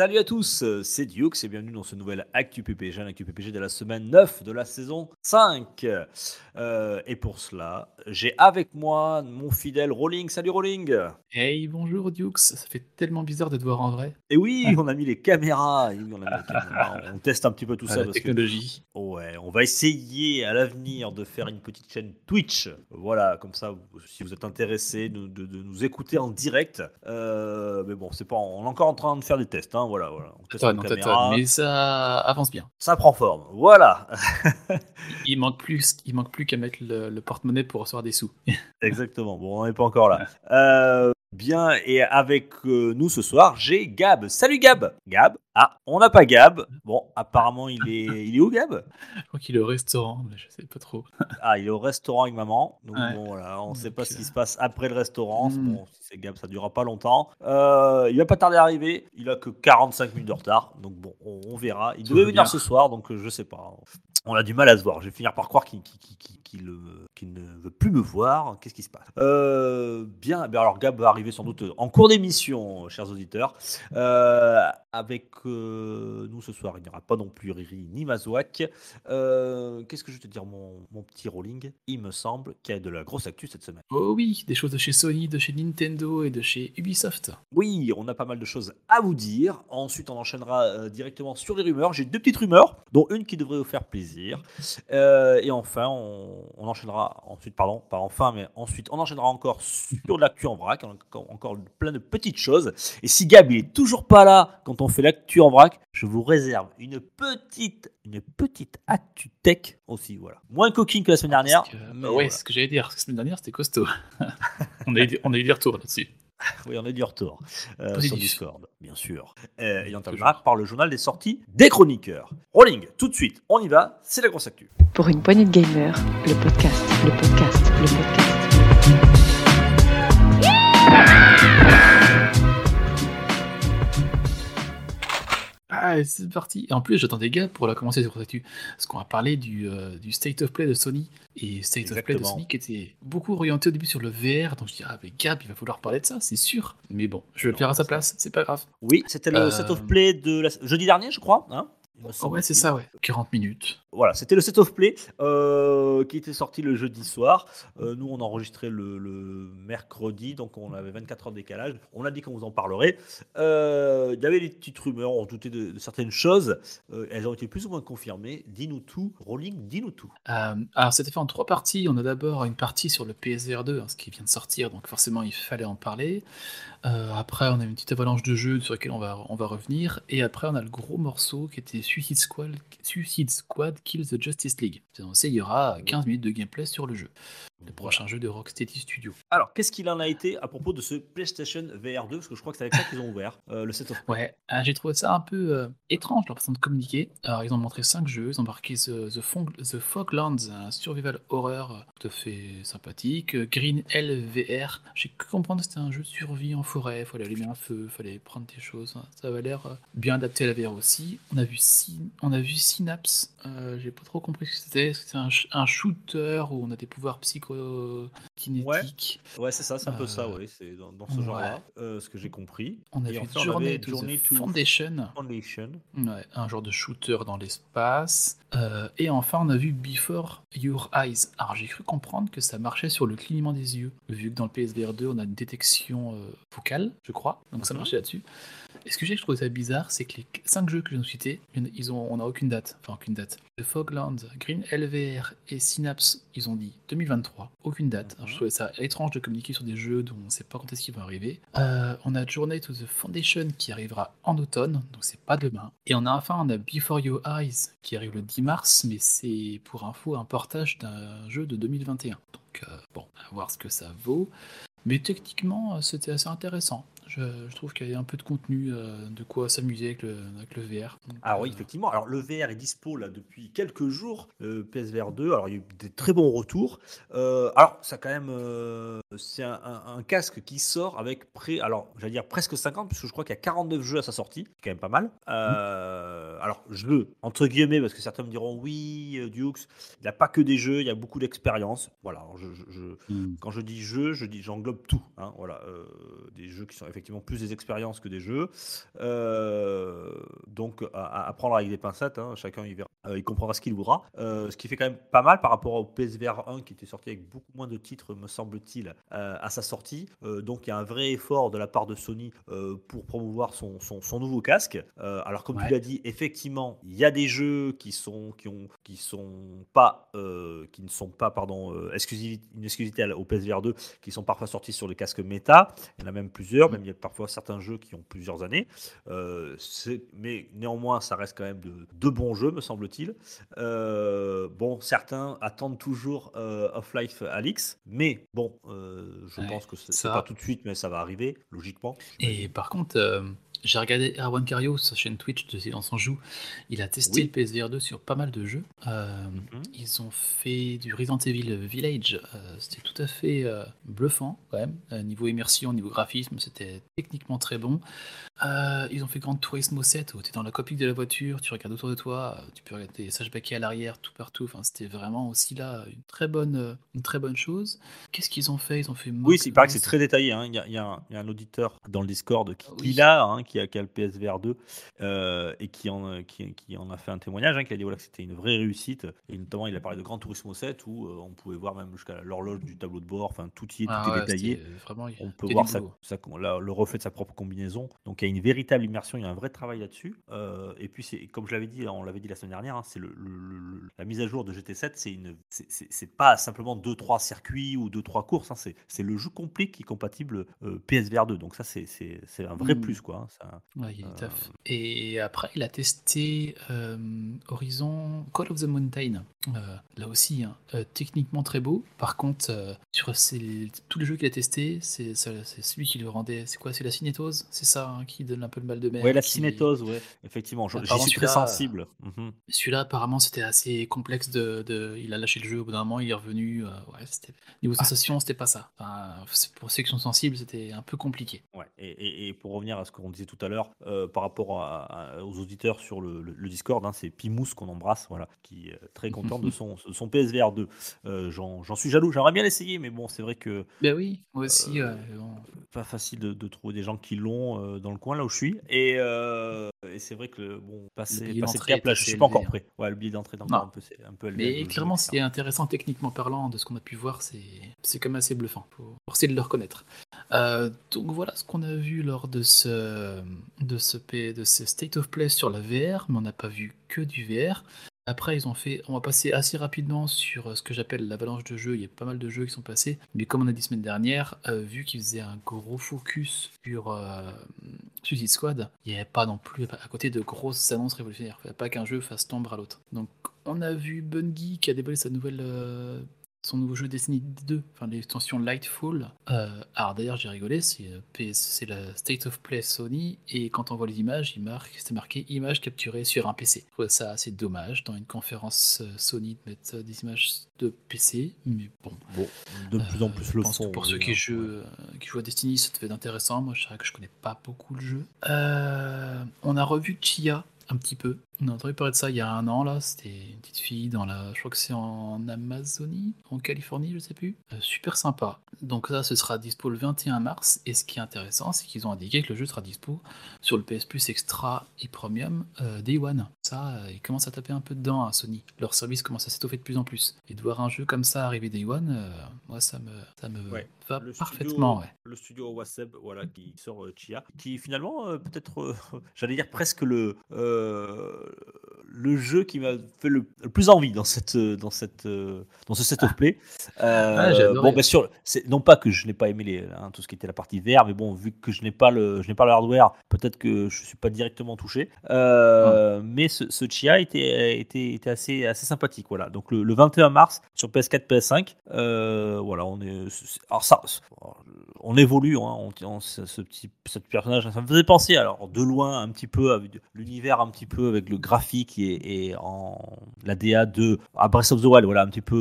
Salut à tous, c'est Dukes et bienvenue dans ce nouvel Actu PPG, l'Actu PPG de la semaine 9 de la saison 5. Euh, et pour cela, j'ai avec moi mon fidèle Rolling. Salut Rolling Hey, bonjour Dukes, ça fait tellement bizarre de te voir en vrai. Et oui, on a mis les caméras, et oui, on, a mis les caméras. on teste un petit peu tout Ah, ça. la parce que- technologie. Ouais, on va essayer à l'avenir de faire une petite chaîne Twitch. Voilà, comme ça, si vous êtes intéressé de, de- de nous écouter en direct. Euh, mais bon, c'est pas, on est encore en train de faire des tests. Hein, voilà, voilà. On tâtonne, mais ça avance bien. Ça prend forme. Voilà, Il manque plus, il manque plus qu'à mettre le, le porte-monnaie pour recevoir des sous. exactement. Bon, on n'est pas encore là. Euh, bien, et avec euh, nous ce soir, j'ai Gab. Salut Gab. Gab. Ah, on n'a pas Gab. Bon, apparemment, il est, il est où Gab? Je crois qu'il est au restaurant, mais je sais pas trop. Ah, il est au restaurant avec maman. Donc Ouais. bon, voilà, on ne sait pas ce qui euh, se passe après le restaurant. Hmm. Bon, si c'est Gab, ça ne durera pas longtemps. Euh, il va pas tarder à arriver. Il a que 45 minutes de retard. Donc bon, on, on verra. Il Tout devait va venir bien. ce soir, donc euh, je sais pas. On a du mal à se voir. Je vais finir par croire qu'il euh, ne veut plus me voir. Qu'est-ce qui se passe? Euh, Bien, ben alors Gab va arriver sans doute en cours d'émission, chers auditeurs. Euh, avec euh, nous ce soir, il n'y aura pas non plus Riri ni Mazouak. Qu'est-ce que je vais te dire, mon, mon petit rolling Il me semble qu'il y a de la grosse actu cette semaine. Oh oui, des choses de chez Sony, de chez Nintendo et de chez Ubisoft. Oui, on a pas mal de choses à vous dire. Ensuite, on enchaînera directement sur les rumeurs. J'ai deux petites rumeurs, dont une qui devrait vous faire plaisir. Euh, et enfin, on, on enchaînera ensuite, pardon, pas enfin, mais ensuite, on enchaînera encore sur l'actu en vrac, encore, encore plein de petites choses. Et si Gab il est toujours pas là quand on fait l'actu en vrac, je vous réserve une petite, une petite actu tech aussi, voilà. Moins coquine que la semaine dernière. Parce que- mais bah ouais, voilà. c'est ce que j'allais dire. La semaine dernière, c'était costaud. on, a eu, on a eu des retours là-dessus. Oui, on est du retour euh, sur. Discord, bien sûr. Euh, et on terminera par le journal des sorties des chroniqueurs. Rolling, tout de suite, on y va, c'est la grosse actu. Pour une poignée de gamer, le podcast, le podcast, le podcast. Ah, et c'est parti. Et en plus, j'attends des gars pour la commencer sur actu. Parce qu'on va parler du, euh, du State of Play de Sony. Et State of Play de. Sony qui était beaucoup orienté au début sur le VR. Donc je dis, ah, mais Gab, il va falloir parler de ça, c'est sûr. Mais bon, je vais le faire à sa place, c'est pas grave. Oui, c'était le Euh, set of play de la... jeudi dernier, je crois. Hein Oh, semble ouais, c'est ça, ouais. 40 minutes. Voilà, c'était le set of play euh, qui était sorti le jeudi soir. Euh, nous, on enregistrait le, le mercredi, donc on avait 24 heures de décalage. On a dit qu'on vous en parlerait. Euh, Il y avait des petites rumeurs, on doutait de, de certaines choses. Euh, elles ont été plus ou moins confirmées. Dis-nous tout, Rolling, dis-nous tout. Euh, alors, c'était fait en trois parties. On a d'abord une partie sur le PSVR 2, hein, ce qui vient de sortir, donc forcément, il fallait en parler. Euh, après, on a une petite avalanche de jeux sur lesquels on va, on va revenir. Et après, on a le gros morceau qui était Suicide Squad, Suicide Squad Kills the Justice League. C'est annoncé, il y aura 15 minutes de gameplay sur le jeu. Le prochain jeu de Rocksteady Studio. Alors, qu'est-ce qu'il en a été à propos de ce PlayStation VR 2 Parce que je crois que c'est avec ça qu'ils ont ouvert euh, le set of Ouais, euh, j'ai trouvé ça un peu euh, étrange leur façon de communiquer. Alors, ils ont montré 5 jeux, ils ont marqué The, The, Fong- The Foglands, un survival horror tout à fait sympathique. Green LVR, j'ai cru comprendre que c'était un jeu de survie en forêt, fallait allumer un feu, fallait prendre des choses. Ça avait l'air euh, bien adapté à la VR aussi. On a vu, on a vu Synapse, euh, j'ai pas trop compris ce que c'était. Est-ce que c'est un, un shooter où on a des pouvoirs psychokinétiques? Ouais, c'est ça, c'est un peu ça, Euh, oui, c'est dans, dans ce ouais. genre-là, euh, ce que j'ai compris. On a Et vu enfin, on Journey to Journey to Foundation. Foundation. Ouais, un genre de shooter dans l'espace. Euh, et enfin, on a vu Before Your Eyes. Alors, j'ai cru comprendre que ça marchait sur le clignement des yeux, vu que dans le PSVR 2, on a une détection euh, focale, je crois. Donc, ça Mhm. marchait là-dessus. Et ce que j'ai trouvé ça bizarre, c'est que les 5 jeux que de citer, ils ont, on n'a aucune date. Enfin, aucune date. The Foglands, Green LVR et Synapse, ils ont dit 2023. Aucune date. Je trouvais ça étrange de communiquer sur des jeux dont on ne sait pas quand est-ce qu'ils vont arriver. Euh, on a Journey to the Foundation qui arrivera en automne, donc c'est pas demain. Et enfin on a Before Your Eyes qui arrive le 10 mars, mais c'est pour info un portage d'un jeu de 2021. Donc euh, bon, à voir ce que ça vaut. Mais techniquement, euh, c'était assez intéressant. Je, je trouve qu'il y a un peu de contenu, euh, de quoi s'amuser avec le, avec le VR. Donc, Ah oui, euh, effectivement. Alors, le VR est dispo là depuis quelques jours, le PSVR 2. Alors, il y a eu des très bons retours. Euh, alors, ça quand même, euh, c'est un, un- un casque qui sort avec près, alors, j'allais dire presque 50, puisque je crois qu'il y a 49 jeux à sa sortie. C'est quand même pas mal. Euh, alors, jeux, entre guillemets, parce que certains me diront, oui, euh, Dukes, il n'y a pas que des jeux, il y a beaucoup d'expérience. Voilà, alors je, je- je- Hmm. quand je dis jeux, je dis j'englobe tout. hein, voilà, euh, des jeux qui sont effectivement plus des expériences que des jeux. Euh, donc à, prendre avec des pincettes. hein, chacun il verra, euh, il comprendra ce qu'il voudra. Euh, ce qui fait quand même pas mal par rapport au PSVR 1 qui était sorti avec beaucoup moins de titres, me semble-t-il, à sa sortie. Donc il y a un vrai effort de la part de Sony pour promouvoir son, son- son nouveau casque. Alors comme Ouais. tu l'as dit, effectivement, il y a des jeux qui sont qui ont qui sont pas qui ne sont pas pardon euh, exclusivi- une exclusivité au PSVR 2 qui sont parfois sortis sur le casque méta. Il y en a même plusieurs, même il y a parfois certains jeux qui ont plusieurs années. Euh, mais néanmoins, ça reste quand même de, de bons jeux, me semble-t-il. Euh, bon, certains attendent toujours euh, Half-Life Alix, mais bon, euh, je Ouais, pense que c'est ça- pas tout de suite, mais ça va arriver, logiquement. Et par contre, j'ai regardé Erwan Cario sa chaîne Twitch de Silence en Joue. Il a testé Oui. le PSVR 2 sur pas mal de jeux. Euh, Mhm. Ils ont fait du Resident Evil Village. euh, c'était tout à fait euh, bluffant, quand même. Niveau immersion, niveau graphisme, c'était techniquement très bon. Ils ont fait Grand Turismo 7 où tu es dans la cockpit de la voiture, tu regardes autour de toi, tu peux regarder des sashbackés à l'arrière, tout partout. Enfin, c'était vraiment aussi là une très bonne, une très bonne chose. Qu'est-ce qu'ils ont fait? Ils ont fait. Oui, Mock il paraît que c'est très détaillé. hein. Il, y a, il y a un, il y a un auditeur dans le Discord qui, Oui. qui l'a, hein, qui, a, qui a le PSVR 2 euh, et qui en, qui, qui en a fait un témoignage, hein, qui a dit voilà, que c'était une vraie réussite. Et notamment, il a parlé de Gran Turismo 7 où euh, on pouvait voir même jusqu'à l'horloge du tableau de bord, enfin tout y est, tout Ah est ouais, détaillé. Vraiment, On peut voir sa- boulot. sa- la- le reflet de sa propre combinaison. Donc il y a une véritable immersion, il y a un vrai travail là-dessus. Euh, et puis c'est comme je l'avais dit, on l'avait dit la semaine dernière, hein, c'est le, le- le- la mise à jour de GT7, c'est une, c'est- pas simplement 2-3 circuits ou 2-3 courses, hein, c'est le jeu complet qui est compatible euh, PSVR 2. Donc ça c'est un vrai Mm. plus quoi. Ça- Ouais, il Euh. Et après, il a testé euh, Horizon Call of the Mountain. Euh, là aussi, hein, techniquement très beau. Par contre, sur ces- tous les jeux qu'il a testés, c'est celui qui le rendait. C'est quoi C'est la cinétose? C'est ça hein, qui donne un peu le mal de mer Ouais, la qui- cinétose, ouais, effectivement. J'y suis très sensible. Mhm. Celui-là, apparemment, c'était assez complexe. De, de- Il a lâché le jeu au bout d'un moment, il est revenu. euh, ouais, Niveau Ah. sensation, c'était pas ça. Enfin, pour ceux qui sont sensibles, c'était un peu compliqué. Ouais, et, et- et pour revenir à ce qu'on disait tout à l'heure euh, par rapport à- à- aux auditeurs sur le, le- le Discord, hein, c'est Pimous qu'on embrasse, voilà, qui est très content de son, son PSVR 2. Euh, J'en suis jaloux, j'aimerais bien l'essayer, mais bon, c'est vrai que Ben oui, moi aussi. Euh, pas facile de, de trouver des gens qui l'ont euh, dans le coin là où je suis. Et, et c'est vrai que bon, passer, passer le d'entrée cap là, je suis pas encore prêt. Ouais, le billet d'entrée est encore un peu, c'est un peu élevé. Mais clairement, je- ce qui est intéressant techniquement parlant de ce qu'on a pu voir, c'est c'est quand même assez bluffant. Faut essayer de le reconnaître. Euh, donc voilà ce qu'on a vu lors de ce, de, ce, de ce State of Play sur la VR, mais on n'a pas vu que du VR. Après, ils ont fait. On va passer assez rapidement sur euh, ce que j'appelle l'avalanche de jeux. Il y a pas mal de jeux qui sont passés, mais comme on a dit semaine dernière, euh, vu qu'ils faisaient un gros focus sur euh, Suicide Squad, il n'y avait pas non plus à côté de grosses annonces révolutionnaires. Il ne fallait pas qu'un jeu fasse tomber à l'autre. Donc, on a vu Bungie qui a dévoilé sa nouvelle. Son nouveau jeu Destiny 2, enfin l'extension Lightfall. Euh, alors d'ailleurs j'ai rigolé, c'est euh, c'est la State of Play Sony et quand on voit les images, il marque, c'était marqué images capturées sur un PC. Je trouve ça assez dommage dans une conférence euh, Sony de mettre euh, des images de PC, mais bon. Bon, de plus en plus le pense que pour ceux oui, qui hein, jouent, qui jouent à Destiny, ça devait être intéressant. Moi, je dirais que je connais pas beaucoup le jeu. Euh, on a revu Chia un petit peu. On a entendu parler de ça il y a un an là. C'était une petite fille dans la, je crois que c'est en Amazonie, en Californie, je sais plus. Euh, super sympa. Donc ça, ce sera dispo le 21 mars. Et ce qui est intéressant, c'est qu'ils ont indiqué que le jeu sera dispo sur le PS Plus Extra et Premium euh, Day One. Ça, euh, ils commencent à taper un peu dedans à Sony. Leur service commence à s'étoffer de plus en plus. Et de voir un jeu comme ça arriver Day One, euh, moi ça me, ça me Ouais. va Le parfaitement. studio, ouais. le studio Waseb, voilà, qui sort euh, Chia, qui finalement euh, peut-être, j'allais dire presque le le jeu qui m'a fait le, le plus envie dans cette dans cette dans ce set of play. Ah, adoré. bon, bien sûr, c'est non pas que je n'ai pas aimé les, hein, tout ce qui était la partie VR, mais bon, vu que je n'ai pas le je n'ai pas le hardware, peut-être que je suis pas directement touché. Mais ce, ce Chia était était était assez assez sympathique, voilà. Donc le, le 21 mars sur PS4, PS5, euh, voilà, on est alors ça on évolue, hein, on, on- ce, ce petit ce personnage, ça me faisait penser alors de loin un petit peu avec l'univers un petit peu avec le graphique et, et en la DA de à Breath of the Wild, voilà un petit peu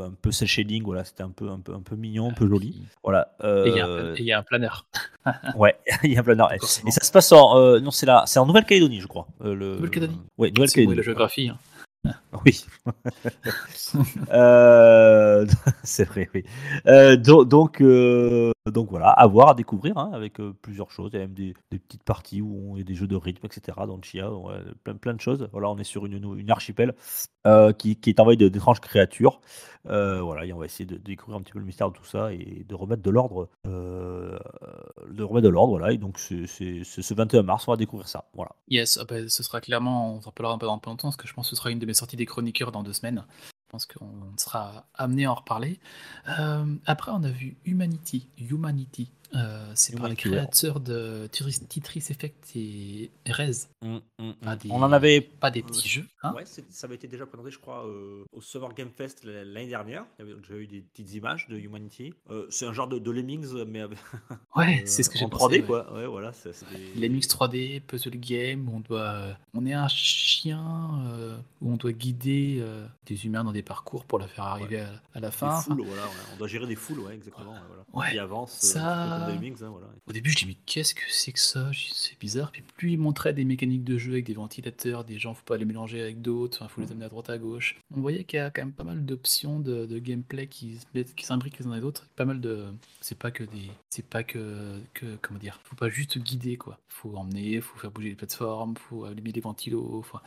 euh, un peu cel shading, voilà c'était un peu un peu un peu mignon, un peu joli, voilà. Et il y a un- Euh, et il y, a un planeur. ouais, il y a un planeur. Et, ça se passe en euh, non c'est là, c'est en Nouvelle-Calédonie, je crois. euh, le- Nouvelle-Calédonie Ouais, C'est où est Nouvelle-Calédonie. la géographie. hein. Oui. Euh, c'est vrai, oui. Euh, do- donc, euh, donc voilà, à voir, à découvrir, hein, avec plusieurs choses. Il y a même des, petites parties où il y a des jeux de rythme, etc. Dans le Chia, plein, plein de choses. Voilà, on est sur une, une archipel qui, qui est envahie de- d'étranges créatures. Voilà, et on va essayer de, découvrir un petit peu le mystère de tout ça et de remettre de l'ordre. de remettre de l'ordre, voilà. Et donc, c'est ce 21 mars, on va découvrir ça. Voilà. Yes, ah bah, ce sera clairement, on s'en parlera un peu dans pas longtemps, parce que je pense que ce sera une de mes sorties des chroniqueurs dans deux semaines. Je pense qu'on sera amené à en reparler. Euh, après, on a vu Humanity. Humanity. Euh, c'est par les créateurs de Tetris Tetris Effect et Rez. Mm, mm, mm. des- On en avait Pas des petits jeux. Hein ouais, ça avait été déjà présenté, je crois, euh, au Summer Game Fest l'année dernière. Il y avait déjà eu des petites images de Humanity. Euh, c'est un genre de, de Lemmings, mais avec, ouais, euh, c'est ce que j'ai en pensé. 3D, ouais. quoi. Ouais, voilà. des- mix 3D, puzzle game, on doit, euh, on est un chien euh, où on doit guider euh, des humains dans des parcours pour la faire arriver à, à la des fin. voilà, ouais. On doit gérer des foules, ouais, exactement. ouais, voilà. Ouais, Qui avancent ça- euh, hein, voilà. Au début, je dis mais qu'est-ce que c'est que ça? C'est bizarre. Puis plus il montrait des mécaniques de jeu avec des ventilateurs, des gens, faut pas les mélanger avec d'autres, il faut les amener à droite à gauche. On voyait qu'il y a quand même pas mal d'options de, de gameplay qui, s'imbriquent les uns les autres. Pas mal de, c'est pas que des, c'est pas que, que comment dire, faut pas juste guider quoi. Faut emmener, faut faire bouger les plateformes, faut allumer les ventilos. faut-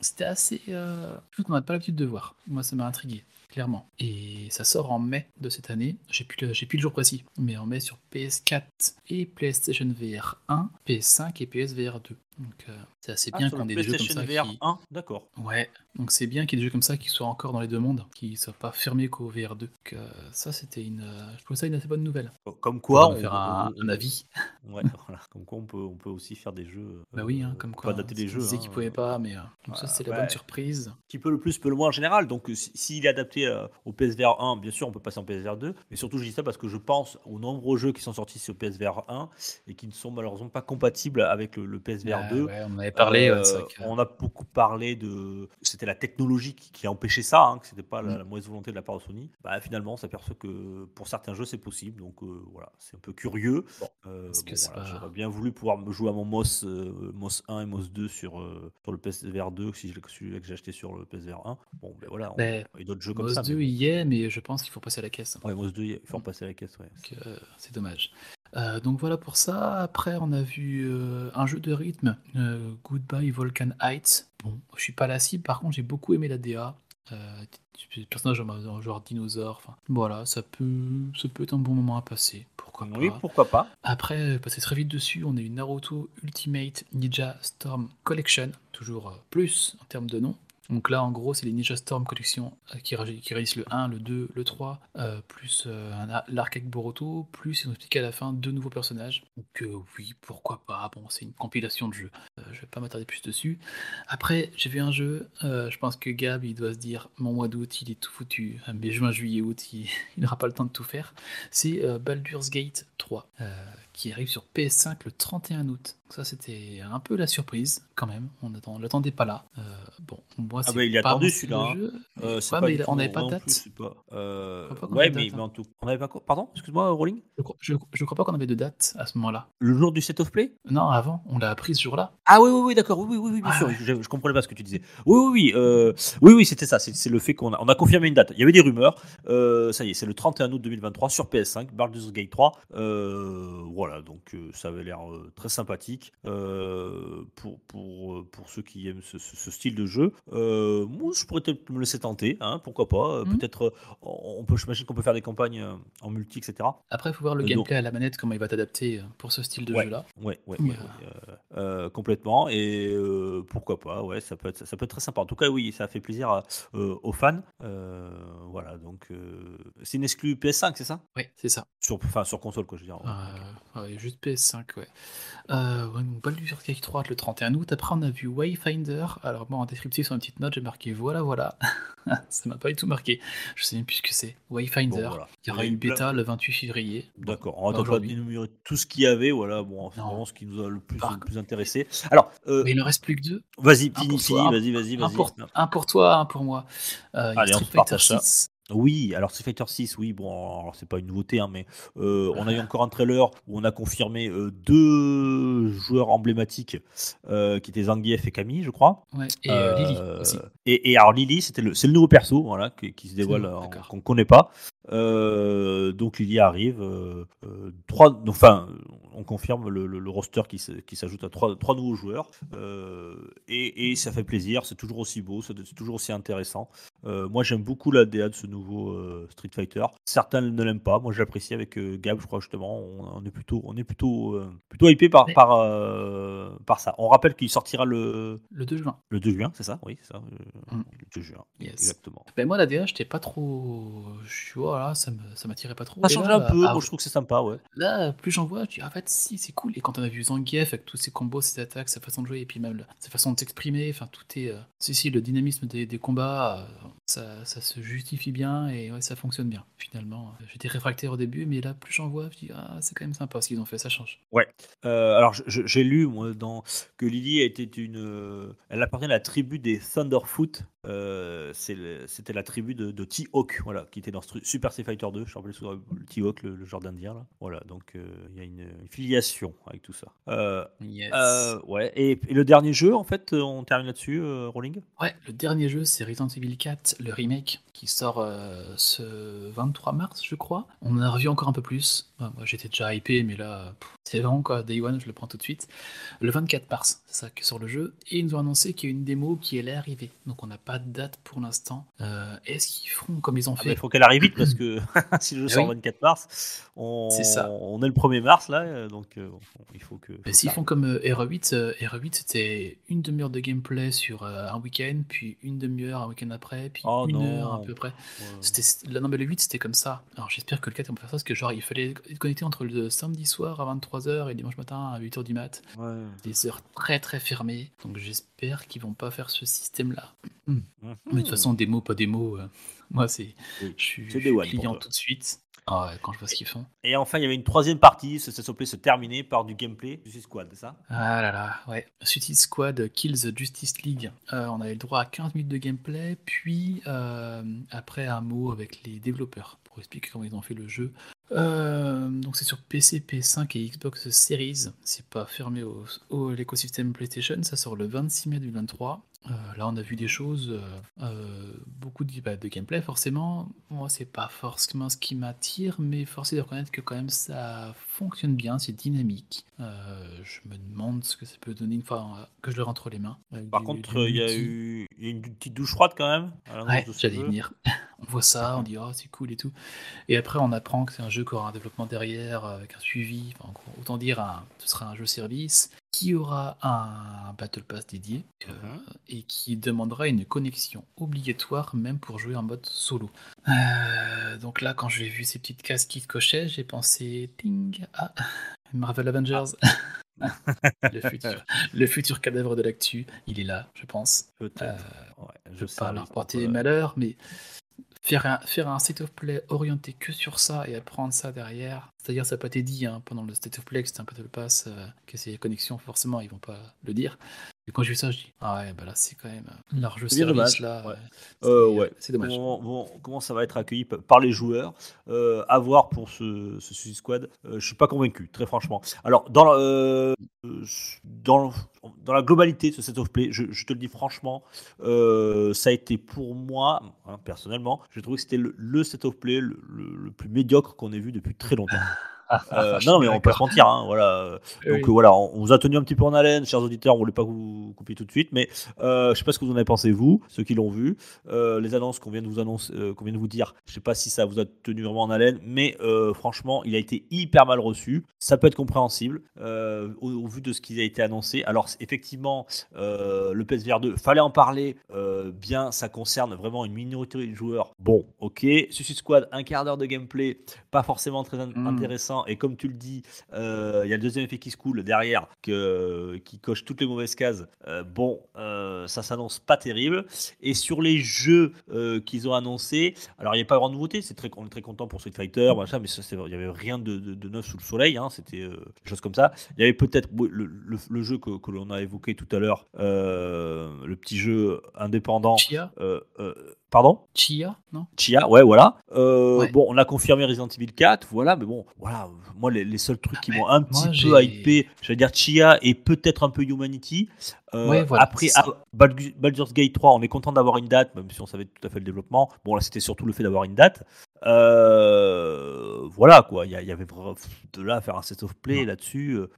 C'était assez, euh, chose qu'on n'a pas l'habitude de voir. Moi, ça m'a intrigué clairement. Et ça sort en mai de cette année. J'ai plus, le, jour précis, mais en mai sur PS4 et PlayStation VR 1, PS5 et PSVR 2. Donc euh, c'est assez ah, bien qu'on ait des jeux comme ça. VR d'accord. Ouais, donc c'est bien qu'il y ait des jeux comme ça qui soient encore dans les deux mondes, qui ne soient pas fermés qu'au VR2. Euh, ça, c'était une. Euh, je trouvais ça une assez bonne nouvelle. Oh, comme quoi. On, on un, avis. Ouais, voilà. Comme quoi, on peut, on peut aussi faire des jeux. Bah oui, hein, comme quoi. Pas adapter hein, des jeux. Je hein, qu'ils ne pouvaient pas, mais. Donc ça, c'est la bonne surprise. Qui peut le plus, peut le moins en général. Donc s'il est adapté au PSVR 1, bien sûr, on peut passer en PSVR 2. Mais surtout, je dis ça parce que je pense aux nombreux jeux qui sont sortis sur PSVR 1 et qui ne sont malheureusement pas compatibles avec le, le PSVR 2 on avait parlé. Euh, on a beaucoup parlé de. C'était la technologie qui, a empêché ça, hein, que c'était pas la, mm. la, mauvaise volonté de la part de Sony. Bah, finalement, on s'aperçoit que pour certains jeux, c'est possible. Donc euh, voilà, c'est un peu curieux. Euh, j'aurais bien voulu pouvoir me jouer à mon MOS, MOS 1 et MOS 2 sur, sur le PSVR 2, si celui que j'ai acheté sur le PSVR 1. Bon, ben voilà, il y ben, a d'autres jeux comme ça. MOS 2 mais... y est, mais je pense qu'il faut passer à la caisse. Hein. MOS 2, il faut mm. passer à la caisse, ouais. C'est dommage. Euh, donc voilà pour ça. Après, on a vu euh, un jeu de rythme, euh, Goodbye Volcan Heights. Bon, je suis pas la cible. Par contre, j'ai beaucoup aimé la DA. Des personnages genre, genre dinosaure. Enfin, voilà, ça peut, ça peut être un bon moment à passer. Pourquoi pas. Oui, pourquoi pas. Après, passer très vite dessus, on a eu Naruto Ultimate Ninja Storm Collection, toujours plus en termes de nom. Donc là, en gros, c'est les Ninja Storm Collection euh, qui, qui réunissent le 1, le 2, le 3, euh, plus euh, l'arc avec Boruto, plus ils ont expliqué à la fin deux nouveaux personnages. Donc oui, pourquoi pas, bon, c'est une compilation de jeux. Je vais pas m'attarder plus dessus. Après, j'ai vu un jeu, je pense que Gab, il doit se dire, mon mois d'août, il est tout foutu. Mais juin, juillet, août, il n'aura pas le temps de tout faire c'est Baldur's Gate 3, euh, qui arrive sur PS5 le 31 août. Donc ça, c'était un peu la surprise, quand même. On ne l'attendait pas là. Euh, bon, moi, Ah c'est bah, il est pas attendu, celui-là, hein. Euh, ouais, mais il- tout on n'avait pas de date. pas, euh, pas ouais, mais, date, mais hein. en tout on avait pas. Pardon, excuse-moi, Rolling. Je, crois- je, je crois pas qu'on avait de date à ce moment-là. Le jour du set of play? Non, avant, on l'a appris ce jour-là. Ah oui, oui, oui, d'accord, oui, oui, oui, oui, bien Ah sûr, je, je comprenais pas ce que tu disais. Oui, oui, oui, euh, oui, oui, c'était ça, c'est c'est le fait qu'on a, on a confirmé une date. Il y avait des rumeurs, euh, ça y est, c'est le 31 août 2023 sur PS5, Baldur's Gate 3. Euh, voilà, voilà, donc euh, ça avait l'air euh, très sympathique euh, pour, pour, pour ceux qui aiment ce, ce- ce style de jeu. Moi, je pourrais peut-être me laisser tenter, hein, pourquoi pas. Mhm. Peut-être, on peut, j'imagine qu'on peut faire des campagnes en multi, etc. Après, il faut voir le gameplay à la manette, comment il va t'adapter pour ce style de Ouais. jeu-là. Ouais, ouais, euh, complètement. Et pourquoi pas, ouais, ça peut, être, ça peut être très sympa. En tout cas, oui, ça fait plaisir à- aux fans. Voilà, donc c'est une exclu PS5, c'est ça? Oui, c'est ça. sur, Enfin, sur console, quoi, je veux dire. Euh, ouais, juste PS5, ouais. Euh, ouais, donc Baldur's Gate 3 le 31 août. Après, on a vu Wayfinder. Alors, moi, en descriptif, sur une petite note, j'ai marqué voilà, voilà. ça m'a pas du tout marqué. Je sais même plus ce que c'est. Wayfinder. Bon, voilà. Il y aura une bêta le 28 février. D'accord, on va pas peut-être pas aujourd'hui. énumérer tout ce qu'il y avait, voilà, bon, c'est Non. vraiment ce qui nous a le plus, Par- le plus intéressé. Alors, euh, Mais il ne reste plus que deux. vas-y, vas-y, vas-y, Un vas-y. pour, un pour toi, un pour moi. Euh, Allez, on Street se Fighter partage ça. 6. Oui, alors Street Fighter 6, oui, bon, alors c'est pas une nouveauté, hein, mais euh, on a eu encore un trailer où on a confirmé euh, deux joueurs emblématiques euh, qui étaient Zangief et Camille, je crois. Ouais, et Lily aussi. Et, et alors Lily, c'était le, c'est le nouveau perso, voilà, qui, qui se dévoile, qu'on connaît pas. Donc Lily arrive. trois, enfin, on confirme le, le- le roster qui, qui s'ajoute à trois, trois nouveaux joueurs. Euh, et, et ça fait plaisir. C'est toujours aussi beau, c'est toujours aussi intéressant. Euh, moi, j'aime beaucoup la DA de ce nouveau euh, Street Fighter. Certains ne l'aiment pas. Moi, j'apprécie avec Gab, je crois justement. On, on est plutôt, on est plutôt, plutôt hypé par, par, par ça. On rappelle qu'il sortira le, Le 2 juin. le 2 juin, c'est ça? Oui, c'est ça. Mm. Le 2 juin. Yes. Exactement. Ben moi, la DA, j'étais pas trop. Je suis voilà, ça me- ça m'attirait pas trop. Ça Et change là, un peu. ah, Moi, je trouve que c'est sympa, ouais. Là, plus j'en vois, je dis, ah, en fait, si, c'est cool. Et quand on a vu Zangief avec tous ses combos, ses attaques, sa façon de jouer, et puis même sa façon de s'exprimer, enfin, tout est. euh, si, si, le dynamisme des, combats, euh, ça, ça se justifie bien et ouais, ça fonctionne bien, finalement. Euh, J'étais réfractaire au début, mais là, plus j'en vois, je dis, ah, c'est quand même sympa ce qu'ils ont fait, ça change. Euh, alors, j'ai lu moi, dans, que Lily était une. elle appartient à la tribu des Thunderfoot. Euh, C'était la tribu de, de T-Hawk, voilà, qui était dans Super Street Fighter 2. Je me rappelle souvent le T-Hawk, le, le genre d'Indien. Là. Voilà, donc euh, il y a une, une filiation avec tout ça. Euh, Yes. ouais, et, et le dernier jeu, en fait, on termine là-dessus, Rolling Ouais, le dernier jeu, c'est Resident Evil 4, le remake, qui sort ce 23 mars, je crois. On en a revu encore un peu plus. Moi, j'étais déjà hypé, mais là, c'est vraiment quoi, Day One, je le prends tout de suite. Le 24 mars, c'est ça qui sort le jeu. Et ils nous ont annoncé qu'il y a une démo qui allait arriver. Donc on n'a pas de date pour l'instant. Euh, Est-ce qu'ils feront comme ils ont Ah bah, fait Il faut qu'elle arrive vite parce que si le jeu Eh sort oui. le 24 mars, on, C'est ça. on est le 1er mars là, donc euh, il faut que. que S'ils font comme euh, RE8, euh, RE8 c'était une demi-heure de gameplay sur un week-end, puis une demi-heure un week-end après, puis Oh une non. heure à peu près. Ouais. Mais le 8 c'était comme ça. Alors j'espère que le 4 on peut faire ça parce que genre il fallait être connecté entre le samedi soir à 23h et dimanche matin à 8h du mat. Ouais. Des heures très très fermées. Donc j'espère qu'ils vont pas faire ce système là. Mhm. Mais de toute façon démo pas démo, euh, moi c'est Oui. je suis, je client tout de suite. Ah ouais, quand je vois ce qu'ils font. Et enfin, il y avait une troisième partie, ce s'appelait se terminer par du gameplay du Squad, c'est ça? Ah là là, ouais. Suicide Squad Kills Justice League. Euh, on avait le droit à 15 minutes de gameplay, puis euh, après un mot avec les développeurs pour expliquer comment ils ont fait le jeu. Euh, donc c'est sur PC, PS5 et Xbox Series. C'est pas fermé au, au- l'écosystème PlayStation. Ça sort le 26 mai 2023. Euh, là, on a vu des choses, euh, euh, beaucoup de, bah, de gameplay forcément. Moi, c'est pas forcément ce qui m'attire, mais force est de reconnaître que quand même ça fonctionne bien, c'est dynamique. Je me demande ce que ça peut donner une fois que je le rentre les mains. Par du- contre, il y a eu une petite douche froide quand même. Ouais, j'allais venir. on voit ça, on dit oh c'est cool et tout. Et après on apprend que c'est un jeu qui aura un développement derrière, avec un suivi, enfin, autant dire un- ce sera un jeu service qui aura un Battle Pass dédié euh, Mhm. et qui demandera une connexion obligatoire même pour jouer en mode solo. Euh, donc là quand j'ai vu ces petites cases qui cochaient, j'ai pensé ting à Marvel Avengers. le, futur, le futur cadavre de l'actu, il est là, je pense. Peut-être. Euh, Ouais, je sais, pas leur porter malheur, mais faire un, faire un state of play orienté que sur ça et apprendre ça derrière, c'est-à-dire ça n'a pas été dit hein, pendant le state of play que c'était un battle pass, euh, que c'est connexions, forcément ils vont pas le dire. Et quand j'ai vu ça, je dis ah ouais, bah là c'est quand même un large service dommage, là. ouais. euh, c'est- Euh, ouais. Dommage. Comment, ça va être accueilli par les joueurs euh, À voir pour ce, ce Suicide Squad. Euh, je suis pas convaincu, très franchement. Alors, dans, la- euh, dans, dans la globalité de ce set of play, je, je te le dis franchement, euh, ça a été pour moi, hein, personnellement, j'ai trouvé que c'était le, le set of play le, le- le plus médiocre qu'on ait vu depuis très longtemps. Euh, non, mais on peut se mentir. Hein, voilà. Oui. Donc voilà, on, on vous a tenu un petit peu en haleine, chers auditeurs. On voulait pas vous couper tout de suite, mais euh, je sais pas ce que vous en avez pensé vous, ceux qui l'ont vu. Euh, les annonces qu'on vient de vous annoncer, qu'on vient de vous dire, je sais pas si ça vous a tenu vraiment en haleine, mais franchement, il a été hyper mal reçu. Ça peut être compréhensible au, au vu de ce qui a été annoncé. Alors effectivement, le PSVR 2, fallait en parler. bien, ça concerne vraiment une minorité de joueurs. Bon, ok. Suicide Squad, un quart d'heure de gameplay, pas forcément très in- Mm. intéressant. Et comme tu le dis, euh, il y a le deuxième effet qui se coule derrière, que, qui coche toutes les mauvaises cases. Euh, bon, euh, ça s'annonce pas terrible. Et sur les jeux euh, qu'ils ont annoncés, alors il n'y a pas de nouveauté. C'est très, on est très content pour Street Fighter, machin, mais il n'y avait rien de, de- de neuf sous le soleil. hein, C'était des choses comme ça. Il y avait peut-être le, le- le jeu que, que l'on a évoqué tout à l'heure, le petit jeu indépendant. Chia pardon? Chia Non? Chia, ouais, voilà. Euh, Ouais. Bon, on a confirmé Resident Evil 4, voilà, mais bon, voilà, moi, les, les seuls trucs qui mais m'ont un petit peu hypé, j'allais dire Chia et peut-être un peu Humanity. Euh, Ouais, voilà, après, ah, Baldur- Baldur's Gate 3, on est content d'avoir une date, même si on savait tout à fait le développement. Bon, là, c'était surtout le fait d'avoir une date. Euh, voilà, quoi, il y, avait de là à faire un set of play là-dessus. euh,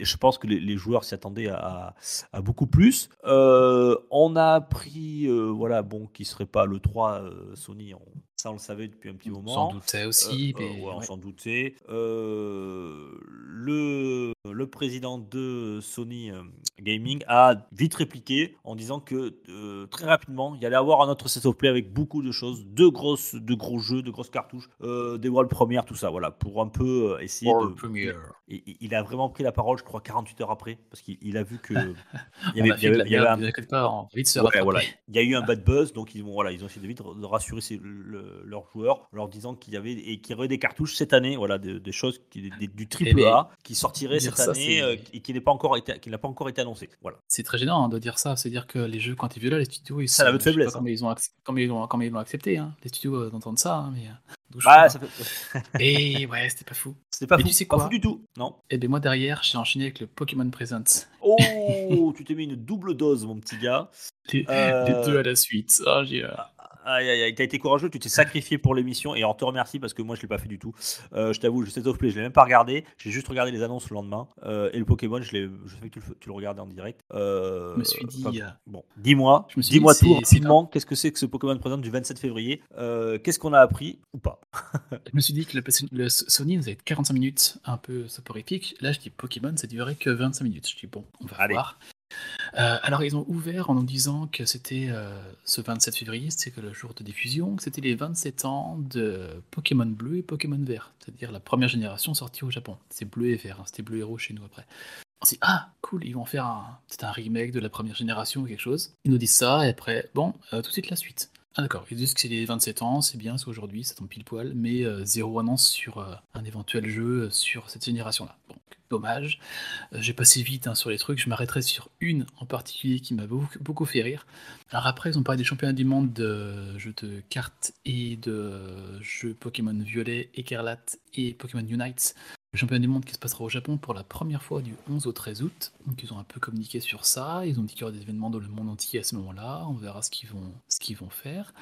je pense que les, les joueurs s'y attendaient à, à beaucoup plus. Euh, on a appris, voilà, bon, qu'il serait pas le 3 euh, Sony, on- ça on le savait depuis un petit moment. Sans douter aussi. Euh, euh, mais ouais, on ouais. s'en doutait. Euh, le, le président de Sony euh, Gaming a vite répliqué en disant que euh, très rapidement, il y allait avoir un autre set of play avec beaucoup de choses, de, grosses, de gros jeux, de grosses cartouches, euh, des world premières, tout ça, voilà, pour un peu euh, essayer World de. Premiere. Et- et il a vraiment pris la parole, je crois, 48 heures après, parce qu'il il a vu que. il y On avait, a il y avait- la il y un- on va vite se Ouais, voilà. Il y a eu un bad buzz, donc ils, voilà, ils ont essayé de vite de rassurer ses- le- leurs joueurs en leur disant qu'il y avait et qu'il y aurait des cartouches cette année, voilà, des, des choses qui, des- du triple mais A qui sortiraient cette ça, année euh, et qui n'est pas encore été, qui n'a pas encore été annoncé. Voilà. C'est très gênant hein, de dire ça. C'est dire que les jeux, quand ils violent les studios, ils Ça sont- sais pas faiblesse, Comment ils ont, ils ont, comment ils l'ont accepté. Hein. Les studios euh, d'entendre ça, hein, mais. euh, Bah, ça fait... Et ouais, c'était pas fou. C'était pas Mais fou, tu sais pas fou du tout. Non. Et bien moi derrière, j'ai enchaîné avec le Pokémon Presents. Oh, tu t'es mis une double dose, mon petit gars. Les, Euh, les deux à la suite. Ah, j'ai, euh, Aïe, aïe, aïe, t'as été courageux, tu t'es sacrifié pour l'émission et on te remercie parce que moi je l'ai pas fait du tout. Euh, je t'avoue, je State of Play, je l'ai même pas regardé. J'ai juste regardé les annonces le lendemain Euh, et le Pokémon, je je sais que tu le, tu le regardais en direct. Euh, Je me suis dit, bon, dis-moi, dis-moi tout rapidement. Qu'est-ce que c'est que ce Pokémon présent du 27 février? Qu'est-ce qu'on a appris ou pas? Je me suis dit que le, le Sony nous avait 45 minutes, un peu soporifique. Là, je dis Pokémon, ça durait que 25 minutes. Je dis bon, on va Allez. voir. Euh, alors, ils ont ouvert en nous disant que c'était euh, ce 27 février, c'était que le jour de diffusion, que c'était les 27 ans de Pokémon Bleu et Pokémon Vert, c'est-à-dire la première génération sortie au Japon. C'est bleu et vert, hein, c'était bleu héros chez nous après. On s'est dit, ah, cool, ils vont faire un, un remake de la première génération ou quelque chose. Ils nous disent ça, et après, bon, euh, tout de suite la suite. Ah d'accord, ils disent que c'est les 27 ans, c'est bien, c'est aujourd'hui, ça tombe pile poil, mais zéro annonce sur un éventuel jeu sur cette génération-là. Dommage. Euh, J'ai passé vite hein, sur les trucs, je m'arrêterai sur une en particulier qui m'a beaucoup, fait rire. Alors après, ils ont parlé des championnats du monde de jeux de cartes et de jeux Pokémon Violet, Écarlate et Pokémon Unite. Le championnat du monde qui se passera au Japon pour la première fois du 11 au 13 août. Donc ils ont un peu communiqué sur ça. Ils ont dit qu'il y aurait des événements dans le monde entier à ce moment-là. On verra ce qu'ils vont, ce qu'ils vont faire.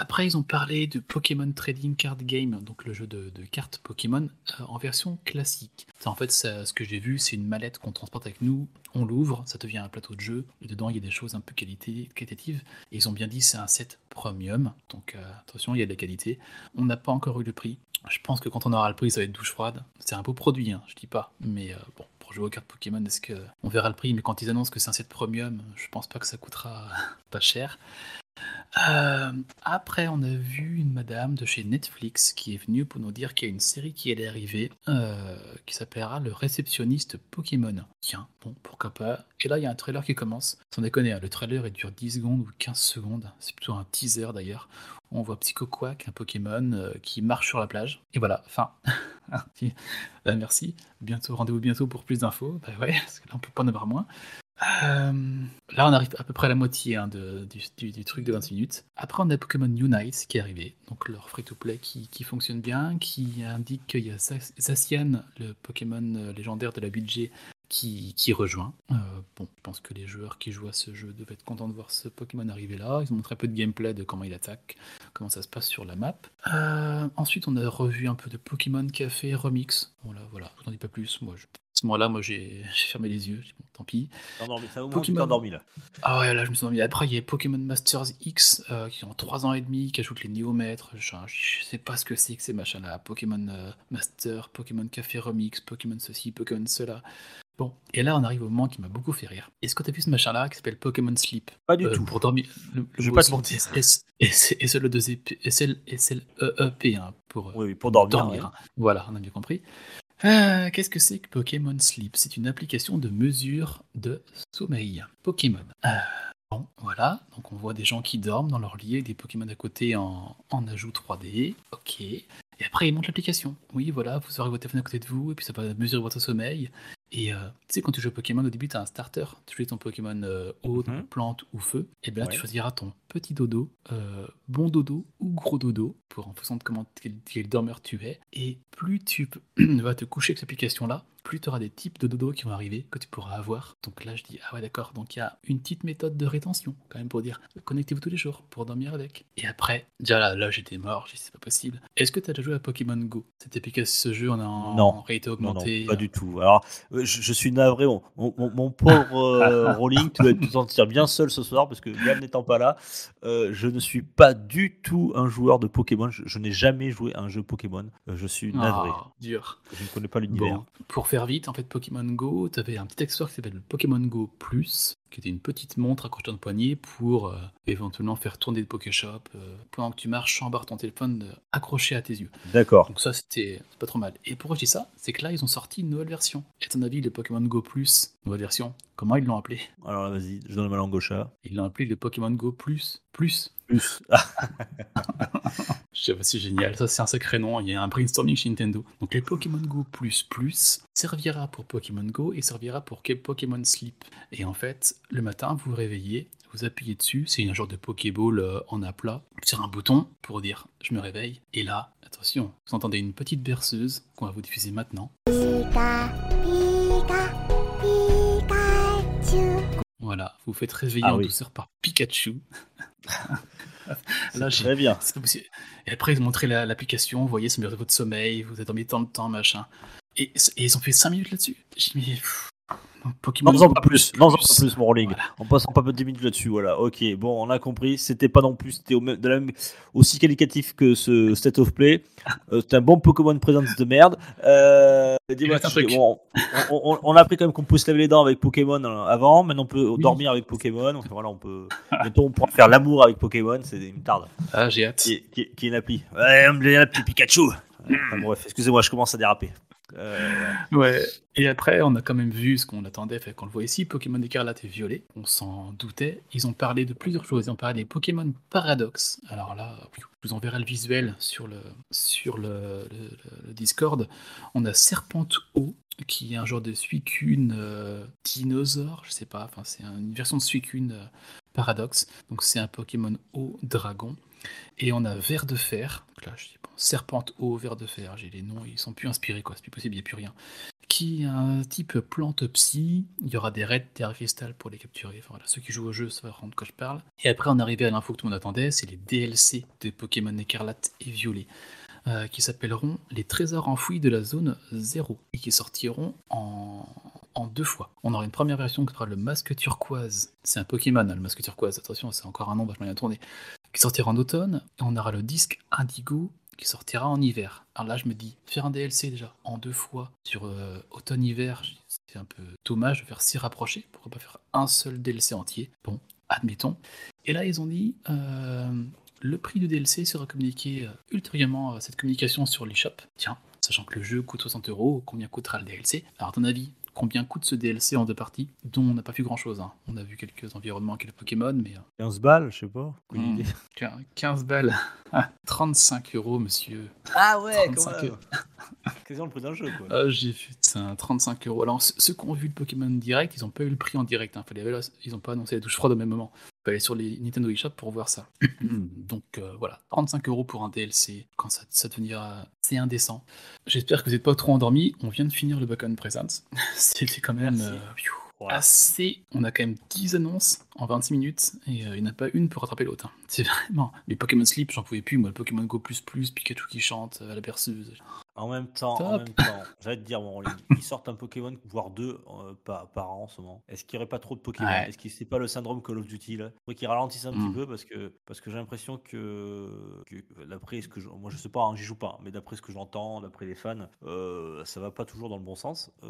Après, ils ont parlé de Pokémon Trading Card Game, donc le jeu de, cartes Pokémon euh, en version classique. En fait, ce que j'ai vu, c'est une mallette qu'on transporte avec nous, on l'ouvre, ça devient un plateau de jeu, et dedans, il y a des choses un peu qualitatives. Et ils ont bien dit c'est un set premium, donc euh, attention, il y a de la qualité. On n'a pas encore eu le prix. Je pense que quand on aura le prix, ça va être douche froide. C'est un beau produit, hein, je dis pas, mais euh, bon, pour jouer aux cartes Pokémon, est-ce que on verra le prix? Mais quand ils annoncent que c'est un set premium, je pense pas que ça coûtera pas cher. Euh, après, on a vu une madame de chez Netflix qui est venue pour nous dire qu'il y a une série qui allait arriver euh, qui s'appellera Le réceptionniste Pokémon. Tiens, bon, pourquoi pas. Et là, il y a un trailer qui commence. Sans déconner, hein, le trailer il dure 10 secondes ou 15 secondes. C'est plutôt un teaser d'ailleurs. On voit Psycho Quack, un Pokémon euh, qui marche sur la plage. Et voilà, fin. Bah, merci. Bientôt, rendez-vous bientôt pour plus d'infos. Bah ouais, parce que là, on peut pas en avoir moins. Euh, là, on arrive à peu près à la moitié hein, du, truc de 20 minutes. Après, on a Pokémon Unite qui est arrivé, donc leur free-to-play qui, qui fonctionne bien, qui indique qu'il y a Zac- Zacian, le Pokémon euh, légendaire de la budget, qui, rejoint. Euh, bon, je pense que les joueurs qui jouent à ce jeu devaient être contents de voir ce Pokémon arriver là. Ils ont montré un peu de gameplay de comment il attaque, comment ça se passe sur la map. Ensuite, on a revu un peu de Pokémon Café Remix. Voilà, voilà, je n'en dis pas plus. Moi, je- ce moment-là, moi, j'ai fermé les yeux. Dit, bon, tant pis. T'es endormi, ça au moins Pokémon. t'es endormi là. Ah ouais, là, je me suis endormi. Après, il y a Pokémon Masters X euh, qui ont 3 ans et demi, qui ajoutent les néomètres. Je, je sais pas ce que c'est que ces machins-là. Pokémon euh, Master, Pokémon Café Remix, Pokémon ceci, Pokémon cela. Bon, et là, on arrive au moment qui m'a beaucoup fait rire. Est-ce que tu as vu ce machin-là qui s'appelle Pokémon Sleep? Pas du Euh, tout. Pour dormir. Le, le Je vais pas te mentir. c'est S- S- et c'est le 2 et c'est le E-E-P hein, pour euh, Oui, oui, pour dormir. dormir. ouais. hein. Voilà, on a bien compris. Euh, Qu'est-ce que c'est que Pokémon Sleep? C'est une application de mesure de sommeil. Pokémon. Euh, bon, voilà. Donc on voit des gens qui dorment dans leur lit avec des Pokémon à côté en, en ajout 3D. Ok. Et après, ils montent l'application. Oui, voilà, vous aurez votre téléphone à côté de vous et puis ça va mesurer votre sommeil. Et euh, tu sais, quand tu joues Pokémon, au début, tu as un starter. Tu choisis ton Pokémon euh, eau, Mhm. plante ou feu. Et bien là, tu choisiras ton petit dodo, euh, bon dodo ou gros dodo, pour en fonction de comment quel, quel dormeur tu es. Et plus tu vas te coucher avec cette application-là, plus tu auras des types de dodo qui vont arriver que tu pourras avoir. Donc là, je dis, ah ouais, d'accord. Donc il y a une petite méthode de rétention, quand même, pour dire, connectez-vous tous les jours pour dormir avec. Et après, déjà là, là j'étais mort, dit, c'est pas possible. Est-ce que tu as déjà joué à Pokémon Go? Cette application, ce jeu, on a en, Non. en réalité Non, non, augmentée. pas du tout. Alors, euh, je, je suis navré. Mon, mon- pauvre euh, Rolling, tu vas te sentir bien seul ce soir parce que Gab n'étant pas là, euh, je ne suis pas du tout un joueur de Pokémon. Je, je n'ai jamais joué à un jeu Pokémon. Euh, je suis navré. Dur. Je ne connais pas l'univers. Bon, pour faire vite, en fait, Pokémon Go, tu avais un petit accessoire qui s'appelle le Pokémon Go Plus, qui était une petite montre accrochée dans le poignet pour euh, éventuellement faire tourner le Pokéshop euh, pendant que tu marches en barre ton téléphone euh, accroché à tes yeux. D'accord. Donc ça, c'était c'est pas trop mal. Et pourquoi je dis ça? C'est que là, ils ont sorti une nouvelle version. Et à ton avis, le Pokémon Go Plus, nouvelle version, comment ils l'ont appelé? Alors là, vas-y, je donne ma langue au chat. Ils l'ont appelé le Pokémon Go Plus. Plus. Plus. Je sais pas si génial, ça c'est un sacré nom, il y a un brainstorming chez Nintendo. Donc les Pokémon Go Plus Plus servira pour Pokémon Go et servira pour Pokémon Sleep. Et en fait, le matin, vous vous réveillez, vous appuyez dessus, c'est un genre de Pokéball euh, en aplat, sur un bouton pour dire je me réveille. Et là, attention, vous entendez une petite berceuse qu'on va vous diffuser maintenant. Voilà, vous vous faites réveiller Ah en oui. douceur par Pikachu. Là, j'ai Très bien. Et après, ils ont montré la- l'application, vous voyez, ça mesure votre sommeil, vous êtes dormi tant de temps, machin. Et, et ils ont fait 5 minutes là-dessus. J'ai mais. pff, Pokémon. Pas plus. Non, en pas plus, mon Rolling. Voilà. On passe en pas 10 minutes là-dessus. Voilà. Ok. Bon, on a compris. C'était pas non plus. C'était au même- de la même- aussi qualitatif que ce State of Play. Euh, C'était un bon Pokémon Presence de merde. Euh, un truc. bon, on, on- on a appris quand même qu'on peut se laver les dents avec Pokémon euh, avant. Maintenant, on peut Oui. dormir avec Pokémon. Enfin, voilà, on peut. Bientôt, on pourra faire l'amour avec Pokémon. C'est une tarde. Ah, j'ai hâte. Qui est, qui est- qui est une appli. Ouais, on me la petit Pikachu. Enfin, bref, excusez-moi, je commence à déraper. Euh, Ouais. Et après, on a quand même vu ce qu'on attendait, fait qu'on le voit ici, Pokémon écarlate et violet. On s'en doutait. Ils ont parlé de plusieurs choses. Ils ont parlé des Pokémon Paradox. Alors là, je vous enverrai le visuel sur le, sur le, Discord. On a Serpent-O, qui est un genre de Suicune euh, dinosaure, je sais pas. Enfin, c'est une version de Suicune euh, Paradox. Donc c'est un Pokémon eau dragon. Et on a Ver de Fer. Donc là, je Serpente eau, Ver de Fer. J'ai les noms, ils sont plus inspirés, quoi. C'est plus possible, il n'y a plus rien qui est un type plante psy. Il y aura des raids terre cristal pour les capturer. Voilà, ceux qui jouent au jeu savent de quoi je parle. Et après, on est arrivé à l'info que tout le monde attendait c'est les DLC de Pokémon écarlate et violet. euh, qui s'appelleront les trésors enfouis de la zone 0 et qui sortiront en, en deux fois. On aura une première version qui sera le masque turquoise. C'est un Pokémon, hein, le masque turquoise, attention, c'est encore un nom vachement bien tourné. Qui sortira en automne. On aura le disque indigo qui sortira en hiver. Alors là, je me dis, faire un DLC déjà en deux fois sur euh, automne-hiver, c'est un peu dommage de faire si rapproché. Pourquoi pas faire un seul DLC entier? Bon, admettons. Et là, ils ont dit, euh, le prix du DLC sera communiqué euh, ultérieurement à cette communication sur l'eShop. Tiens, sachant que le jeu coûte 60 euros, combien coûtera le DLC Alors, à ton avis, combien coûte ce DLC en deux parties Dont on n'a pas vu grand-chose. hein. On a vu quelques environnements, quelques Pokémon, mais... euh, 15 balles, je sais pas. Idée. 15 balles. Ah, 35 euros, monsieur. Ah ouais, 35 quand même. Quasiment le prix d'un jeu, quoi. Ah, j'ai vu, c'est un 35 euros. Alors, ceux ceux qui ont vu le Pokémon direct, ils n'ont pas eu le prix en direct. hein. Fallait- ils n'ont pas annoncé la douche froide au même moment. Faut aller sur les Nintendo eShop pour voir ça. Donc euh, voilà, 35 euros pour un DLC quand ça, ça deviendra c'est indécent. J'espère que vous n'êtes pas trop endormis. On vient de finir le Pokémon Presents. C'était quand même euh, assez. On a quand même 10 annonces en 26 minutes et euh, il n'y en a pas une pour rattraper l'autre. hein. C'est vraiment. Les Pokémon Sleep, j'en pouvais plus. Moi, le Pokémon Go, Pikachu qui chante euh, à la berceuse. En même temps, en Top. même temps, j'allais te dire, bon, ils sortent un Pokémon, voire deux euh, par, par an en ce moment. Est-ce qu'il n'y aurait pas trop de Pokémon? Ouais. Est-ce que c'est pas le syndrome Call of Duty là? Faudrait qu'ils ralentissent un Mm. petit peu parce que, parce que j'ai l'impression que, que d'après ce que je, moi je sais pas, hein, j'y joue pas, mais d'après ce que j'entends, d'après les fans, euh, ça va pas toujours dans le bon sens. Euh,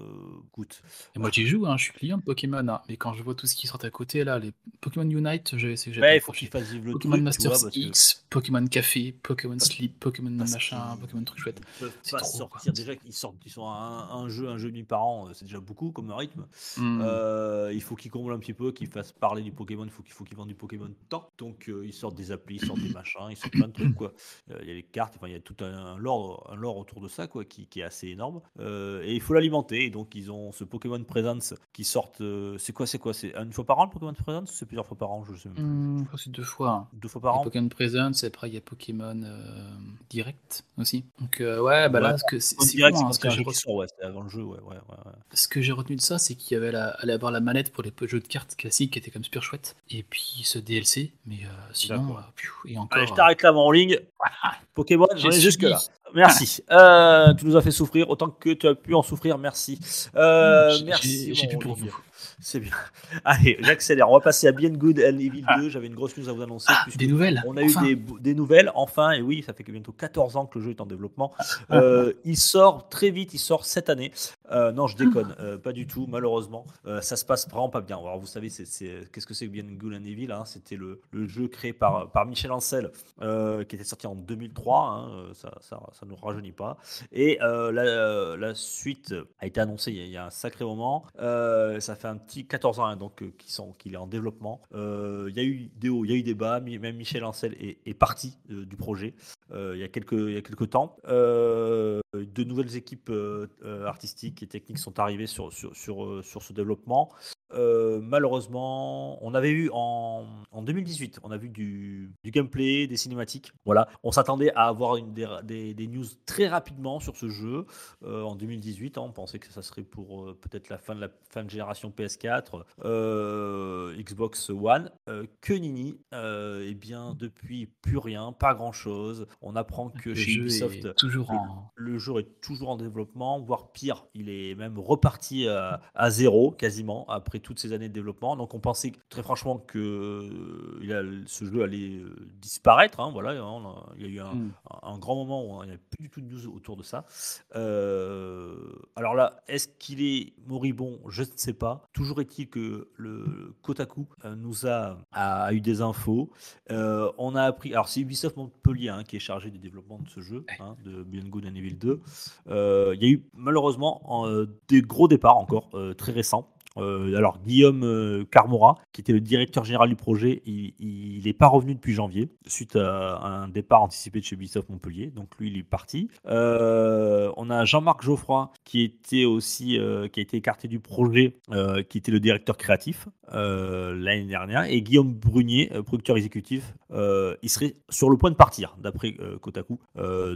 écoute, Et moi, j'y joue, hein, je suis client de Pokémon. hein, mais quand je vois tout ce qui sort à côté, là, les Pokémon Unite, je sais que j'ai ouais, il faut qu'ils accroché. fassent vivre le Pokémon truc, Masters vois, parce que- X, Pokémon Café, Pokémon Sleep, Pokémon parce machin, Pokémon truc chouette. Ils peuvent pas trop, sortir. quoi. Déjà qu'ils sortent, ils sont à un, un jeu, un jeu demi par an, euh, c'est déjà beaucoup comme rythme. Hmm. Euh, il faut qu'ils comblent un petit peu, qu'ils fassent parler du Pokémon. Il faut qu'il qu'ils vendent du Pokémon temps. Donc euh, ils sortent des applis, ils sortent des machins, ils sortent plein de trucs quoi. Euh, Il y a les cartes, il y a tout un, un lore, un lore autour de ça quoi, qui, qui est assez énorme. Et il faut l'alimenter. Et donc ils ont ce Pokémon Presence qui sortent. c'est quoi, c'est quoi, c'est une fois par an le Pokémon Presence? C'est plusieurs fois par an Je sais même plus. Je crois que c'est deux fois. hein. Deux fois par an. Pokémon Presence, et après il y a Pokémon euh, Direct aussi. Donc euh, ouais, bah là, Ouais. ce que c'est c'est direct, hein, c'est ce quand que j'ai retenu- ouais, avant le jeu, ouais, ouais, ouais, ouais. Ce que j'ai retenu de ça, c'est qu'il y avait la, allait avoir la manette pour les jeux de cartes classiques qui était comme super chouette. Et puis ce DLC, mais euh, sinon, euh, pfiou, et encore. Allez, je t'arrête là, mon ligne. Pokémon, j'en ai J'ai jusque là. Merci. Euh, tu nous as fait souffrir autant que tu as pu en souffrir. Merci. Euh, J'ai- merci. j'ai- plus pour vous. C'est bien. Allez, j'accélère. On va passer à Bien Good and Evil 2. J'avais une grosse news à vous annoncer. Ah, des nouvelles. on a enfin. eu des, des nouvelles, enfin, et oui, ça fait bientôt 14 ans que le jeu est en développement. Euh, il sort très vite, il sort cette année. Euh, non, je déconne, euh, pas du tout, malheureusement. Ça se passe vraiment pas bien. Alors, vous savez, c'est, qu'est-ce que c'est que Bien Good and Evil hein? C'était le, le jeu créé par, par Michel Ancel, qui était sorti en 2003. hein, ça, ça, ça ne rajeunit pas. Et la, la suite a été annoncée il y a, il y a un sacré moment. Ça fait un petit 14 ans hein, donc, euh, qu'il sont- qu'il est en développement. Euh, Il y a eu des hauts, il y a eu des bas. Même Michel Ancel est, parti euh, du projet il, y a quelques, y a temps. De nouvelles équipes artistiques et techniques sont arrivées sur, sur, sur, sur ce développement. Euh, malheureusement, on avait eu en, en 2018, on a vu du, du gameplay, des cinématiques. Voilà, on s'attendait à avoir une, des, des- des news très rapidement sur ce jeu euh, en 2018. hein, on pensait que ça serait pour euh, peut-être la fin de la fin de génération PS4, euh, Xbox One. Que nini, eh bien depuis plus rien, pas grand-chose. On apprend que le chez Ubisoft, toujours le- en. le jeu est toujours en développement, voire pire, il est même reparti à, à zéro quasiment après toutes ces années de développement. Donc on pensait très franchement que euh, ce jeu allait euh, disparaître. hein, voilà, hein, a- il y a eu un, Hmm. un grand moment où il n'y avait plus du tout de news autour de ça. Euh, alors là, est-ce qu'il est moribond? Je ne sais pas. Toujours est-il que le Kotaku nous a, a eu des infos. Euh, on a appris. Alors c'est Ubisoft Montpellier hein, qui est chargé du développement de ce jeu, hein, de Beyond Good and Evil 2. Euh, Il y a eu malheureusement en, des gros départs encore très récents. Euh, alors Guillaume euh, Carmora, qui était le directeur général du projet, il n'est pas revenu depuis janvier suite à un départ anticipé de chez Ubisoft Montpellier. Donc lui, il est parti. Euh, on a Jean-Marc Geoffroy qui était aussi qui a été écarté du projet, qui était le directeur créatif l'année dernière, et Guillaume Brunier, producteur exécutif, il serait sur le point de partir d'après Kotaku.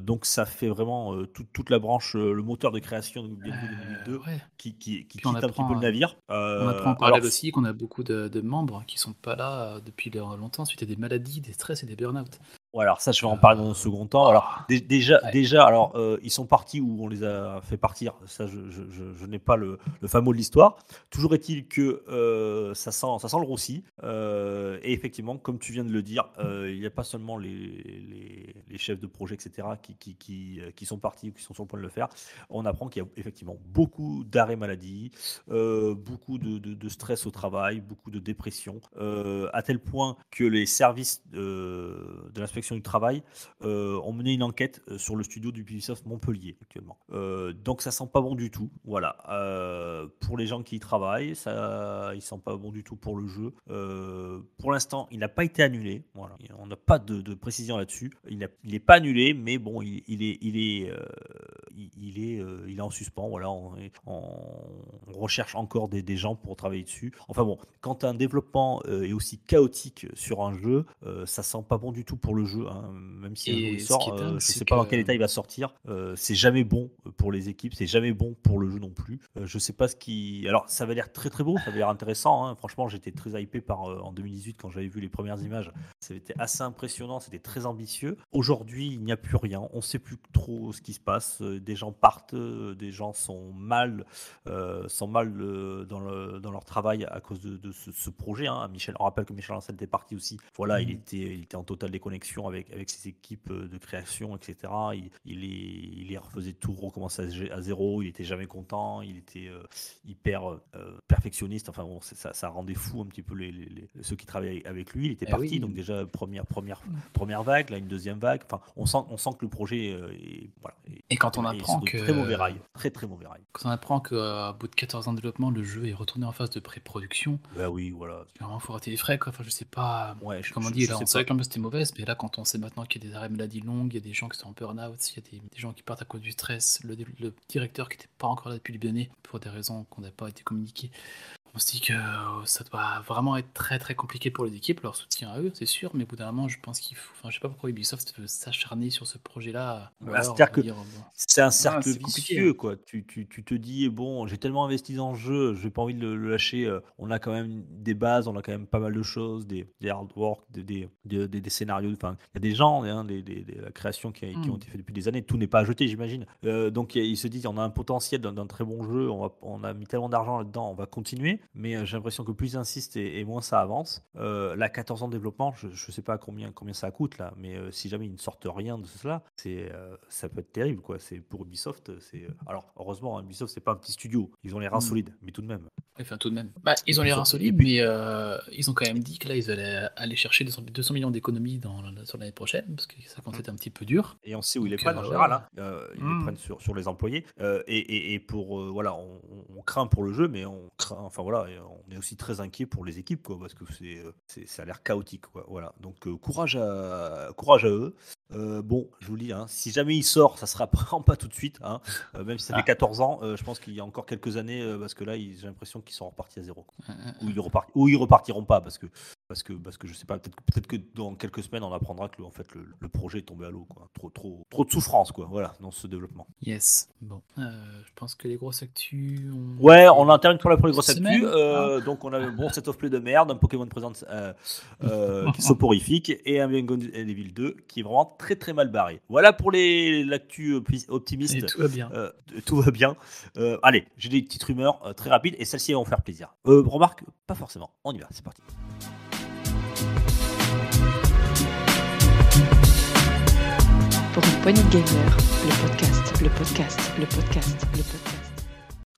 Donc ça fait vraiment tout- toute la branche, le moteur de création de Beyond Good and Evil 2 Euh, ouais. qui, qui, qui quitte un petit peu le navire. On Euh, apprend en parallèle alors, aussi qu'on a beaucoup de, de membres qui sont pas là euh, depuis longtemps suite à des maladies, des stress et des burn-out. Ouais, alors ça, je vais en parler dans un second temps. Alors, dé- déjà, Ouais. déjà, alors, euh, ils sont partis ou on les a fait partir? Ça, je, je- je- je n'ai pas le, le fameux de l'histoire. Toujours est-il que euh, ça, sent, ça sent le roussi. Euh, et effectivement, comme tu viens de le dire, euh, il n'y a pas seulement les, les, les chefs de projet, etc., qui, qui, qui, qui sont partis ou qui sont sur le point de le faire. On apprend qu'il y a effectivement beaucoup d'arrêts maladie, beaucoup de, de- de stress au travail, beaucoup de dépression, à tel point que les services de l'inspection du travail ont mené une enquête sur le studio du Ubisoft Montpellier actuellement. donc ça sent pas bon du tout. Voilà. pour les gens qui y travaillent, ça, il sent pas bon du tout pour le jeu. pour l'instant, il n'a pas été annulé. Voilà. On n'a pas de, précision là-dessus. Il n'est pas annulé, mais bon, il, est, en suspens. Voilà. On, recherche encore des, des, gens pour travailler dessus. Enfin bon, quand un développement est aussi chaotique sur un jeu, euh, ça sent pas bon du tout pour le jeu. Hein. Même si il sort, euh, je sais pas dans quel état il va sortir. Euh, c'est jamais bon pour les équipes, c'est jamais bon pour le jeu non plus. je sais pas ce qui. Alors ça va l'air très très beau, ça va l'air intéressant. Hein. Franchement, j'étais très hypé par en 2018 quand j'avais vu les premières images. C'était assez impressionnant, c'était très ambitieux. Aujourd'hui, il n'y a plus rien. On sait plus trop ce qui se passe. Des gens partent, des gens sont mal, sont mal dans, le, dans leur travail à cause de, ce, projet. Hein. Michel, on rappelle que Michel Ancel était parti aussi. Voilà, il, mmh. était, il était en totale déconnexion avec, avec ses équipes euh, de création, etc. Il, il, il les refaisait tout, recommencer à, zéro. Il était jamais content. Il était euh, hyper euh, perfectionniste. Enfin bon, ça, ça, rendait fou un petit peu les, ceux qui travaillaient avec lui. Il était eh parti, donc déjà première, première, première vague, là une deuxième vague. Enfin, on sent, on sent que le projet est, voilà, Et quand on apprend que très mauvais rail, très très mauvais rail. Quand on apprend qu'à bout de 14 ans de développement, le jeu est retourné en phase de pré-production. Bah oui, voilà. Vraiment, faut rater les frais, quoi. Enfin, je sais pas. Ouais, comme on dit, là, on savait que l'ambiance était mauvaise, mais là, quand on sait maintenant qu'il y a des arrêts maladie longues, il y a des gens qui sont en burn-out, il y a des, gens qui partent à cause du stress, le, directeur qui n'était pas encore là depuis le début pour des raisons qu'on n'a pas été communiquées. On se dit que ça doit vraiment être très très compliqué pour les équipes, leur soutien à eux, c'est sûr, mais au bout d'un moment, je pense qu'il faut. Enfin, je sais pas pourquoi Ubisoft veut s'acharner sur ce projet-là. Bah, c'est-à-dire que c'est un cercle vicieux, hein. quoi. Tu, tu, tu, te dis, bon, j'ai tellement investi dans le jeu, j'ai pas envie de le, lâcher. Euh, on a quand même des bases, on a quand même pas mal de choses, des, des hard work, des, des, des, scénarios. Enfin, il y a des gens, hein, des, des, la création qui, qui, ont hmm. été faits depuis des années. Tout n'est pas à jeter, j'imagine. Euh, donc, ils se disent, on a un potentiel d'un très bon jeu, on, va, on a mis tellement d'argent là-dedans, on va continuer mais euh, j'ai l'impression que plus ils insistent et, moins ça avance. Euh, là, 14 ans de développement, je ne sais pas combien, combien ça coûte là, mais euh, si jamais ils ne sortent rien de cela, c'est ça peut être terrible quoi. C'est pour Ubisoft, c'est alors heureusement hein, Ubisoft c'est pas un petit studio, ils ont les reins mm. solides, mais tout de même. Enfin tout de même. Bah, ils ont les reins solides, mais ils ont quand même dit que là ils allaient aller chercher 200, millions d'économies sur l'année prochaine parce que ça compte être un petit peu dur. Et on sait où ils les prennent en général. Hein. ils les mm. prennent sur, sur les employés et, et, pour voilà, on, on, craint pour le jeu, mais on craint, enfin voilà, on est aussi très inquiet pour les équipes, quoi, parce que c'est, euh, ça a l'air chaotique. Quoi, voilà. Donc euh, courage, à, courage à eux. Euh, bon, je vous le dis, hein, si jamais il sort, ça sera vraiment pas tout de suite. Hein, même si ça fait 14 ah. ans, je pense qu'il y a encore quelques années, parce que là, j'ai l'impression qu'ils sont repartis à zéro. Ou, ils ou ils repartiront pas, parce que parce que, parce que je sais pas, peut-être peut que dans quelques semaines, on apprendra que en fait, le, projet est tombé à l'eau. Quoi. Trop, trop, trop de souffrance quoi, voilà, dans ce développement. Yes. Bon, euh, je pense que les grosses actus. Ouais, on a terminé pour la première grosse actu. Euh, ah. Donc, on a un bon set of play de merde, un Pokémon présente euh, qui soporifique et un Beyond Evil 2 qui est vraiment très très mal barré. Voilà pour les l'actu optimiste. tout va bien. tout va bien. allez, j'ai des petites rumeurs très rapides et celles-ci vont faire plaisir. remarque, pas forcément. On y va, c'est parti. pour une poignée de gamer, le podcast, le podcast, le podcast, le podcast.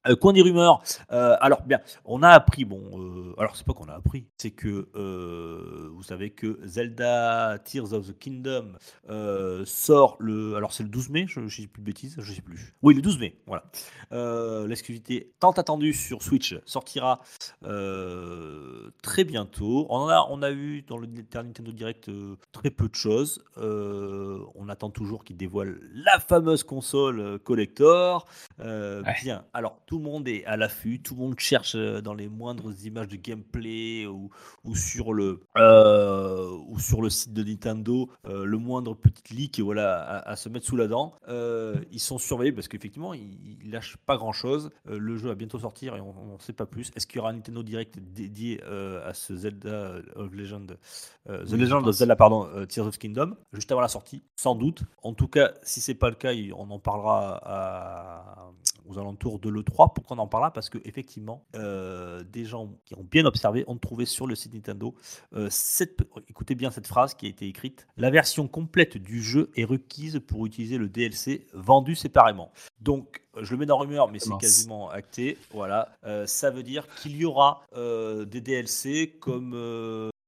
Euh, coin des rumeurs. Euh, alors bien, on a appris, bon, euh, alors c'est pas qu'on a appris, c'est que vous savez que Zelda Tears of the Kingdom sort le, alors c'est le 12 mai, je, ne dis plus de bêtises, je sais plus. Oui, le 12 mai, voilà. L'exclusivité tant attendue sur Switch sortira très bientôt. On a, on a eu dans le dernier Nintendo Direct très peu de choses. on attend toujours qu'ils dévoilent la fameuse console collector. Bien, alors tout tout le monde est à l'affût, tout le monde cherche euh, dans les moindres images de gameplay ou, ou sur, le, euh, ou sur le site de Nintendo, euh, le moindre petit leak voilà, à, se mettre sous la dent. ils sont surveillés parce qu'effectivement, ils, lâchent pas grand chose. le jeu va bientôt sortir et on ne sait pas plus. Est-ce qu'il y aura un Nintendo Direct dédié à ce Zelda of Legend, The Legend of Zelda, pardon, Tears of Kingdom, juste avant la sortie? Sans doute. En tout cas, si c'est pas le cas, on en parlera à, aux alentours de l'E3. Pourquoi on en parle là? Parce que effectivement, euh, des gens qui ont bien observé ont trouvé sur le site Nintendo, euh, cette, écoutez bien cette phrase qui a été écrite, la version complète du jeu est requise pour utiliser le DLC vendu séparément. Donc, je le mets dans rumeur, mais c'est quasiment acté. Voilà, euh, ça veut dire qu'il y aura des DLC comme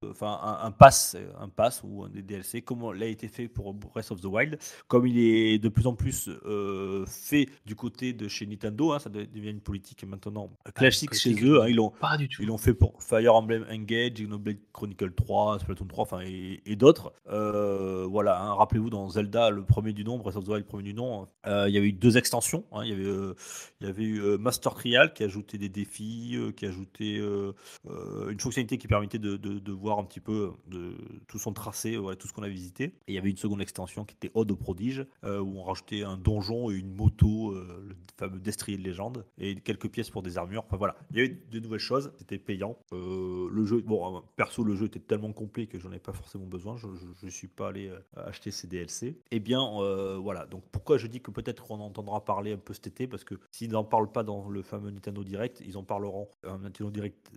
enfin un, un pass, un pass ou un des DLC, comme l'a été fait pour Breath of the Wild, comme il est de plus en plus euh, fait du côté de chez Nintendo, hein, ça devient une politique maintenant classique chez eux. Hein, ils l'ont Pas du tout. ils l'ont fait pour Fire Emblem Engage, Xenoblade Chronicle 3, Splatoon 3, enfin et, et d'autres. Euh, voilà, hein, rappelez-vous dans Zelda, le premier du nom, Breath of the Wild, le premier du nom, euh, il y avait eu deux extensions. il y avait, euh, il y avait eu euh, Master Trial qui ajoutait des défis, euh, qui ajoutait euh, euh, une fonctionnalité qui permettait de, de- de voir un petit peu de, tout son tracé, tout ce qu'on a visité. Et il y avait une seconde extension qui était Ode au prodige, euh, où on rajoutait un donjon et une moto, euh, le fameux destrier de légende, et quelques pièces pour des armures. Enfin voilà, il y avait de nouvelles choses, c'était payant. Euh, le jeu, bon, perso, le jeu était tellement complet que j'en ai pas forcément besoin. Je ne suis pas allé acheter ces DLC. Eh bien, voilà. Donc pourquoi je dis que peut-être qu'on entendra parler un peu cet été, parce que s'ils n'en parlent pas dans le fameux Nintendo Direct, ils en parleront un Nintendo Direct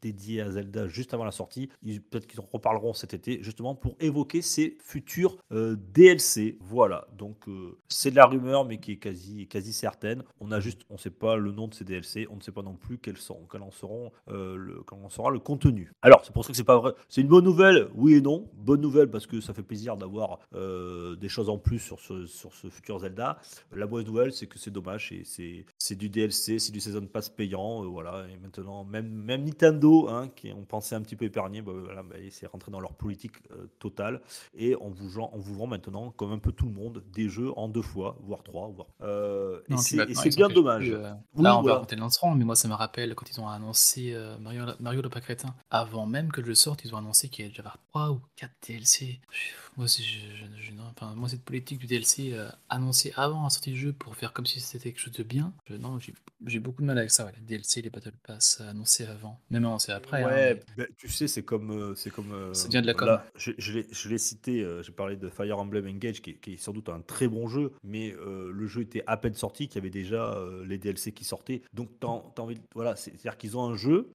dédié à Zelda juste avant la sortie. Peut-être qu'ils en reparleront cet été, justement pour évoquer ces futurs euh, DLC. Voilà. Donc euh, c'est de la rumeur, mais qui est quasi, quasi certaine. On a juste, on sait pas le nom de ces DLC, on ne sait pas non plus quels sont, quels en seront, euh, le, en sera le contenu. Alors c'est pour ça que c'est pas vrai. C'est une bonne nouvelle, oui et non. Bonne nouvelle parce que ça fait plaisir d'avoir euh, des choses en plus sur ce, sur ce futur Zelda. La bonne nouvelle, c'est que c'est dommage, c'est c'est du DLC, c'est du Season Pass payant, voilà. Et maintenant, même, même Nintendo, hein, qui on pensait un petit peu épargné, bah, voilà, bah, c'est rentré dans leur politique euh, totale, et on vous, vend, on vous vend maintenant, comme un peu tout le monde, des jeux en deux fois, voire trois, voire. euh, et c'est bien dommage. euh, Là, on va ils lanceront, mais moi, ça me rappelle quand ils ont annoncé Mario, Mario le pas crétin. Avant même que le jeu sorte, ils ont annoncé qu'il y allait déjà avoir 3 ou 4 DLC. Pff, Moi, je, je- je- non, enfin, moi, cette politique du DLC euh, annoncée avant la sortie du jeu pour faire comme si c'était quelque chose de bien, non, j'ai beaucoup de mal avec ça. Ouais, les DLC, les Battle Pass euh, annoncés avant, même annoncés après. hein, Ouais, mais- bah, tu sais, c'est comme. euh, c'est comme euh, Ça devient de la com. là, je l'ai- cité, euh, j'ai parlé de Fire Emblem Engage, qui, est- qui est sans doute un très bon jeu, mais le jeu était à peine sorti, qu'il y avait déjà les DLC qui sortaient. Donc, t'as t'as envie de- Voilà, c'est- c'est-à-dire qu'ils ont un jeu,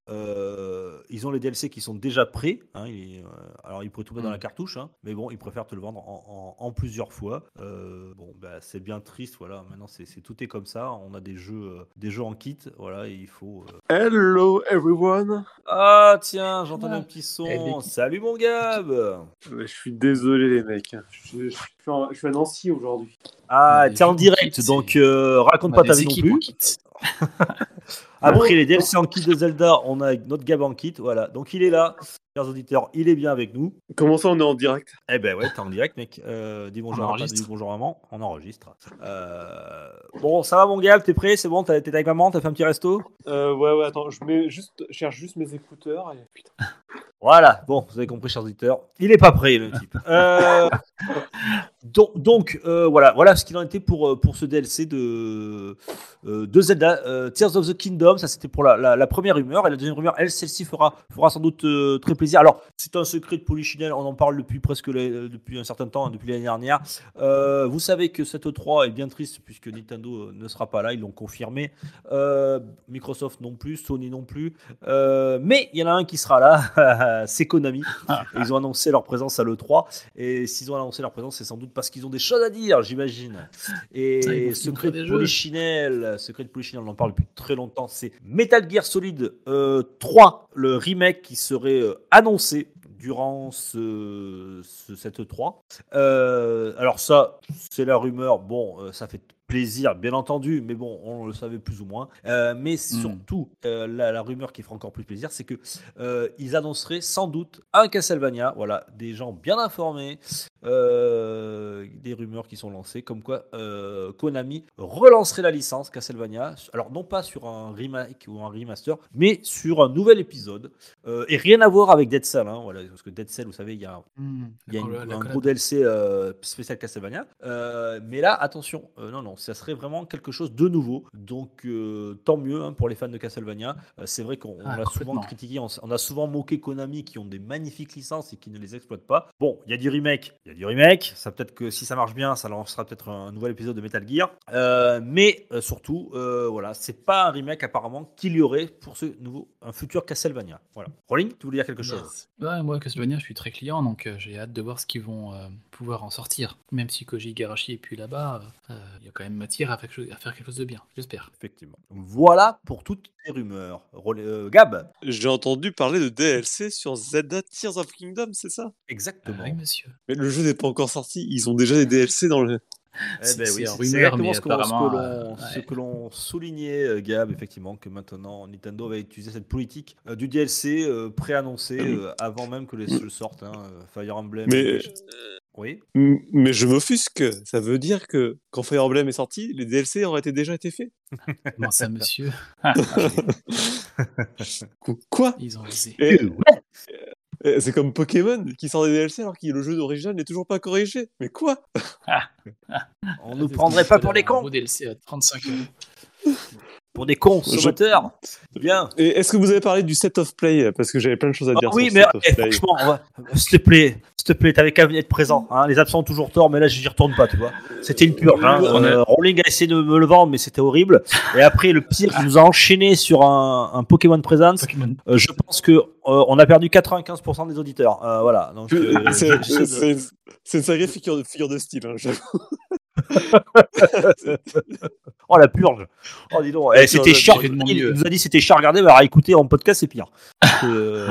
ils ont les DLC qui sont déjà prêts. hein, et, alors, ils pourraient tout mettre dans Mm. la cartouche, hein, mais bon, ils préfèrent te le vendre en, en- en plusieurs fois. Euh, bon, bah, c'est bien triste, voilà. Maintenant, c'est c'est- tout est comme ça. On a des jeux, euh, des jeux en kit, voilà, et il faut. euh, Hello everyone. ah tiens, j'entends Ah. un petit son. Salut mon Gab. Je suis désolé les mecs. Je, je suis, en- je suis à Nancy aujourd'hui. Ah, t'es en direct, donc euh, raconte pas ta vie non plus. kit. Après les DLC en kit de Zelda, on a notre Gab en kit, voilà. Donc il est là, chers auditeurs, il est bien avec nous. Comment ça on est en direct? Eh ben ouais, t'es en direct, mec. Euh, dis bonjour On à papa, dis bonjour à maman, on enregistre. Euh, Bon, ça va mon Gab, t'es prêt? C'est bon, t'es avec maman, t'as fait un petit resto? Euh, Ouais ouais attends, je mets juste, je cherche juste mes écouteurs. et- Putain. Voilà, bon, vous avez compris, chers auditeurs. Il est pas prêt, le type. Euh, donc, donc, euh, voilà, voilà ce qu'il en était pour, pour ce DLC de, euh, de Zelda, euh, Tears of the Kingdom. Ça, c'était pour la, la- la première rumeur. Et la deuxième rumeur, elle, celle-ci fera, fera sans doute euh, très plaisir. Alors, c'est un secret de Polichinelle. On en parle depuis presque les- depuis un certain temps, hein, depuis l'année dernière. Euh, vous savez que cette E3 est bien triste puisque Nintendo euh, ne sera pas là. Ils l'ont confirmé. Euh, Microsoft non plus, Sony non plus. Euh, mais il y en a un qui sera là, c'est Konami. Ils ont annoncé leur présence à l'E3. Et s'ils ont annoncé leur présence, c'est sans doute parce qu'ils ont des choses à dire, j'imagine. Et se secret de. Polichinelle, secret de Polichinelle, on en parle depuis très longtemps. C'est Metal Gear Solid euh, 3, le remake qui serait euh, annoncé durant ce, ce- cette E3. Euh, alors ça, c'est la rumeur. Bon, euh, ça fait plaisir, bien entendu, mais bon, on le savait plus ou moins. Euh, mais surtout, euh, la, la rumeur qui fera encore plus plaisir, c'est que ils annonceraient sans doute un Castlevania. Voilà, des gens bien informés, euh, des rumeurs qui sont lancées, comme quoi euh, Konami relancerait la licence Castlevania. Alors non pas sur un remake ou un remaster, mais sur un nouvel épisode. Euh, et rien à voir avec Dead Cell, hein, voilà, parce que Dead Cell, vous savez, il y a il y a une- un gros DLC spécial Castlevania. Mais là, attention, non, non, ça serait vraiment quelque chose de nouveau. Donc, tant mieux hein, pour les fans de Castlevania. C'est vrai qu'on on Ah, l'a souvent critiqué, on a souvent moqué Konami qui ont des magnifiques licences et qui ne les exploitent pas. Bon, il y a du remake, il y a du remake. Ça peut-être que si ça marche bien, ça lancera peut-être un nouvel épisode de Metal Gear. Euh, mais euh, surtout, euh, voilà, c'est pas un remake apparemment qu'il y aurait pour ce nouveau, un futur Castlevania. Voilà. Rolling, tu voulais dire quelque chose? Ouais, moi, Castlevania, je suis très client, donc euh, j'ai hâte de voir ce qu'ils vont euh, pouvoir en sortir. Même si Koji Igarashi est plus là-bas, euh, il y a quand même matière à faire, quelque chose- à faire quelque chose de bien, j'espère. Effectivement. Voilà pour toutes les rumeurs. Euh, Gab, J'ai entendu parler de DLC sur Zelda Tears of Kingdom, c'est ça? Exactement. Oui, monsieur. Mais le jeu n'est pas encore sorti, ils ont déjà des DLC dans le. Eh C'est- ben c'est oui, c'est exactement mais ce que l'on- euh, ouais. soulignait, euh, Gab, effectivement, que maintenant Nintendo va utiliser cette politique euh, du DLC euh, préannoncé euh, avant même que les jeux sortent. hein, Fire Emblem. Mais, Oui. Mais je m'offusque, ça veut dire que quand Fire Emblem est sorti, les DLC auraient été déjà été faits. Comment ça, monsieur? Qu- Quoi? Ils ont osé. Et C'est comme Pokémon qui sort des DLC alors que le jeu d'origine n'est toujours pas corrigé. Mais quoi? On nous prendrait pas pour des cons, DLC à 35 euros. pour des consommateurs. Bien. Et est-ce que vous avez parlé du set of play? Parce que j'avais plein de choses à Ah dire oui, sur mais le set of eh, play. franchement, s'il te plaît, s'il te plaît, t'avais qu'à venir être présent. hein. Les absents ont toujours tort, mais là, j'y retourne pas, tu vois. C'était une purge. hein. Euh, Rowling a essayé de me le vendre, mais c'était horrible. Et après, le pire, il nous a enchaîné sur un, un Pokémon Presence. Pokémon. Euh, je pense que euh, on a perdu 95% des auditeurs. Euh, voilà. Donc, euh, C'est de- une sacrée figure de, figure de style, hein. Oh la purge. Oh dis donc. Eh, c'était chiant. Il nous a dit c'était chiant à regarder, mais à écouter en podcast c'est pire. Euh.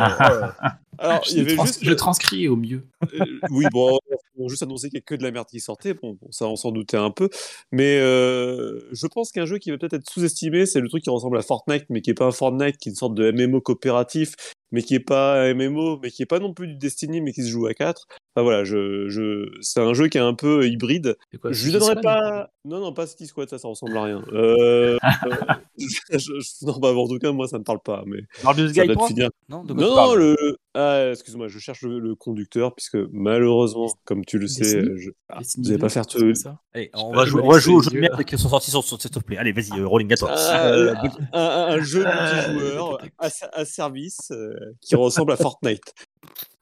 Alors, il y Je, avait trans- juste. je transcris au mieux. Euh, oui, bon, on a juste annoncé qu'il y a que de la merde qui sortait. Bon, bon, ça, on s'en doutait un peu. Mais euh, je pense qu'un jeu qui va peut-être être sous-estimé, c'est le truc qui ressemble à Fortnite, mais qui est pas un Fortnite, qui est une sorte de MMO coopératif, mais qui est pas un MMO, mais qui est pas non plus du Destiny, mais qui se joue à 4. Enfin voilà, je, je... c'est un jeu qui est un peu hybride. Quoi, je lui Squad pas. Non, non, pas City Squad, ça, ça ressemble à rien. Euh... euh, je- je- Non, bah, en tout cas, moi, ça me parle pas. Mais Baldur's ça Gate doit 3 finir. Non, de le. Ah, excuse-moi, je cherche le, le conducteur, puisque malheureusement, comme tu le sais, je... ah, vous allez pas 2, faire pas ça Allez, Je on va je jouer, on va les jouer aux yeux, jeux de merde qui sont sortis sur, sur cette play. Allez, vas-y, euh, Rolling à toi. Ah, Euh, un, un jeu multijoueur à, à service euh, qui ressemble à Fortnite.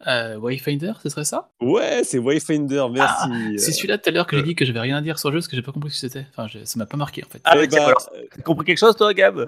Euh, Wayfinder, ce serait ça? Ouais, c'est Wayfinder, merci. C'est celui-là tout à l'heure que j'ai dit que j'avais rien à dire sur le jeu parce que j'ai pas compris ce que c'était. Enfin, j'ai- ça m'a pas marqué en fait. Ah, bah, alors, T'as compris quelque chose, toi, Gab?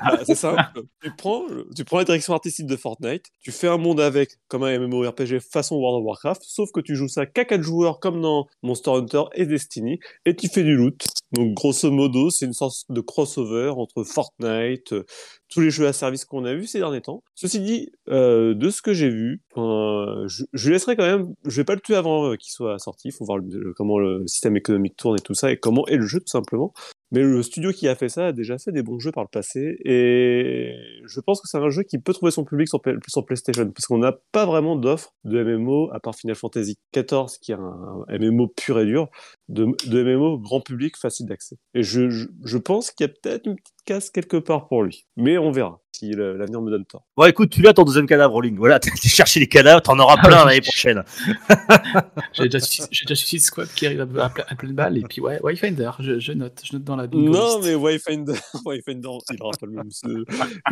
Ah, c'est simple. tu, prends, tu prends la direction artistique de Fortnite, tu fais un monde avec, comme un MMORPG façon World of Warcraft, sauf que tu joues ça qu'à 4 joueurs comme dans Monster Hunter et Destiny, et tu fais du loot. Donc grosso modo, c'est une sorte de crossover entre Fortnite, euh, tous les jeux à service qu'on a vus ces derniers temps. Ceci dit, euh, de ce que j'ai vu, je, je laisserai quand même, je vais pas le tuer avant euh, qu'il soit sorti, faut voir le- comment le système économique tourne et tout ça, et comment est le jeu tout simplement. Mais le studio qui a fait ça a déjà fait des bons jeux par le passé et je pense que c'est un jeu qui peut trouver son public sur, sur PlayStation parce qu'on n'a pas vraiment d'offre de MMO à part Final Fantasy XIV qui est un MMO pur et dur de, de MMO grand public facile d'accès. Et je, je, je pense qu'il y a peut-être une petite casse quelque part pour lui. Mais on verra si l'avenir me donne tort. Bon, écoute, tu l'as ton deuxième cadavre, Rolling. Voilà, t'as été chercher les cadavres, t'en auras plein l'année prochaine. J'ai déjà, déjà Suicide Squad qui arrive à, à, ple- à pleine balle et puis ouais, Wayfinder, je, je note, je note dans la bingo Non, list. mais Wayfinder, Wayfinder, il aura pas le même.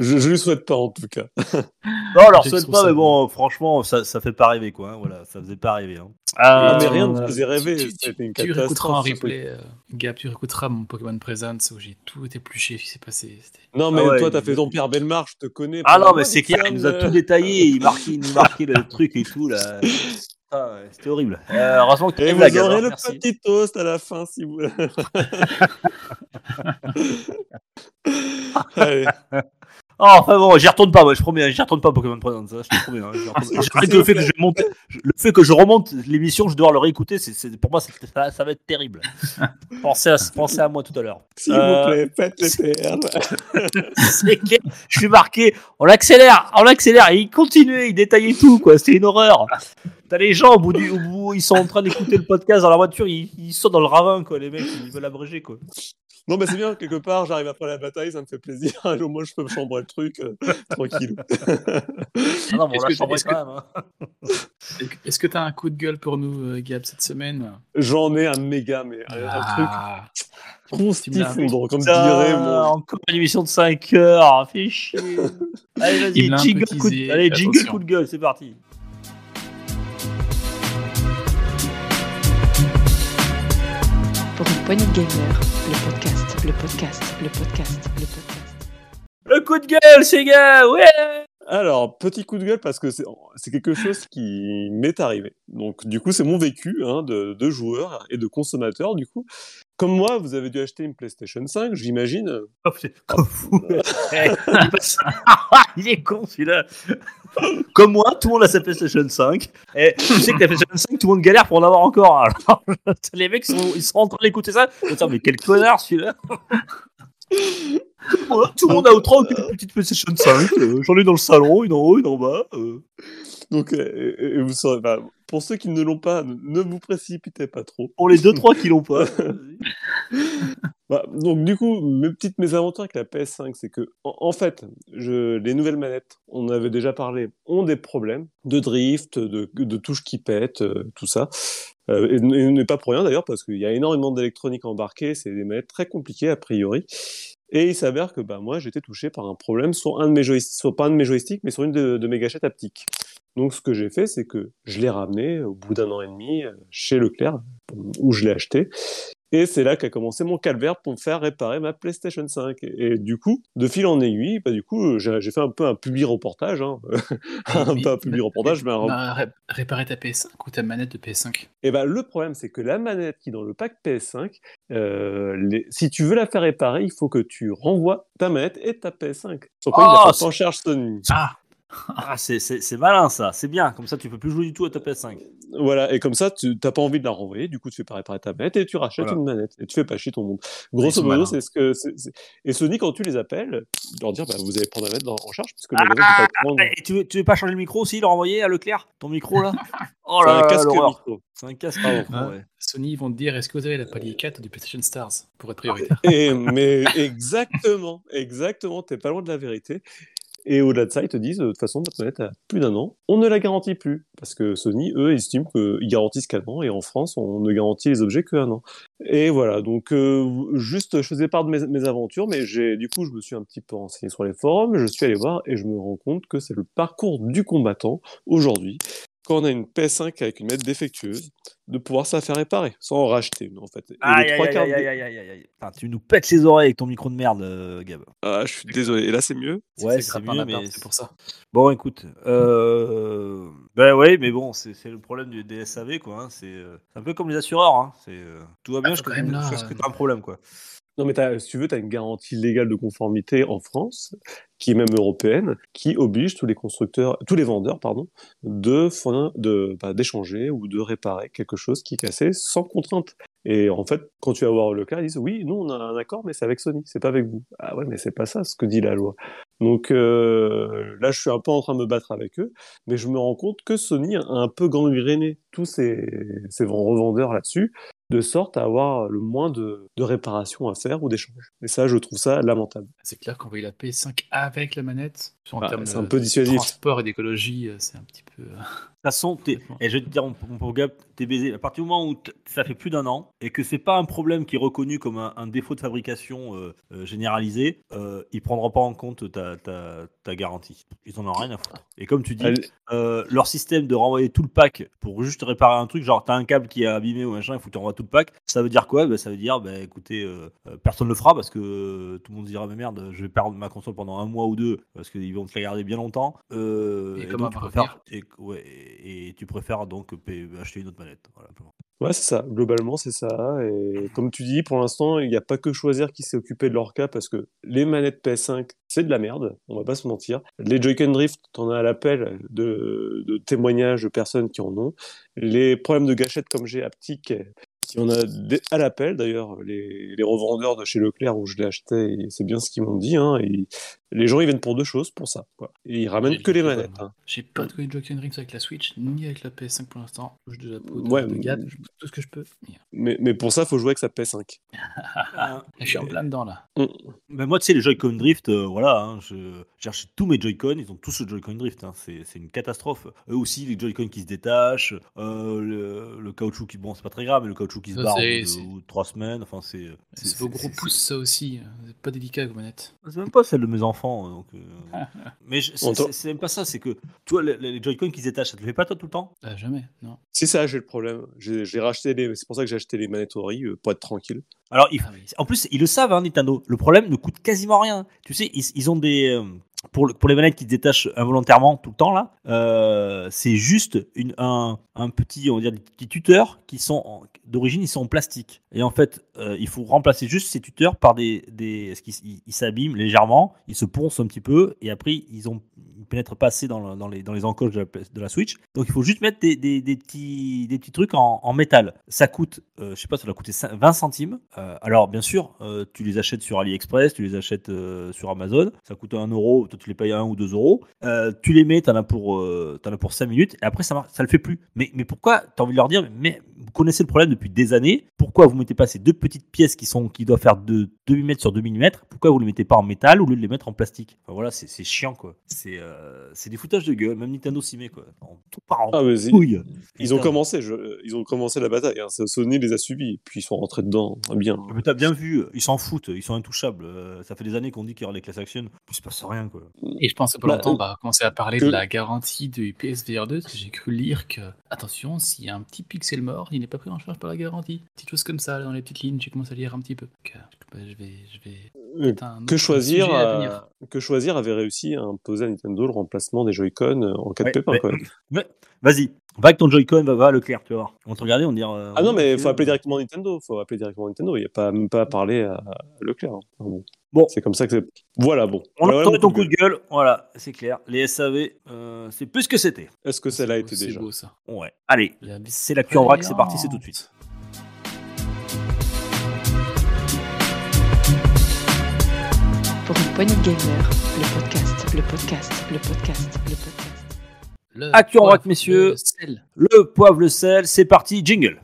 Je, je lui souhaite pas en tout cas. Non, Je souhaite pas, mais bon, franchement, ça, ça fait pas rêver, quoi. hein, Voilà, ça faisait pas rêver. Hein. Ah, mais Euh, rien ne faisait rêver. Tu, tu, C'était une catastrophe. Réécouteras en replay, euh, Gab, tu réécouteras mon Pokémon Presence où j'ai tout épluché ce qui s'est passé. Non, mais Ah ouais, toi, t'as fait ton père Belmar, je te connais. Ah non, mais c'est clair, il nous a tout détaillé, il marquait, il nous marquait le truc et tout, là. Ah, ouais, C'était horrible. Euh, heureusement que tu Et vous la aurez le merci. petit toast à la fin si vous. Allez. Oh, enfin bon, j'y retourne pas, moi, je promets, j'y retourne pas Pokémon Presence, ça, je te promets. hein, Ah, Je le fait que je monte, le fait que je remonte l'émission, je dois le réécouter, c'est, pour moi, ça, ça va être terrible. Pensez à, pensez à moi tout à l'heure. S'il Euh, vous plaît, faites les perles. Je suis marqué, on l'accélère, on l'accélère, et il continuait, il détaillait tout, quoi, c'était une horreur. T'as les gens au bout du, au bout, ils sont en train d'écouter le podcast dans la voiture, ils, ils sont dans le ravin, quoi, les mecs, ils veulent abréger, quoi. Non, mais c'est bien, quelque part, j'arrive après la bataille, ça me fait plaisir. Au moins, je peux me chambrer le truc euh, tranquille. Ah non, mais Est-ce que- que- hein. Est-ce que- Est-ce que t'as un coup de gueule pour nous, euh, Gab, cette semaine? J'en ai un méga, mais un, un Ah, truc constifondre, comme dirait mon. Encore une émission de 5 heures, fais chier. Allez, vas-y, un jingle, coup de... Allez, jingle coup de gueule, c'est parti. Pour une poignée de gamers, le podcast, le podcast, le podcast, le podcast. Le coup de gueule, ces gars, ouais Alors, petit coup de gueule parce que c'est quelque chose qui m'est arrivé. Donc, du coup, c'est mon vécu hein, de, de joueur et de consommateur, du coup. Comme moi, vous avez dû acheter une PlayStation 5, j'imagine. Oh, putain, comme fou. Eh, il est con celui-là. Comme moi, tout le monde a sa PlayStation 5. Et tu sais que la PlayStation 5, tout le monde galère pour en avoir encore. Alors, les mecs, ils sont, ils sont en train d'écouter ça. Ils mais quel connard celui-là. Voilà, tout le monde a au 3 une petite PlayStation 5. euh, J'en ai dans le salon, une en haut, une en bas. euh. Donc, euh, vous saurez, bah, pour ceux qui ne l'ont pas, ne- vous précipitez pas trop. Pour les 2-3 qui l'ont pas. Bah, donc du coup, mes petites mésaventures avec la PS5, c'est que en, en fait, je, les nouvelles manettes, on en avait déjà parlé, ont des problèmes de drift, de, de touches qui pètent, euh, tout ça. Euh, et, et n'est pas pour rien d'ailleurs, parce qu'il y a énormément d'électronique embarquée, c'est des manettes très compliquées a priori. Et il s'avère que bah, moi, j'étais touché par un problème sur un de mes joysticks, sur pas un de mes joysticks, mais sur une de, mes gâchettes haptiques. Donc ce que j'ai fait, c'est que je l'ai ramené au bout d'un an et demi euh, chez Leclerc, où je l'ai acheté. Et c'est là qu'a commencé mon calvaire pour me faire réparer ma PlayStation 5. Et, et du coup, de fil en aiguille, bah, du coup, j'ai fait un peu un public reportage, hein. un Mais- peu un public reportage, mais un Bah, ré- réparer ta PS5 ou ta manette de PS5 Et ben le problème, c'est que la manette qui est dans le pack PS5, euh, les- si tu veux la faire réparer, il faut que tu renvoies ta manette et ta PS5. Sans quoi, il Oh, pas c'est- en charge Sony. Ah Ah, c'est- malin ça, c'est bien. Comme ça, tu peux plus jouer du tout à ta PS5. Voilà, et comme ça, tu n'as pas envie de la renvoyer, du coup, tu fais pas réparer ta manette et tu rachètes Voilà. une manette. Et tu fais pas chier ton monde. Grosso modo, c'est ce que. Et Sony, quand tu les appelles, leur dire, bah, vous allez prendre la manette dans- en charge, parce que le magasin peut pas te prendre. Et tu veux, tu veux pas changer le micro aussi, le renvoyer à Leclerc Ton micro là? Oh C'est là un casque l'horreur. micro. C'est un casque Pardon. micro, Ah. ouais. Sony, ils vont te dire est-ce que vous avez la palier 4 du PlayStation Stars pour être prioritaire? Et, mais exactement, exactement, t'es pas loin de la vérité. Et au-delà de ça, ils te disent, de toute façon, votre manette a plus d'un an, on ne la garantit plus. Parce que Sony, eux, estiment qu'ils garantissent qu'un an, et en France, on ne garantit les objets qu'un an. Et voilà, donc euh, juste, je faisais part de mes, mes aventures, mais j'ai, du coup, je me suis un petit peu renseigné sur les forums, je suis allé voir, et je me rends compte que c'est le parcours du combattant, aujourd'hui, quand on a une PS5 avec une manette défectueuse, de pouvoir se la faire réparer, sans en racheter une, en fait. Aïe, aïe, aïe, aïe, aïe, aïe, tu nous pètes les oreilles avec ton micro de merde, euh, Gab. Ah, je suis désolé. Et là, c'est mieux Ouais, C'est mieux, mais c'est pour ça. Bon, écoute, euh... ben ouais, mais bon, c'est le problème du des SAV, quoi. hein, C'est euh, un peu comme les assureurs, hein. C'est euh, tout va bien Ah, jusqu'à quand même, là, jusqu'à ce que euh, t'as un problème, quoi. Non, mais t'as- si tu veux, tu as une garantie légale de conformité en France, qui est même européenne, qui oblige tous les constructeurs, tous les vendeurs, pardon, de bah, d'échanger ou de réparer quelque chose qui est cassé sans contrainte. Et en fait, quand tu vas voir le cas, ils disent oui, nous on a un accord, mais c'est avec Sony, c'est pas avec vous. Ah ouais, mais c'est pas ça ce que dit la loi. Donc euh, là, je suis un peu en train de me battre avec eux, mais je me rends compte que Sony a un peu gangréné tous ces, ces revendeurs là-dessus, de sorte à avoir le moins de, réparations à faire ou d'échanges. Et ça, je trouve ça lamentable. C'est clair qu'envoyer la PS5 avec la manette, en Bah, termes c'est un de peu dissuasif. transport et d'écologie, euh, c'est un petit peu. euh, De toute façon, et je vais te dire, mon, pauvre Gab, t'es baisé. À partir du moment où ça fait plus d'un an et que c'est pas un problème qui est reconnu comme un, un défaut de fabrication euh, euh, généralisé, euh, ils prendront pas en compte ta, ta, ta garantie. Ils en ont rien à foutre. Et comme tu dis, euh, leur système de renvoyer tout le pack pour juste réparer un truc, genre t'as un câble qui est abîmé ou machin, il faut que tu renvoies tout le pack. Ça veut dire quoi? Bah, Ça veut dire, bah, écoutez, personne ne le fera parce que tout le monde se dira, mais merde, je vais perdre ma console pendant un mois ou deux parce qu'ils vont te la garder bien longtemps. Euh, Et donc, tu préfères, et, ouais, et tu préfères donc acheter une autre manette. Voilà. Ouais, c'est ça. Globalement, c'est ça. Et comme tu dis, pour l'instant, il n'y a pas que choisir qui s'est occupé de leur cas parce que les manettes PS5, c'est de la merde. On va pas se mentir. Les Joy-Con Drift, t'en as à l'appel de, de témoignages de personnes qui en ont. Les problèmes de gâchette comme j'ai haptique, il y en a à l'appel. D'ailleurs, les, les revendeurs de chez Leclerc où je l'ai acheté, c'est bien ce qu'ils m'ont dit. Hein, et les gens, ils viennent pour deux choses, pour ça. Quoi. Et ils ramènent que les manettes. hein. J'ai pas de Joy-Con Dreams avec la Switch, ni avec la PS5 pour l'instant. Je touche de la peau de, Ouais, de mais- je tout ce que je peux. Mais, mais pour ça, faut jouer avec sa PS5. Ah, Je suis en plein dedans là. Ben moi, tu sais, les Joy-Con Drift, euh, voilà, hein, je acheté tous mes Joy-Con, ils ont tous le Joy-Con Drift, hein, c'est c'est une catastrophe. Eux aussi, les Joy-Con qui se détachent, euh, le, le caoutchouc qui, bon, c'est pas très grave, mais le caoutchouc qui se barre ou trois semaines, enfin, c'est. C'est vos gros pouces, ça aussi. C'est pas délicat, vos manettes. C'est même pas celle de mes enfants. Enfants. Donc, euh, Mais c'est même pas ça, c'est que toi, les, les Joy-Con qui se détachent, ça te le fait pas toi tout le temps? Ah, jamais, non. C'est ça, j'ai le problème. J'ai j'ai racheté les. C'est pour ça que j'ai acheté les manettes Ori euh, pour être tranquille. Alors, il- Ah oui. en plus, ils le savent, hein, Nintendo. Le problème ne coûte quasiment rien. Tu sais, ils, ils ont des. Pour, le- pour les manettes qui se détachent involontairement tout le temps, là, euh, c'est juste un, petit, on va dire, des petits tuteurs qui sont d'origine, ils sont en plastique. Et en fait, euh, il faut remplacer juste ces tuteurs par des. des qu'ils ils- ils s'abîment légèrement, ils se poncent un petit peu, et après, ils ont ils pénètrent pas assez dans, dans les, dans les encoches de la, Switch. Donc, il faut juste mettre des, des, petits, des petits trucs en, en métal. Ça coûte, euh, je sais pas, ça doit coûter cin- 20 centimes. Euh, alors, bien sûr, euh, tu les achètes sur AliExpress, tu les achètes euh, sur Amazon. Ça coûte 1 euro, toi tu les payes 1 ou 2 euros. Tu les mets, t'en as pour, t'en as pour 5 minutes, et après ça, marche, ça le fait plus. Mais, mais pourquoi T'as envie de leur dire, mais vous connaissez le problème depuis des années, pourquoi vous mettez pas ces deux petites pièces qui, sont, qui doivent faire de 2 mm sur 2 mm Pourquoi vous les mettez pas en métal au lieu de les mettre en plastique? Enfin, Voilà, c'est chiant quoi. C'est c'est des foutages de gueule, même Nintendo s'y met quoi. En, tout part en Ah, mais c'est- couille. Ils ont commencé, je- ils ont commencé la bataille. hein. Sony les a suivis, puis ils sont rentrés dedans. Ah, Bien. Mais t'as bien vu, ils s'en foutent, ils sont intouchables. Euh, ça fait des années qu'on dit qu'il y aura les class action, puis il se passe rien quoi. Et je pense que pas Bah, longtemps, euh, on va commencer à parler que- de la garantie du PSVR 2, parce que j'ai cru lire que, attention, s'il y a un petit pixel mort, il n'est pas pris en charge par la garantie. Petite chose comme ça, dans les petites lignes, j'ai commencé à lire un petit peu. Donc, euh, bah, je vais. Je. Euh, Que choisir, à que choisir avait réussi à imposer à Nintendo le remplacement des Joy-Con euh, en cas de Ouais, pépin. vas-y, va avec ton Joy-Con, va, va à Leclerc, tu vas voir. On va te regarder, on va dire. euh, Ah non, mais il faut appeler euh, directement Nintendo. faut appeler directement Nintendo. Il n'y a pas, même pas à parler à, à Leclerc. hein. Enfin, bon. Bon. C'est comme ça que c'est. Voilà, bon. On Voilà, a voilà entendu ton coup de gueule, voilà, c'est clair. Les SAV, euh, c'est plus ce que c'était. Est-ce que celle-là était déjà C'est beau ça. Ouais. Allez, La c'est l'actu en vrac, c'est parti, c'est tout de suite. Pour une poignée de gamers, le podcast, le podcast, le podcast, le podcast. Le Actu en poivre, vrac, messieurs. le sel. Le poivre, le sel, c'est parti, jingle.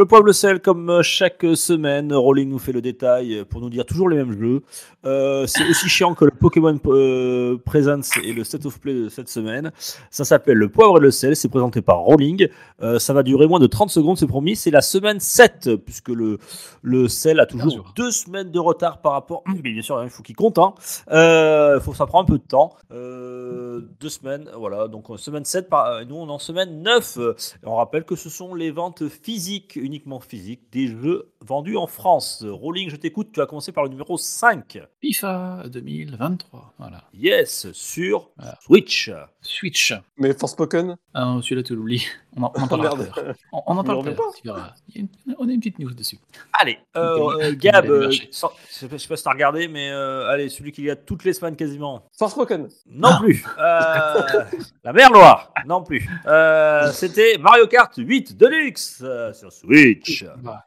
Le poivre, le sel, comme euh, chaque semaine, Rolling nous fait le détail pour nous dire toujours les mêmes jeux. Euh, c'est aussi chiant que le Pokémon euh, Presence et le State of Play de cette semaine. Ça s'appelle le poivre et le sel, c'est présenté par Rolling. Euh, ça va durer moins de 30 secondes, c'est promis. C'est la semaine 7, puisque le, le sel a toujours deux semaines de retard par rapport. Mais bien sûr, il faut qu'il compte. Hein. Euh, faut, ça prend un peu de temps. Euh, deux semaines, voilà. Donc, euh, semaine 7, par, nous on est en semaine 9. Euh, et on rappelle que ce sont les ventes physiques, uniquement physiques, des jeux vendus en France. Rolling, je t'écoute, tu as commencé par le numéro 5. FIFA 2023. Voilà. Yes, sur Voilà. Switch. Switch. Mais Forspoken Ah, non, celui-là, tu l'oublies. On en, on en parlera tout à l'heure. On, on en parle On tout à l'heure, on a une petite news dessus. Allez, euh, euh, Gab, euh, sans- je sais pas je sais pas si t'as regardé, mais euh, allez, celui qu'il y a toutes les semaines quasiment. Forspoken Non plus. Euh, la mer Loire. Non plus. Euh, C'était Mario Kart 8 Deluxe euh, sur Switch. Bah.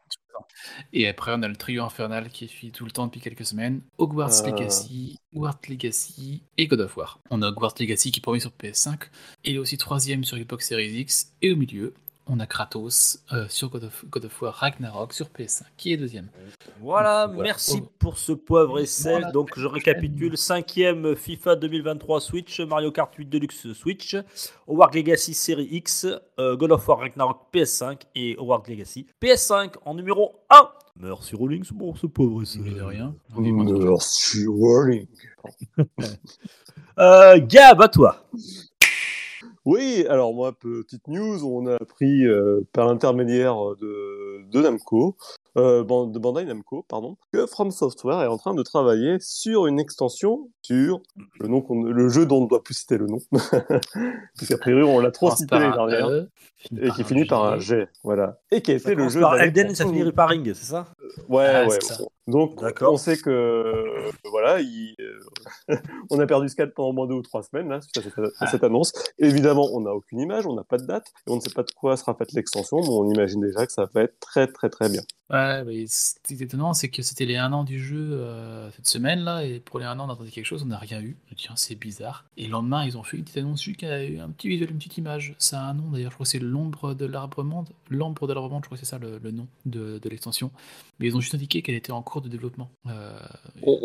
Et après, on a le trio infernal qui suit tout le temps depuis quelques semaines. Hogwarts Euh. Legacy, Hogwarts Legacy et God of War. On a Hogwarts Legacy qui est premier sur PS5. Et il est aussi troisième sur Xbox Series X. Et au milieu, on a Kratos euh, sur God of, God of War Ragnarok sur PS5, qui est deuxième. Voilà, Voilà. merci pour ce poivre et sel. Voilà, Donc je récapitule cinquième FIFA 2023 Switch, Mario Kart 8 Deluxe Switch, Howard Legacy Série X, euh, God of War Ragnarok PS5 et Howard Legacy PS5 en numéro 1. Merci Rolling pour ce pauvre et sel. De rien. Merci, Rolling. Euh, Gab, à toi. Oui, alors moi, petite news, on a appris euh, par l'intermédiaire de, de Namco, euh, de Bandai Namco, pardon, que From Software est en train de travailler sur une extension sur le, nom le jeu dont on ne doit plus citer le nom, puisqu'a priori on l'a trop cité E, et qui finit par un G, voilà, et qui a été le jeu par Elden ça finit par Ring, c'est ça? Ouais, Ah, ouais. ça. Donc, on sait que euh, voilà, il, euh, on a perdu Scat pendant au moins deux ou trois semaines là, suite à cette, à cette annonce. Évidemment, on n'a aucune image, on n'a pas de date, et on ne sait pas de quoi sera faite l'extension, mais on imagine déjà que ça va être très très très bien. Ouais, mais ce qui est étonnant, c'est que c'était les 1 an du jeu euh, cette semaine là, et pour les 1 an, on attendait quelque chose, on n'a rien eu. Je Tiens, c'est bizarre. Et le lendemain, ils ont fait une petite annonce juste qui a eu un petit visuel, une petite image. Ça a un nom d'ailleurs, je crois que c'est l'ombre de l'arbre-monde. L'ombre de l'arbre-monde, je crois que c'est ça le, le nom de, de l'extension. Mais ils ont juste indiqué qu'elle était en cours de développement. Euh, On,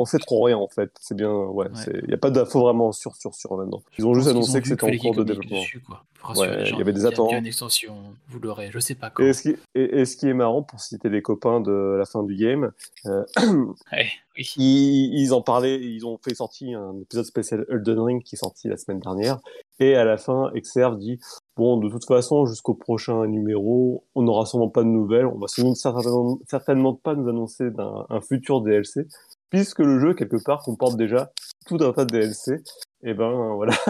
on, sait trop rien en fait. C'est bien, ouais. Ouais. Il n'y a pas d'infos vraiment sur sur sur maintenant. Ils ont juste annoncé ont que c'était en cours de développement. dessus, quoi, pour rassurer Ouais, les il y avait des Il y a attentes. une extension, vous l'aurez, je sais pas quand. Et ce, qui, et, et ce qui est marrant, pour citer des copains de la fin du game, euh, Ouais, oui. ils, ils en parlaient, ils ont fait sortir un épisode spécial Elden Ring qui est sorti la semaine dernière. Et à la fin, Exerve dit Bon, de toute façon, jusqu'au prochain numéro, on n'aura sûrement pas de nouvelles. On va certainement, certainement pas nous annoncer d'un un futur DLC, puisque le jeu, quelque part, comporte déjà tout un tas de DLC. Et ben voilà.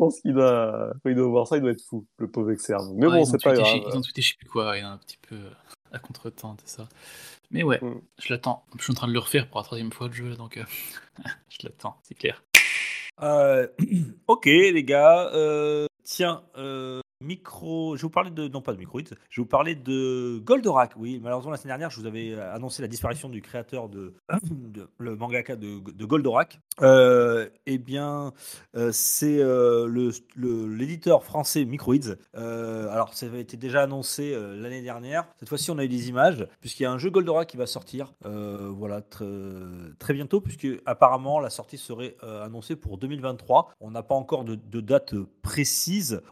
Je pense qu'il doit, il doit voir ça, il doit être fou, le pauvre Exerve. Mais Ouais, bon, c'est pas grave. Ils ont tweeté je sais plus quoi, il y a un petit peu à contre-temps de ça. Mais ouais, Mm. je l'attends. Je suis en train de le refaire pour la troisième fois le jeu, donc euh, je l'attends, c'est clair. Euh, ok, les gars. euh, tiens, euh, micro. Je vous parler de. Non, pas de. Je vous parler de Goldorak. Oui, malheureusement, la semaine dernière, je vous avais annoncé la disparition du créateur de. le mangaka de, Goldorak. Euh, eh bien, euh, c'est euh, l'éditeur français Microids. Euh, alors, ça avait été déjà annoncé l'année dernière. Cette fois-ci, on a eu des images, puisqu'il y a un jeu Goldorak qui va sortir. voilà, très, très bientôt, puisque apparemment la sortie serait annoncée pour 2023. On n'a pas encore de, date précise.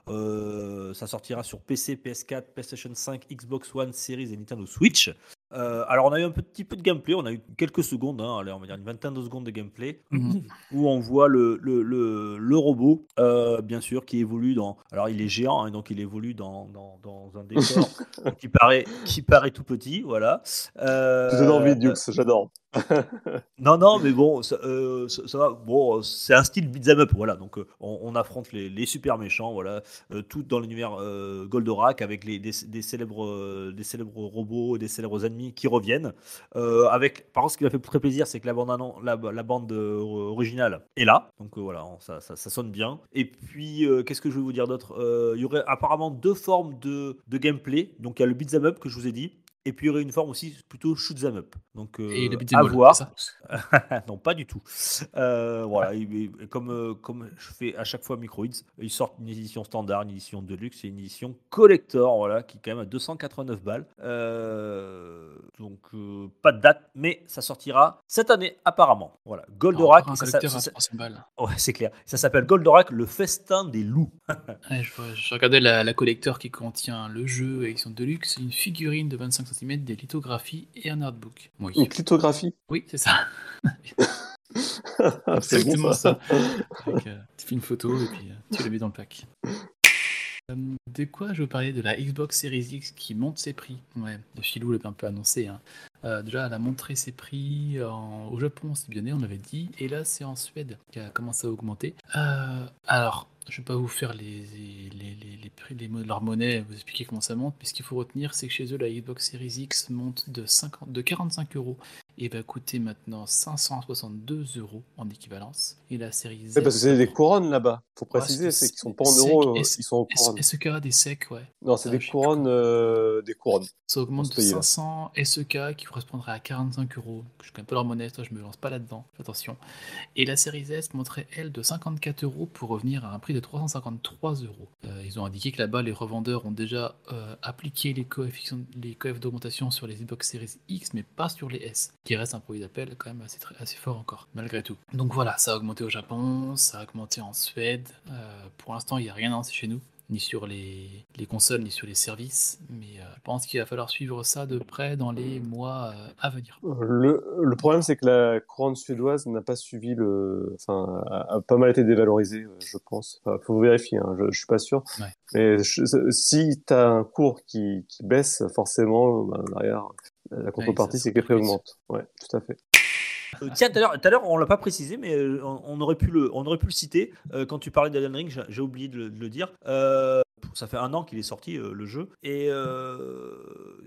Ça sortira sur PC, PS4, PlayStation 5, Xbox One, Series et Nintendo Switch. Euh, alors on a eu un petit peu de gameplay, on a eu quelques secondes, hein, allez, on va dire une vingtaine de secondes de gameplay, Mhm. où on voit le, le, le, le robot, euh, bien sûr, qui évolue dans... Alors il est géant, hein, donc il évolue dans, dans, dans un décor qui, paraît, qui paraît tout petit, voilà. Euh, envie, Dukes, j'adore. Non, non, mais bon, ça, euh. Bon, c'est un style beat'em up, voilà. Donc, euh, on, on affronte les, super méchants, voilà, euh, tout dans l'univers Goldorak avec les, des, célèbres, des célèbres robots, des célèbres ennemis qui reviennent. Avec, par contre, ce qui m'a fait très plaisir, c'est que la bande, la, bande originale est là, donc voilà, ça, ça, sonne bien. Et puis, qu'est-ce que je vais vous dire d'autre? Il y aurait apparemment deux formes de, de gameplay. Donc, il y a le beat'em up que je vous ai dit. Et puis il y aurait une forme aussi plutôt shoot'em up. Donc euh, Et à beat'em all, voir. ça non, pas du tout. Euh, voilà, et- et comme, euh, comme je fais à chaque fois Microids, ils sortent une édition standard, une édition de luxe et une édition collector, voilà, qui est quand même à 289 balles. Euh, donc pas de date, mais ça sortira cette année apparemment. Voilà, Goldorak, Alors, un ça, ça- collecteur à ça- 300 balles. ouais, c'est clair. Ça s'appelle Goldorak, le festin des loups. Ouais, je, regardais la, la collector qui contient le jeu édition de luxe, une figurine de 25 cm, des lithographies et un artbook. Oui, Une clitographie. oui c'est ça. C'est bon exactement ça. euh, tu fais une photo et puis euh, tu le mets dans le pack. Euh, De quoi je veux parler? De la Xbox Series X qui monte ses prix Ouais, le Filou l'avait un peu annoncé. hein. Déjà, elle a montré ses prix en- au Japon, c'est bien né, on l'avait dit. Et là, c'est en Suède qui a commencé à augmenter. Alors, je vais pas vous faire les, les, prix leur monnaie, vous expliquer comment ça monte. Mais ce qu'il faut retenir, c'est que chez eux, la Xbox Series X monte de, 50, de 45 euros et va coûter maintenant 562 euros en équivalence. Et la série Z. Parce que c'est des couronnes là-bas. Faut Ouais, préciser, c'est- c'est qu'ils sont pas en euros, euh, ils sont en couronnes. SEK des secs, ouais. Non, c'est Ah, des couronnes, euh, des couronnes. Ça augmente de pays-là. 500 SEK qui correspondrait à 45 euros. Je connais pas leur monnaie, toi je me lance pas là-dedans, attention. Et la série S montrait elle de 54 euros pour revenir à un prix de 353 euros. Euh, ils ont indiqué que là-bas les revendeurs ont déjà euh, appliqué les coefficients, les coefs d'augmentation sur les Xbox Series X, mais pas sur les S, qui reste un produit d'appel quand même assez, fort encore, malgré tout. Donc voilà, ça a augmenté au Japon, ça a augmenté en Suède. Euh, pour l'instant, il n'y a rien annoncé chez nous ni sur les, les consoles, ni sur les services. Mais euh, je pense qu'il va falloir suivre ça de près dans les mois euh, à venir. Le, le problème, c'est que la couronne suédoise n'a pas suivi le. Enfin, a, a pas mal été dévalorisée, je pense. Enfin, faut vérifier, hein, je, je suis pas sûr. Ouais. Mais je- si tu as un cours qui, qui baisse, forcément, ben, derrière, la contrepartie, c'est que les prix augmentent. Ouais, tout à fait. Euh, tiens, tout à l'heure, on l'a pas précisé, mais euh, on, on aurait pu le, on aurait pu le citer euh, quand tu parlais d'Elden Ring. J'ai j'ai oublié de le, de le dire. Euh, ça fait un an qu'il est sorti euh, le jeu. Et euh,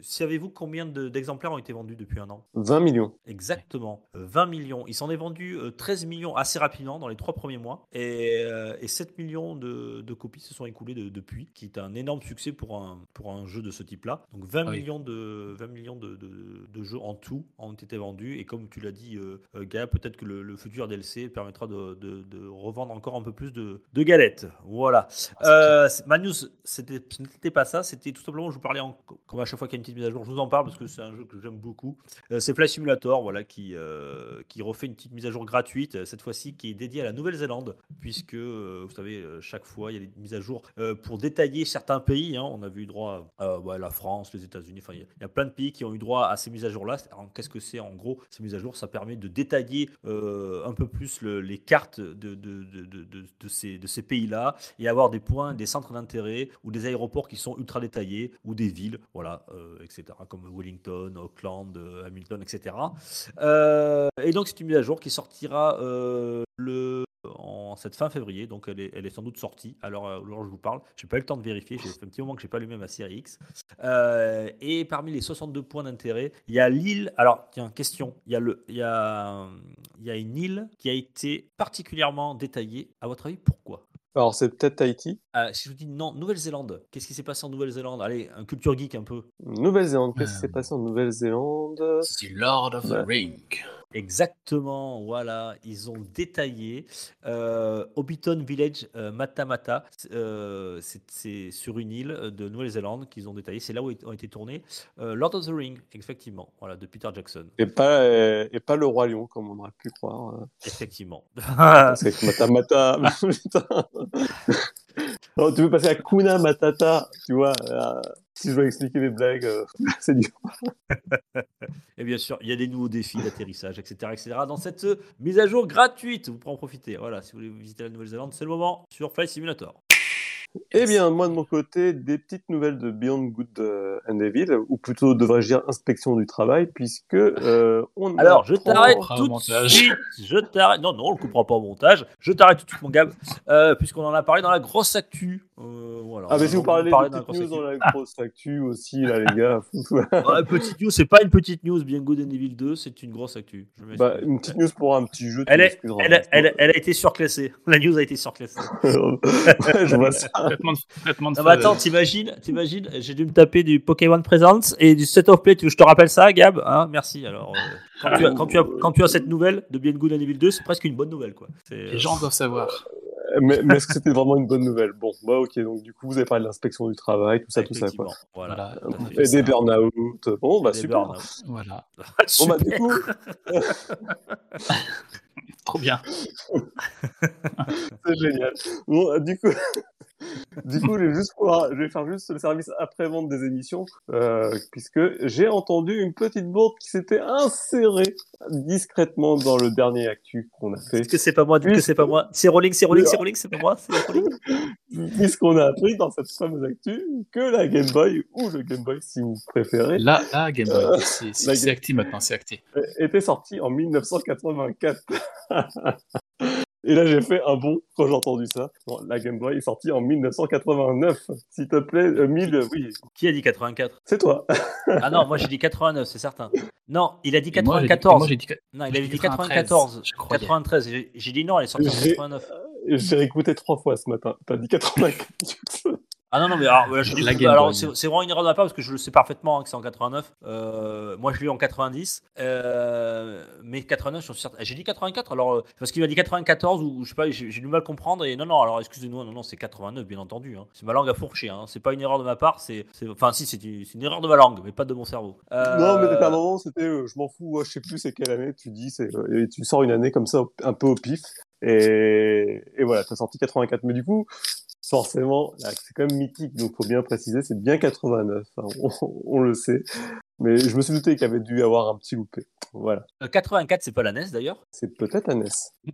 savez-vous combien de- d'exemplaires ont été vendus depuis un an? 20 millions. Exactement, euh, 20 millions. Il s'en est vendu euh, 13 millions assez rapidement dans les trois premiers mois. Et, euh, et 7 millions de, de copies se sont écoulées de- depuis, qui est un énorme succès pour un, pour un jeu de ce type-là. Donc 20 Ah oui. millions, de, 20 millions de, de- de jeux en tout ont été vendus. Et comme tu l'as dit, euh, euh, Gaël, peut-être que le, le futur DLC permettra de, de- de revendre encore un peu plus de, de galettes. Voilà. Euh, c'est- ma news, c'était- ce n'était pas ça, c'était tout simplement, je vous parlais, en, comme à chaque fois qu'il y a une petite mise à jour, je vous en parle parce que c'est un jeu que j'aime beaucoup. Euh, c'est Flight Simulator, voilà, qui, euh, qui refait une petite mise à jour gratuite, euh, cette fois-ci qui est dédiée à la Nouvelle-Zélande, puisque, vous savez, chaque fois, il y a des mises à jour pour détailler certains pays. hein. on a vu droit à la France, les États-Unis, enfin, il y a- plein de pays qui ont eu droit à ces mises à jour-là. Qu'est-ce que c'est En gros, ces mises à jour, ça permet de détailler un peu plus le- les cartes de, de- de- de ces, de ces pays-là et avoir des points, des centres d'intérêt ou des aéroports qui sont ultra détaillés ou des villes, voilà, euh, etc., comme Wellington, Auckland, euh, Hamilton, etc. Euh, et donc, c'est une mise à jour qui sortira le en cette fin février, donc elle est, elle est sans doute sortie. Alors, euh, alors je vous parle, j'ai pas eu le temps de vérifier, j'ai fait un petit moment que j'ai pas allumé ma série X. Et parmi les 62 points d'intérêt, il y a l'île. Alors, tiens, question. Il y, a le, il, y a, il y a une île qui a été particulièrement détaillée. À votre avis, pourquoi? Alors, c'est peut-être Tahiti. Euh, Si je vous dis non, Nouvelle-Zélande. Qu'est-ce qui s'est passé en Nouvelle-Zélande? Allez, un culture geek un peu. Nouvelle-Zélande. Qu'est-ce qui Euh. s'est passé en Nouvelle-Zélande? The Lord of the. Ring. Exactement, voilà, ils ont détaillé euh, Hobbiton Village euh, Matamata, euh, c'est- c'est sur une île de Nouvelle-Zélande qu'ils ont détaillé, c'est là où ont été tournés euh, Lord of the Ring, effectivement, voilà, de Peter Jackson, et pas, euh, et pas le Roi Lion, comme on aurait pu croire. euh, effectivement. Parce qu'avec Mata Mata. Putain. Non, tu veux passer à Kuna Matata, tu vois. euh, si je dois expliquer les blagues, euh, c'est dur. Et bien sûr, il y a des nouveaux défis d'atterrissage, etc., etc. Dans cette euh, mise à jour gratuite, vous pourrez en profiter. Voilà, si vous voulez visiter la Nouvelle-Zélande, c'est le moment sur Flight Simulator. Eh bien, moi de mon côté, des petites nouvelles de Beyond Good euh, and Evil, ou plutôt devrais-je dire inspection du travail, puisque euh, on Alors, je t'arrête tout de suite. Je t'arrête. Non, non, on le coupera pas au montage. Je t'arrête tout de suite, mon gars, euh, puisqu'on en a parlé dans la grosse actu. Euh, voilà. Ah, mais si vous parlez de grosse news actu. dans la grosse actu aussi, là, les gars. Ouais, petite news, c'est pas une petite news. Bien Good Evil 2, c'est une grosse actu. Je bah, une petite news pour un petit jeu, elle, est, elle, elle, elle a été surclassée. La news a été surclassée. je vois ça. Traitement de, traitement de Non, attends, t'imagines, t'imagines, j'ai dû me taper du Pokémon Presents et du Set of Play. Tu je te rappelle ça, Gab? Hein Merci. Alors, euh, quand, tu as, quand, tu as, quand tu as cette nouvelle de Bien Good and Evil 2, c'est presque une bonne nouvelle, quoi. Les gens doivent savoir. mais, mais est-ce que c'était vraiment une bonne nouvelle? Bon, bah ok, donc du coup, vous avez parlé de l'inspection du travail, tout ça, tout ça, quoi. Voilà. On fait. fait des burn-out. Bon, bah super. Voilà. Bon, bah du coup, Trop bien. c'est génial. Bon, euh, du coup, du coup, je vais juste pouvoir- je vais faire juste le service après-vente des émissions, euh, puisque j'ai entendu une petite bourde qui s'était insérée discrètement dans le dernier actu qu'on a fait. Dites que c'est pas moi, dites que c'est pas moi? C'est Rolling, c'est Rolling, c'est Rolling, c'est pas moi, c'est Rolling. Puisqu'on a appris dans cette fameuse actu que la Game Boy, ou le Game Boy si vous préférez, Là, là Game Boy. C'est La c'est- c'est Game- acté maintenant, c'est acté. était sortie en 1984. Et là, j'ai fait un bond quand j'ai entendu ça. Bon, la Game Boy est sortie en 1989. S'il te plaît, euh, 1000, oui, Qui a dit 84 c'est toi. Ah non, moi j'ai dit 89, c'est certain. Non, il a dit Et moi, j'ai dit- 94. moi, j'ai dit que- non, il avait dit dit 94. 93, je croyais. 93. J'ai- J'ai dit non, elle est sortie en J'ai- 89. J'ai réécouté trois fois ce matin. T'as dit 84. Ah non, non, mais alors, voilà, je dis- La Game alors Boy. c'est c'est vraiment une erreur de ma part parce que je le sais parfaitement hein, que c'est en 89. Euh, moi, je l'ai eu en 90. Euh, mais 89, je suis certain. J'ai dit 84, alors, euh, parce qu'il m'a dit 94 ou je sais pas, j'ai j'ai du mal à comprendre. Et non, non, alors excusez-moi, non, non, c'est 89, bien entendu. hein. C'est ma langue à fourcher. Hein. C'est pas une erreur de ma part. c'est c'est- Enfin, si, c'est une, c'est une erreur de ma langue, mais pas de mon cerveau. Euh, Non, mais t'as un moment, c'était, euh, je m'en fous, ouais, je sais plus c'est quelle année, tu dis, c'est, euh, et tu sors une année comme ça, un peu au pif, et, et voilà, t'as sorti 84. Mais du coup, forcément, c'est quand même mythique, donc faut bien préciser, c'est bien 89, hein, on le sait. Mais je me suis douté qu'il y avait dû avoir un petit loupé. Voilà. euh, 84, c'est pas la NES d'ailleurs. C'est peut-être un NES.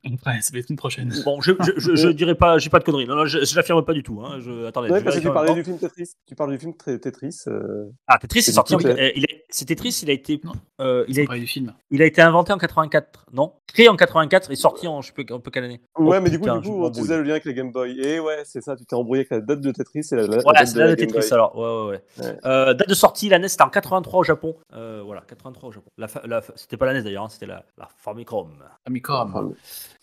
Ouais, ça va être une prochaine. Bon, je, je, je, je dirais pas, j'ai pas de conneries. Non, non, je, je l'affirme pas du tout. Hein. Je, attendez. Ouais, je parce que tu parlais du film Tetris. Tu parles du film Tetris. euh, Ah, Tetris C'est est sorti. en- du coup, euh, il est- c'est Tetris, il a été, Non. euh, il, On a, du film. il a été inventé en 84, non? Créé en 84 et sorti en je sais peu quelle année? Ouais, Oh, mais du coup, putain, du je coup, on disait le lien avec les Game Boy. Et ouais, c'est ça, tu t'es embrouillé avec la date de Tetris et la, la Voilà, date de la la de Game Tetris Boy. alors. Ouais, ouais, ouais. Ouais. Euh, date de sortie, la NES, c'était en 83 au Japon. Euh, voilà, 83 au Japon. La la c'était pas la NES d'ailleurs, hein, c'était la, la Famicom. Famicom. Enfin,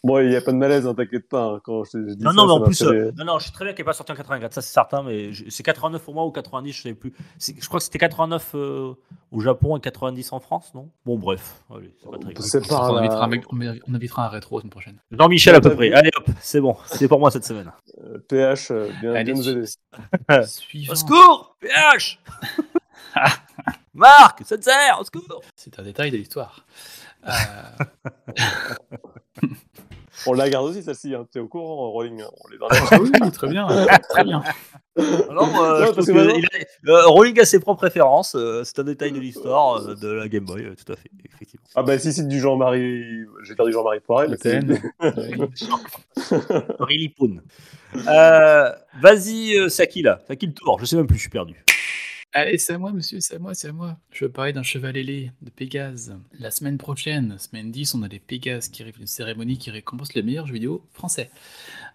Bon, il n'y a pas de malaise, hein, t'inquiète pas. hein, quand je, te- je dis Non, ça, non, mais en plus, euh, non, non, je suis très bien qu'elle n'est pas sortie en 84, ça c'est certain, mais c'est 89 pour moi ou 90, je sais plus. Je crois que c'était 89 euh, au Japon et 90 en France, non? Bon, bref, allez, c'est pas très grave. C'est par on, invitera un mec- on on invitera un rétro la semaine prochaine. Jean-Michel à peu près. Allez hop, c'est bon, c'est pour moi cette semaine. Euh, PH, bien, Allez, bien nous aider. Suivant. Au secours PH Marc, ça te sert Au secours C'est un détail de l'histoire. Euh, On la garde aussi, celle-ci. Hein. T'es au courant, Rolling hein, On les ah oui, très bien. Très bien. Alors, euh, Ouais, je parce trouve que que maintenant- il a- euh, Rowling a ses propres références, euh, c'est un détail de l'histoire euh, de la Game Boy, euh, tout à fait, effectivement. Ah bah si c'est du Jean-Marie... J'ai perdu Jean-Marie Poirel. mais c'est- Poon. Euh, Vas-y, qui là qui le tour Je sais même plus, je suis perdu. Allez, c'est à moi, monsieur, c'est à moi, c'est à moi. Je veux parler d'un cheval ailé, de Pégase. La semaine prochaine, semaine 10, on a les Pégases qui arrivent, une cérémonie qui récompense les meilleurs jeux vidéo français.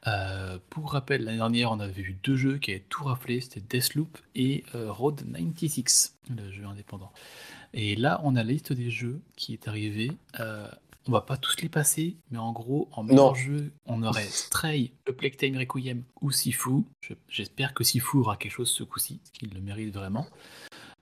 Euh, pour rappel, l'année dernière, on avait vu deux jeux qui avaient tout raflé, c'était Deathloop et euh, Road 96, le jeu indépendant. Et là, on a la liste des jeux qui est arrivée. Euh, on va pas tous les passer, mais en gros, en meilleur jeu, on aurait Stray, A Plague Time Requiem ou Sifu. Je- J'espère que Sifu aura quelque chose ce coup-ci, parce qu'il le mérite vraiment.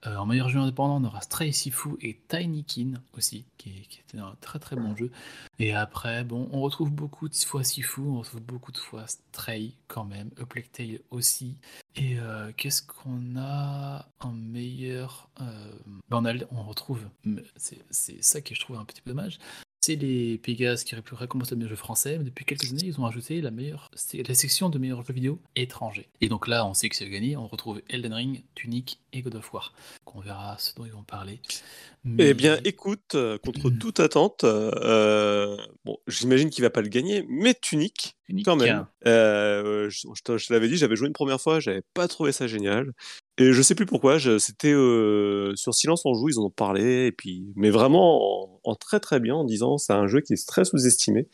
Euh, en meilleur jeu indépendant, on aura Stray, Sifu et Tiny Kin aussi, qui, était un très très bon jeu. Et après, bon, on retrouve beaucoup de fois Sifu, on retrouve beaucoup de fois Stray quand même, A Plague Tale aussi. Et euh, qu'est-ce qu'on a en meilleur euh, ben, on, a- on retrouve, c'est ça que je trouve un petit peu dommage, c'est les Pégases qui récompensent le meilleur jeu français, mais depuis quelques années, ils ont ajouté la, meilleure, section de meilleurs jeux vidéo étrangers. Et donc là, on sait que c'est gagné, on retrouve Elden Ring, Tunic et God of War. qu'on verra ce dont ils vont parler. Eh bien, écoute, euh, contre toute attente, euh, bon, j'imagine qu'il va pas le gagner, mais Tunic, Quand même. Euh, je je l'avais dit, j'avais joué une première fois, j'avais pas trouvé ça génial. Et je sais plus pourquoi, c'était euh, sur Silence on joue, ils en ont parlé, et puis, mais vraiment en, en très très bien, en disant c'est un jeu qui est très sous-estimé.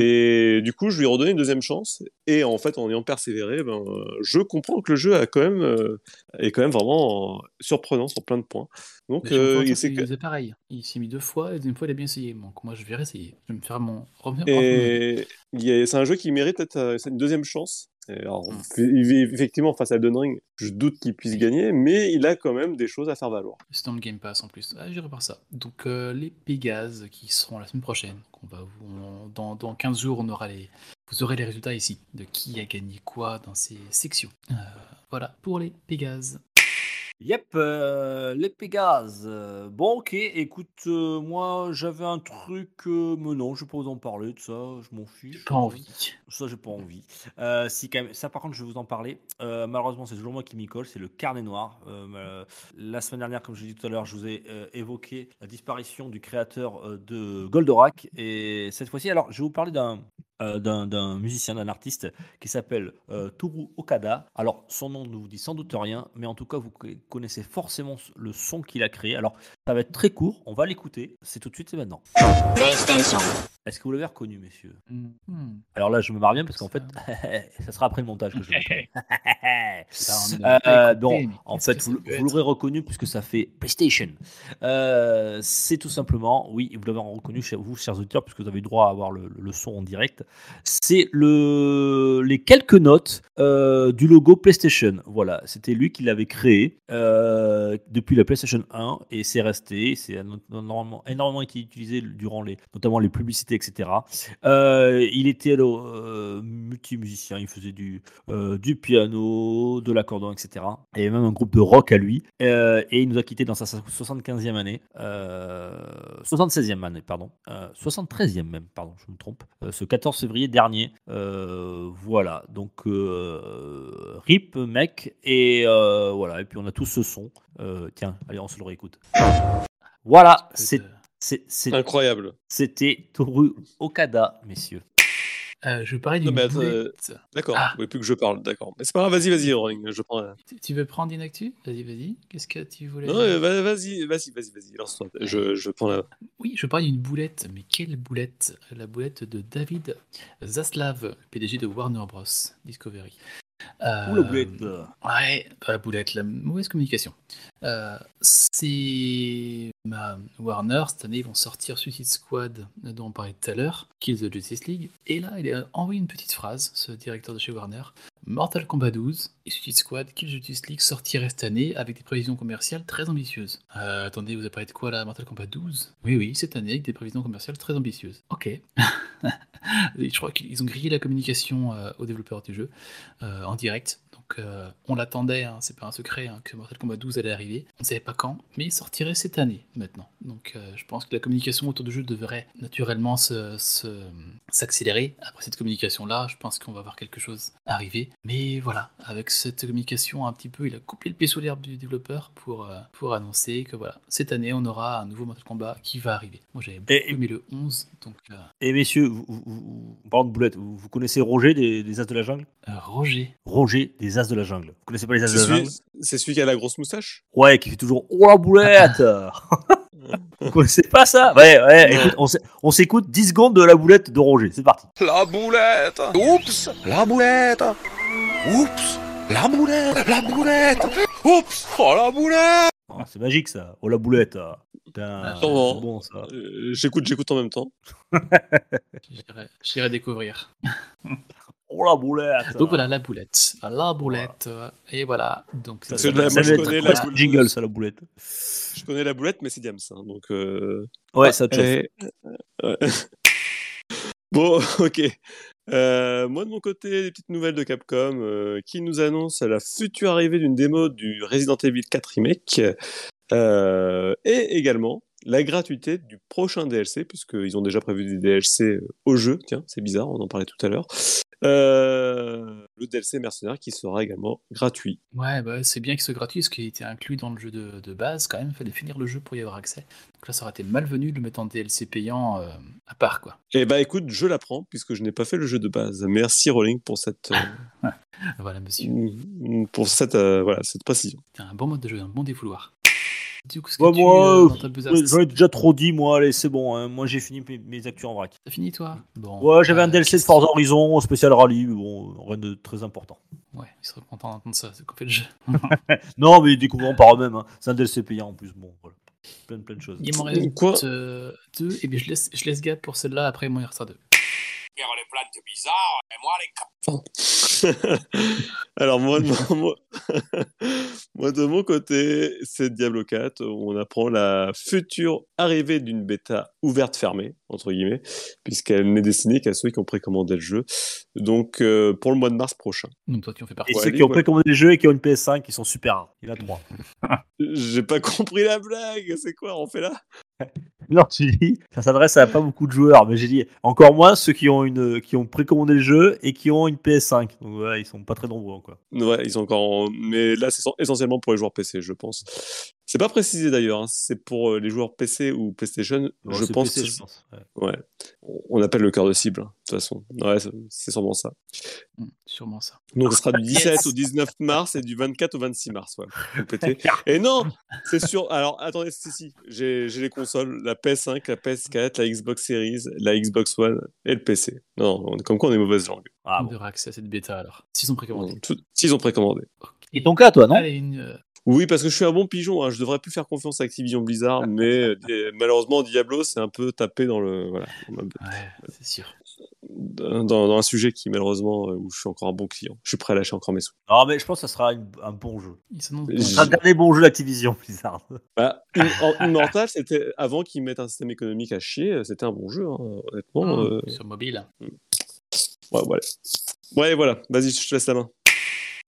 Et du coup, je lui ai redonné une deuxième chance, et en fait, en ayant persévéré, ben, je comprends que le jeu a quand même, euh, est quand même vraiment euh, surprenant sur plein de points. Donc, euh, il pareil. Il s'est mis deux fois et deuxième fois il a bien essayé. Donc moi je vais réessayer. Je vais me faire mon Et c'est un jeu qui mérite peut-être une deuxième chance. Alors, Mm. effectivement, face à Elden Ring, je doute qu'il puisse gagner, mais il a quand même des choses à faire valoir. C'est dans le Game Pass en plus. Ah, j'irai par ça. Donc euh, les Pégases qui seront la semaine prochaine. va on- dans, dans 15 jours, on aura les, vous aurez les résultats ici de qui a gagné quoi dans ces sections. Euh, voilà pour les Pégases. Yep, euh, les Pégases. Euh, Bon, ok, écoute, euh, moi j'avais un truc, euh, mais non, je vais pas vous en parler de ça, je m'en fiche. Pas envie. Ça, j'ai pas envie. Euh, si, quand même, ça, par contre, je vais vous en parler. Euh, malheureusement, c'est toujours moi qui m'y colle, c'est le carnet noir. Euh, euh, la semaine dernière, comme je l'ai dit tout à l'heure, je vous ai euh, évoqué la disparition du créateur euh, de Goldorak. Et cette fois-ci, alors, je vais vous parler d'un. Euh, d'un musicien, d'un artiste qui s'appelle euh, Toru Okada. Alors, son nom ne vous dit sans doute rien, mais en tout cas, vous co- connaissez forcément le son qu'il a créé. Alors, ça va être très court, on va l'écouter. C'est tout de suite, c'est maintenant. Est-ce que vous l'avez reconnu, messieurs? Hmm. alors là, je me marre bien parce qu'en fait, ça sera après le montage que je vais euh, non, mais en fait, vous, l'aurez reconnu puisque ça fait PlayStation. Euh, c'est tout simplement, oui, vous l'avez reconnu chez vous, chers auditeurs, puisque vous avez eu droit à avoir le, le son en direct. C'est le, les quelques notes euh, du logo PlayStation. Voilà, c'était lui qui l'avait créé euh, depuis la PlayStation 1 et c'est resté. C'est normalement énormément été utilisé durant les, notamment les publicités, etc. Euh, il était euh, multimusicien, il faisait du, euh, piano, de l'accordéon, etc. Et même un groupe de rock à lui. Euh, et il nous a quitté dans sa 75e année, euh, 76e année, pardon, euh, 73e même, pardon, je me trompe, ce 14 février dernier. Voilà, donc RIP mec, et voilà, et puis on a tous ce son. Tiens, allez, on se le réécoute. Voilà, c'est- être, euh, c'est- c'est- Incroyable. c'était Toru Okada, messieurs. Euh, je parlais Non, d'une boulette. D'accord, Ah. oui, plus que je parle, d'accord. Mais c'est pas grave, vas-y, vas-y, Rolling, je prends. Tu- Tu veux prendre une actu? Vas-y, vas-y. Qu'est-ce que tu voulais Non, euh, va- vas-y, vas-y, vas-y, vas-y, lance-toi. Je, je prends la. Oui, je parlais d'une boulette, mais quelle boulette? La boulette de David Zaslav, PDG de Warner Bros. Discovery. Euh, Ouh, la boulette. Ouais, pas la boulette, la mauvaise communication. Euh, c'est ma Warner, cette année, ils vont sortir Suicide Squad, dont on parlait tout à l'heure, Kill the Justice League. Et là, il a envoyé une petite phrase, ce directeur de chez Warner. Mortal Kombat 12 et Suicide Squad, Kill the Justice League sortiraient cette année avec des prévisions commerciales très ambitieuses. Euh, attendez, vous avez parlé de quoi là Mortal Kombat 12 Oui, oui, cette année avec des prévisions commerciales très ambitieuses. Ok. Je crois qu'ils ont grillé la communication euh, aux développeurs du jeu euh, en direct. Donc euh, on l'attendait, hein, c'est pas un secret hein, que Mortal Kombat 12 allait arriver. On ne savait pas quand, mais il sortirait cette année maintenant. Donc je pense que la communication autour du jeu devrait naturellement se- se- s'accélérer. Après cette communication-là, je pense qu'on va voir quelque chose arriver. Mais voilà, avec cette communication un petit peu, il a coupé le pied sous l'herbe du développeur pour, pour annoncer que voilà, cette année on aura un nouveau Mortal Kombat qui va arriver. Moi j'avais beaucoup Et- aimé le 11, donc euh, Et messieurs, vous, vous, vous- en parlant de boulettes, vous, vous connaissez Roger des, des As de la Jungle? Euh, Roger. Roger des As de la Jungle. Vous connaissez pas les As de la celui, Jungle? c'est celui qui a la grosse moustache? Ouais, qui fait toujours Oh la boulette! Vous connaissez pas ça? Ouais, ouais, écoute, on on s'écoute 10 secondes de la boulette de Roger, c'est parti. La boulette! Oups! La boulette! Oups! La boulette! La boulette! Oups! Oh la boulette! Ah, c'est magique ça, oh la boulette ah. Putain, Ah, c'est sûrement. bon ça. Euh, J'écoute, j'écoute en même temps. J'irai- J'irai découvrir. Oh la boulette Donc voilà, la boulette. La boulette. euh, Et voilà. Donc Ça, C'est ça, de la- ça moi, je connais la- un jingle ça la boulette? Je connais la boulette, mais c'est Diams. hein, donc. euh, Ouais, ça te chauffe. Et- ouais. bon, ok. Euh, moi de mon côté, des petites nouvelles de Capcom euh, qui nous annonce la future arrivée d'une démo du Resident Evil 4 Remake euh, et également la gratuité du prochain DLC puisqu'ils ont déjà prévu des DLC au jeu. Tiens, c'est bizarre, on en parlait tout à l'heure. Euh, le DLC mercenaire qui sera également gratuit. Ouais, bah, c'est bien qu'il soit gratuit, parce qu'il était inclus dans le jeu de, de base quand même. Il fallait finir le jeu pour y avoir accès. Donc là, ça aurait été malvenu de le mettre en DLC payant euh, à part, quoi. Et bah écoute, je l'apprends puisque je n'ai pas fait le jeu de base. Merci Rolling pour cette euh, Voilà, monsieur. pour cette voilà cette précision. C'est un bon mode de jeu, un bon défouloir. Du coup, ce que Ouais, tu, moi, euh, J'en ai déjà trop dit, moi, allez, c'est bon, hein. moi j'ai fini mes, mes actus en vrac. T'as fini, toi Bon. Ouais, j'avais un euh, DLC de Forza Horizon, spécial rallye, mais bon, rien de très important. Ouais, il serait content d'entendre ça, c'est fait le jeu. Non, mais ils découvriront par eux-mêmes, hein. c'est un DLC payant en plus, bon, voilà. Plein, plein de choses. Il m'en reste Quoi deux, et bien je laisse, je laisse Gab pour celle-là, après moi il restera deux. Les plantes bizarres, et moi les Alors moi, de mon- moi, moi, de mon côté, c'est Diablo 4 où on apprend la future arrivée d'une bêta ouverte fermée entre guillemets puisqu'elle n'est destinée qu'à ceux qui ont précommandé le jeu. Donc euh, pour le mois de mars prochain. Donc toi tu en fais partie. Et Ouais, ceux allez, qui ont ouais. précommandé le jeu et qui ont une PS5, ils sont super rares. Il y en a trois. J'ai pas compris la blague. C'est quoi? On fait là? Non, tu dis, ça s'adresse à pas beaucoup de joueurs, mais j'ai dit encore moins ceux qui ont une, qui ont précommandé le jeu et qui ont une PS5. Donc voilà, ils sont pas très nombreux quoi. Ouais, ils sont encore. en- Mais là, c'est essentiellement pour les joueurs PC, je pense. C'est pas précisé d'ailleurs. hein, C'est pour euh, les joueurs PC ou PlayStation. Bon, je pense. PC, je pense. Ouais. Ouais. On appelle le cœur de cible, hein, de toute façon. Ouais, c'est- c'est sûrement ça. Hmm, sûrement ça. Donc, ce sera du 17 Yes. au 19 mars et du 24 au 26 mars. Ouais, et non, c'est sûr. Alors, attendez, si, si. J'ai les consoles la PS5, la PS4, la Xbox Series, la Xbox One et le PC. Non, on- comme quoi on est mauvaise langue. Ah, on accéder à cette bêta alors. S'ils sont précommandés. Tout- S'ils ont précommandé. Et ton cas, toi, non? Allez, une. Euh, Oui, parce que je suis un bon pigeon. Hein. Je devrais plus faire confiance à Activision Blizzard, mais euh, malheureusement, Diablo, c'est un peu tapé dans le voilà, Ouais, c'est sûr. dans, dans un sujet qui malheureusement euh, où je suis encore un bon client. Je suis prêt à lâcher encore mes sous. Non, mais je pense que ça sera une- un bon jeu. Ils s'annoncent Je- Ce sera le dernier bon jeu d'Activision Blizzard. Bah, Im- Immortal, c'était avant qu'ils mettent un système économique à chier, c'était un bon jeu, hein, honnêtement. bon. euh, sur mobile. ouais, voilà. Ouais, voilà. Vas-y, je te laisse la main.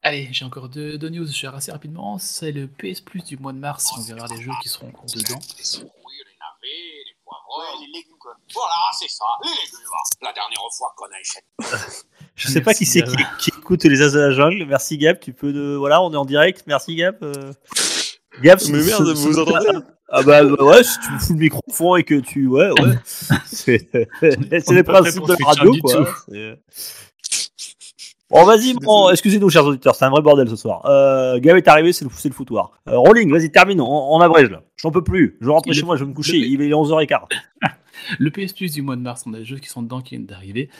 Allez, j'ai encore deux, deux news, je vais faire assez rapidement. C'est le PS Plus du mois de mars. On verra les jeux qui seront dedans. Oui, les navets, les poivrons, les légumes quoi. Voilà, c'est ça, les légumes. La dernière fois qu'on a échappé. Je sais pas qui c'est qui, qui écoute les As de la Jungle. Merci Gab, tu peux de. Voilà, on est en direct. Merci Gab. euh. Gab, Mais merde, ce- vous ce- entendez Ah bah bah ouais, si tu me fous le micro au fond et que tu... Ouais, ouais. C'est les principes de radio, quoi. Bon, vas-y, bon, excusez-nous, chers auditeurs, c'est un vrai bordel ce soir. Euh, Gab est arrivé, c'est le, c'est le foutoir. Euh, Rolling, vas-y, termine, on, on abrège là. J'en peux plus. Je rentre chez moi, je vais me coucher. le- Il est 11h15. Le PS Plus du mois de mars, on a des jeux qui sont dedans qui viennent d'arriver.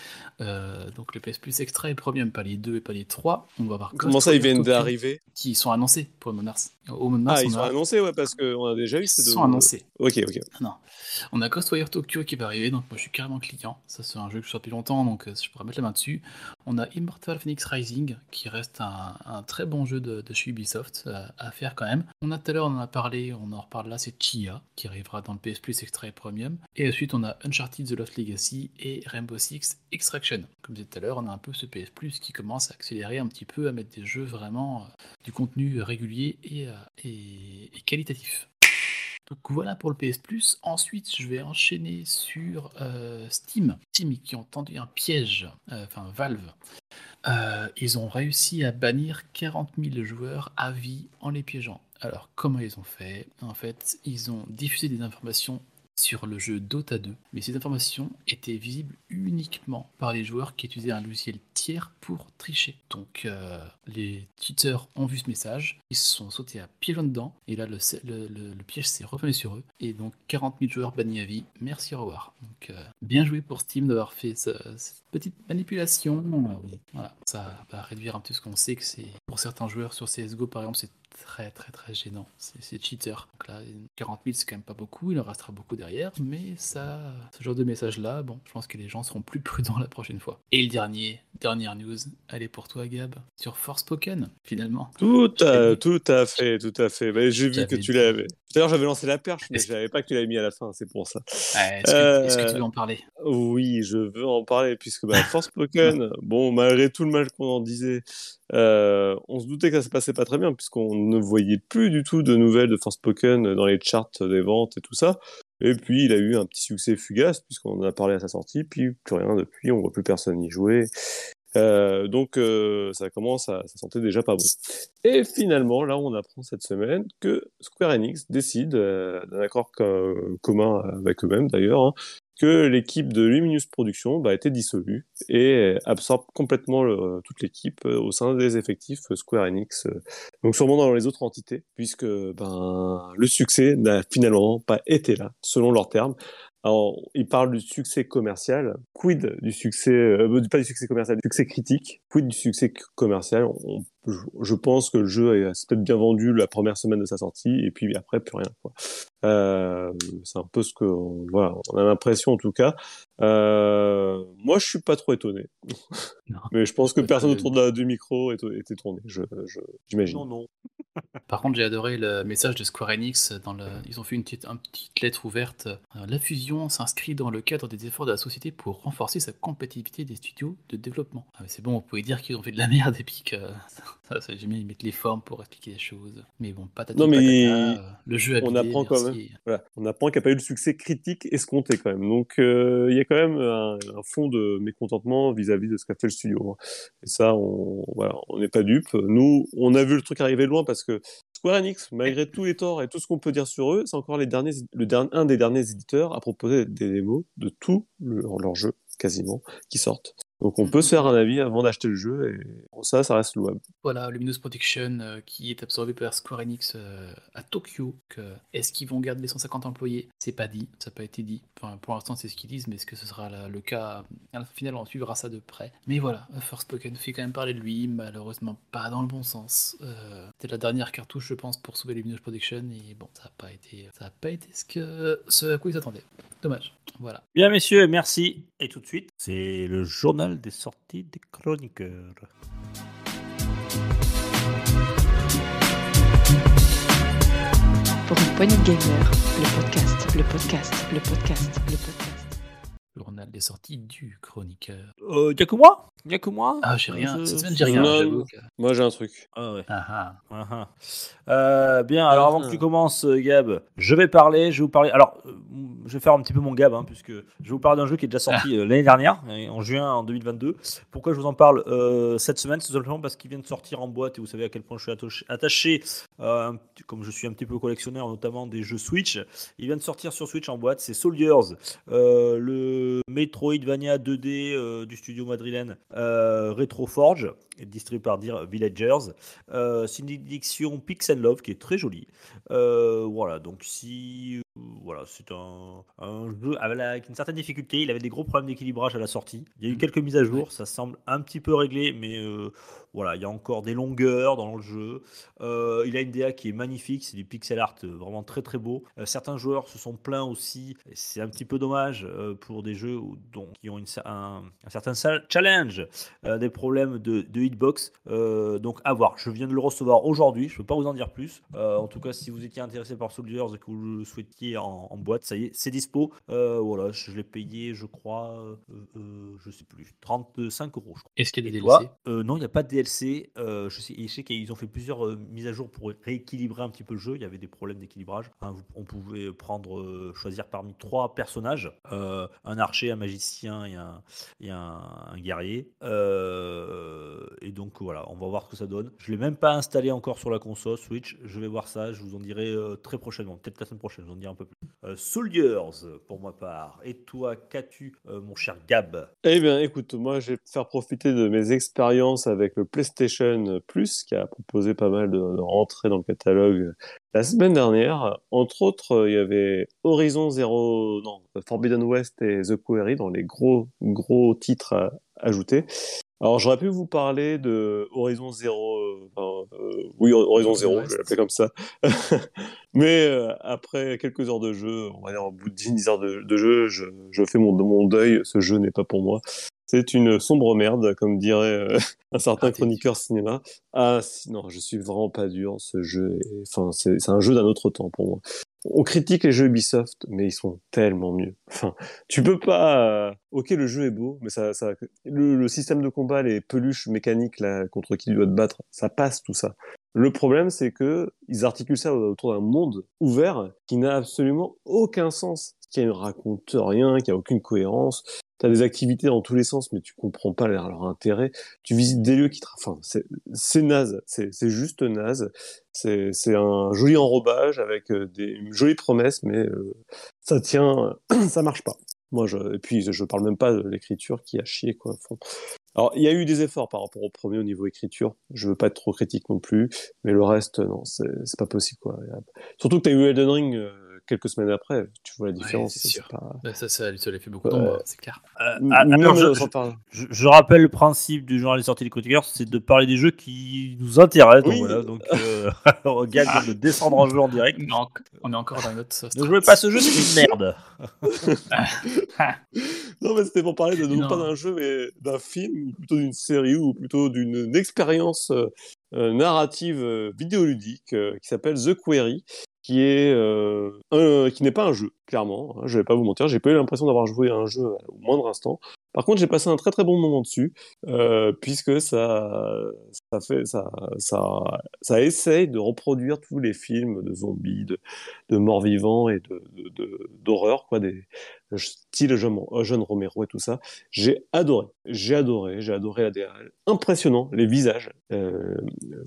Euh, donc le PS Plus Extra et Premium, pas les 2 et pas les 3. On va voir Comment ça, ils viennent Tokyo d'arriver? Qui sont annoncés pour le mois de mars. Au mois de mars, Ah, ils on sont a... annoncés, ouais, parce qu'on a déjà eu ils ces deux. sont annoncés. Ok, ok. Non. On a Ghostwire Tokyo qui va arriver, donc moi je suis carrément client. Ça c'est un jeu que je joue depuis longtemps, donc euh, je pourrais mettre la main dessus. On a Immortal Phoenix Rising, qui reste un, un très bon jeu de, de chez Ubisoft euh, à faire quand même. On a tout à l'heure, on en a parlé, on en reparle là, c'est Chia, qui arrivera dans le PS Plus Extra et Premium. Et ensuite on a Uncharted The Lost Legacy et Rainbow Six Extraction. Comme je disais tout à l'heure, on a un peu ce PS Plus qui commence à accélérer un petit peu, à mettre des jeux vraiment euh, du contenu régulier et, euh, et- et qualitatif. Donc voilà pour le PS Plus. Ensuite, je vais enchaîner sur euh, Steam. Steam qui ont tendu un piège, enfin Valve. Ils ont réussi à bannir 40 000 joueurs à vie en les piégeant. Alors comment ils ont fait? En fait, ils ont diffusé des informations sur le jeu Dota 2, mais ces informations étaient visibles uniquement par les joueurs qui utilisaient un logiciel tiers pour tricher. Donc euh, les cheaters ont vu ce message, ils se sont sautés à pieds joints dedans, et là le, piège s'est revenu sur eux, et donc 40 000 joueurs bannis à vie, merci, au revoir. Donc euh, bien joué pour Steam d'avoir fait ce- cette petite manipulation. Ça va réduire un peu ce qu'on sait que c'est pour certains joueurs sur CSGO par exemple, c'est très très très gênant. C'est cheater. Donc là, 40 000 c'est quand même pas beaucoup, il en restera beaucoup derrière, mais ça, ce genre de message là, bon, je pense que les gens seront plus prudents la prochaine fois. Et le dernier, dernière news, elle est pour toi Gab, sur Forspoken finalement. Tout à, tout à fait, tout à fait. Bah, J'ai vu que tu l'avais. Tout à l'heure, j'avais lancé la perche, mais je savais pas que tu l'avais mis à la fin, c'est pour ça. Ouais, Est-ce que, que tu Euh, veux en parler? Oui, je veux en parler, puisque bah, Forspoken, bon, malgré tout le mal qu'on en disait, euh, on se doutait que ça se passait pas très bien, puisqu'on ne voyait plus du tout de nouvelles de Forspoken dans les charts des ventes et tout ça. Et puis, il a eu un petit succès fugace, puisqu'on en a parlé à sa sortie, puis plus rien depuis, on voit plus personne y jouer. Euh, donc, euh, ça commence à, ça sentait déjà pas bon. Et finalement, là, on apprend cette semaine que Square Enix décide, euh, d'un accord co- commun avec eux-mêmes d'ailleurs, hein, que l'équipe de Luminous Productions bah, a été dissolue et absorbe complètement le- toute l'équipe euh, au sein des effectifs Square Enix. euh, donc sûrement dans les autres entités, puisque ben, le succès n'a finalement pas été là, selon leurs termes. Alors, ils parlent du succès commercial. Quid du succès, euh, pas du succès commercial, du succès critique. Quid du succès commercial? Je, pense que le jeu est- s'est peut-être bien vendu la première semaine de sa sortie, et puis après, plus rien. Quoi. Euh, c'est un peu ce que, voilà, on a l'impression en tout cas. Euh, moi, je suis pas trop étonné, Non. mais je pense que Ouais, personne autour de la- du micro est, est étonné. Je, je- j'imagine. Non, non. Par contre, j'ai adoré le message de Square Enix. Dans le... Ils ont fait une petite, une petite lettre ouverte. Euh, La fusion s'inscrit dans le cadre des efforts de la société pour renforcer sa compétitivité des studios de développement. Ah, c'est bon, on pouvait dire qu'ils ont fait de la merde et puis que ça, ça, j'aime bien, ils mettent les formes pour expliquer les choses. Mais bon, patati Non, mais patata, euh, le jeu a on apprend quand merci. Voilà, on apprend qu'il n'y a pas eu le succès critique escompté quand même. Donc euh, il y a quand même un, un fond de mécontentement vis-à-vis de ce qu'a fait le studio. hein. Et ça, on n'est pas dupe. Nous, on a vu le truc arriver loin parce que Square Enix, malgré tous les torts et tout ce qu'on peut dire sur eux, c'est encore un des derniers éditeurs à proposer des démos de tous leurs jeux quasiment qui sortent. Donc on peut se faire un avis avant d'acheter le jeu et pour ça, ça reste louable. Voilà, Luminous Production euh, qui est absorbé par Square Enix euh, à Tokyo. Que, est-ce qu'ils vont garder les 150 employés? C'est pas dit, ça n'a pas été dit. Enfin, pour l'instant, c'est ce qu'ils disent, mais est-ce que ce sera la- le cas? À la finale, on suivra ça de près. Mais voilà, Forspoken fait quand même parler de lui, malheureusement pas dans le bon sens. Euh, C'était la dernière cartouche, je pense, pour sauver Luminous Production, et bon, ça n'a pas été, ça a pas été ce, que, ce à quoi ils s'attendaient. Dommage. Voilà. Bien, messieurs, merci. Et tout de suite, c'est le journal des sorties des chroniqueurs. Pour une poignée de gamers, le podcast, le podcast, le podcast, le podcast. Journal les sorties du chroniqueur. Euh, y a que moi? Y a que moi? Ah, j'ai rien. Je- Cette semaine, j'ai rien. Non, j'avoue que- Moi, j'ai un truc. Ah ouais. Ah, ah. Ah, ah. Euh, bien, alors avant que Ah. tu commences, euh, Gab, je vais parler, je vais vous parler. Alors, euh, je vais faire un petit peu mon Gab, hein, puisque je vais vous parler d'un jeu qui est déjà sorti euh, l'année dernière, et en juin en 2022. Pourquoi je vous en parle euh, cette semaine? C'est tout simplement parce qu'il vient de sortir en boîte, et vous savez à quel point je suis attaché, euh, comme je suis un petit peu collectionneur, notamment des jeux Switch. Il vient de sortir sur Switch en boîte, c'est Soldiers, euh, le Metroidvania 2D euh, du studio madrilène euh, Retro Forge, distribué par Dear Villagers. Euh, c'est une édition Pix and Love qui est très jolie. Euh, voilà, donc si euh, voilà, c'est un, un jeu avec, une certaine difficulté. Il avait des gros problèmes d'équilibrage à la sortie. Il y a eu quelques mises à jour, ça semble un petit peu réglé, mais euh, voilà, il y a encore des longueurs dans le jeu. Euh, il a une DA qui est magnifique, c'est du pixel art euh, vraiment très très beau. Euh, certains joueurs se sont plaints aussi, c'est un petit peu dommage pour des jeux où- dont, qui ont une un, un certain challenge, des problèmes de, de hitbox. Donc à voir, je viens de le recevoir aujourd'hui, je ne peux pas vous en dire plus. En tout cas, si vous étiez intéressé par Soldiers et que vous le en, en boîte, ça y est, c'est dispo. Euh, voilà, je l'ai payé, je crois, euh, euh, je sais plus, 35 euros, je crois. Est-ce qu'il y a des Et DLC toi Euh, Non, il n'y a pas de DLC. Euh, je, sais, et je sais qu'ils ont fait plusieurs euh, mises à jour pour rééquilibrer un petit peu le jeu. Il y avait des problèmes d'équilibrage. Hein, on pouvait prendre, euh, choisir parmi trois personnages euh, un archer, un magicien et un, et un, un guerrier. Euh, et donc voilà, on va voir ce que ça donne. Je ne l'ai même pas installé encore sur la console Switch. Je vais voir ça. Je vous en dirai euh, très prochainement. Peut-être la semaine prochaine, je vous en dirai un peu plus. Euh, Soldiers, pour ma part. Et toi, qu'as-tu, euh, mon cher Gab? Eh bien, écoute, moi, je vais faire profiter de mes expériences avec le PlayStation Plus, qui a proposé pas mal de, de rentrées dans le catalogue la semaine dernière. Entre autres, il y avait Horizon Zero, non, Forbidden West et The Quarry dans les gros, gros titres ajoutés. Alors, j'aurais pu vous parler de Horizon Zero, euh, euh, oui, Horizon Zero, je l'appeler comme ça. Mais euh, après quelques heures de jeu, on va dire au bout de 10 heures de, de jeu, je, je fais mon, mon deuil. Ce jeu n'est pas pour moi. C'est une sombre merde, comme dirait euh, un certain Ah, chroniqueur cinéma. Ah non, je suis vraiment pas dur. Ce jeu, est- enfin, c'est un jeu d'un autre temps pour moi. On critique les jeux Ubisoft, mais ils sont tellement mieux. Enfin, tu peux pas. euh, Ok, le jeu est beau, mais ça, ça, le, le système de combat, les peluches mécaniques là contre qui tu dois te battre, ça passe tout ça. Le problème, c'est que ils articulent ça autour d'un monde ouvert qui n'a absolument aucun sens, qui ne raconte rien, qui a aucune cohérence. T'as des activités dans tous les sens, mais tu comprends pas leur, intérêt. Tu visites des lieux qui, te... enfin, c'est, naze, c'est, juste naze. C'est, un joli enrobage avec euh, des une jolie promesse, mais euh, ça tient, ça marche pas. Moi, et puis je parle même pas de l'écriture qui a chié quoi. Alors, il y a eu des efforts par rapport au premier au niveau écriture. Je veux pas être trop critique non plus, mais le reste, non, c'est pas possible, quoi. Surtout que t'as eu Elden Ring euh, quelques semaines après, tu vois la différence. c'est sûr. pas... Bah, ça, ça, ça lui fait beaucoup Ouais. d'ombre, c'est clair. Euh, M- ah, même alors, je-. Je, je rappelle le principe du journal des sorties des critiqueurs, c'est de parler des jeux qui nous intéressent. Donc Oui. voilà, donc euh, alors, de descendre en jeu en direct. Non, on est encore dans notre sauce. Ne jouez pas ce jeu, c'est une merde. Non, mais c'était pour parler de, non Non. pas d'un jeu, mais d'un film, ou plutôt d'une série, ou plutôt d'une d'une expérience euh, euh, narrative euh, vidéoludique euh, qui s'appelle The Query, qui est euh, un- qui n'est pas un jeu, clairement. hein, je vais pas vous mentir, j'ai pas eu l'impression d'avoir joué à un jeu au moindre instant. Par contre, j'ai passé un très très bon moment dessus, euh, puisque ça, ça fait, ça, ça, ça essaye de reproduire tous les films de zombies, de, de morts vivants et de, d'horreur, quoi, des style Jean, Jean Romero et tout ça. J'ai adoré, j'ai adoré, j'ai adoré la DA. Impressionnant, les visages, euh,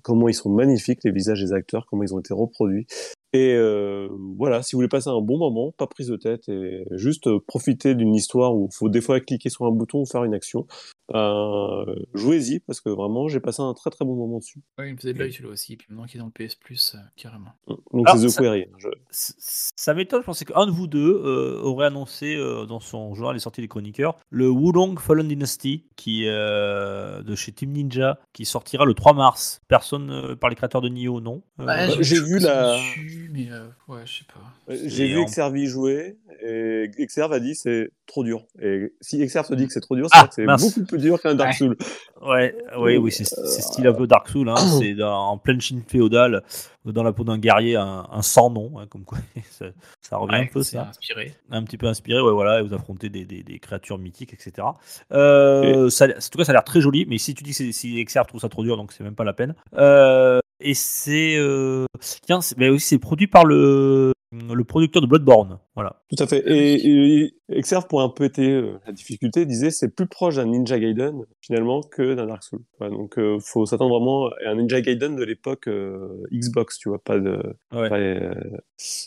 comment ils sont magnifiques, les visages des acteurs, comment ils ont été reproduits. Et euh, voilà, si vous voulez passer un bon moment, pas prise de tête et juste profiter d'une histoire où il faut des fois cliquer sur un bouton ou faire une action, ben, euh, jouez-y parce que vraiment j'ai passé un très très bon moment dessus. Ouais, il me faisait de l'œil celui-là aussi, puis maintenant qu'il est dans le PS Plus, euh, carrément. Alors, Donc c'est The ça- Query. hein, je- Ça m'étonne, je pensais qu'un de vous deux euh, aurait annoncé euh, dans son journal les sorties des chroniqueurs le Wulong Fallen Dynasty qui euh, de chez Team Ninja qui sortira le 3 mars. Personne euh, par les créateurs de Nioh, non Euh, Ouais, j'ai vu la- dessus, mais euh, ouais, je sais pas. J'ai vu jouer et Exerve a dit c'est trop dur. Et si Exerve te dit que c'est trop dur, Ah, c'est mince. beaucoup plus dur qu'un Dark. Souls. Ouais, ouais, oui, c'est c'est style un peu Dark Souls. Hein. c'est en pleine Chine féodale, dans la peau d'un guerrier, un, un sans nom, hein, comme quoi ça, ça revient un Ouais, peu c'est ça. inspiré. un petit peu inspiré, ouais, voilà, et vous affrontez des, des- des créatures mythiques, etc. Euh, ça en tout cas, ça a l'air très joli, mais si tu dis que c'est- si Exerve trouve ça trop dur, donc c'est même pas la peine. Euh, et c'est. euh, tiens, mais aussi, c'est produit par le, le producteur de Bloodborne. Voilà. Tout à fait. Et, et Exerve, pour un peu été euh, la difficulté, disait c'est plus proche d'un Ninja Gaiden finalement que d'un Dark Souls. Donc euh, faut s'attendre vraiment à un Ninja Gaiden de l'époque euh, Xbox, tu vois, pas de. Ouais. pas,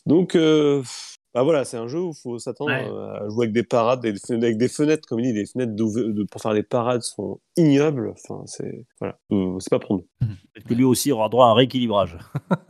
Donc bah voilà, c'est un jeu où faut s'attendre Ouais. euh, à jouer avec des parades, des, avec des fenêtres, comme il dit, des fenêtres de, pour faire des parades sont ignobles. Enfin, c'est voilà, Euh, c'est pas pour nous. Peut-être que lui aussi aura droit à un rééquilibrage.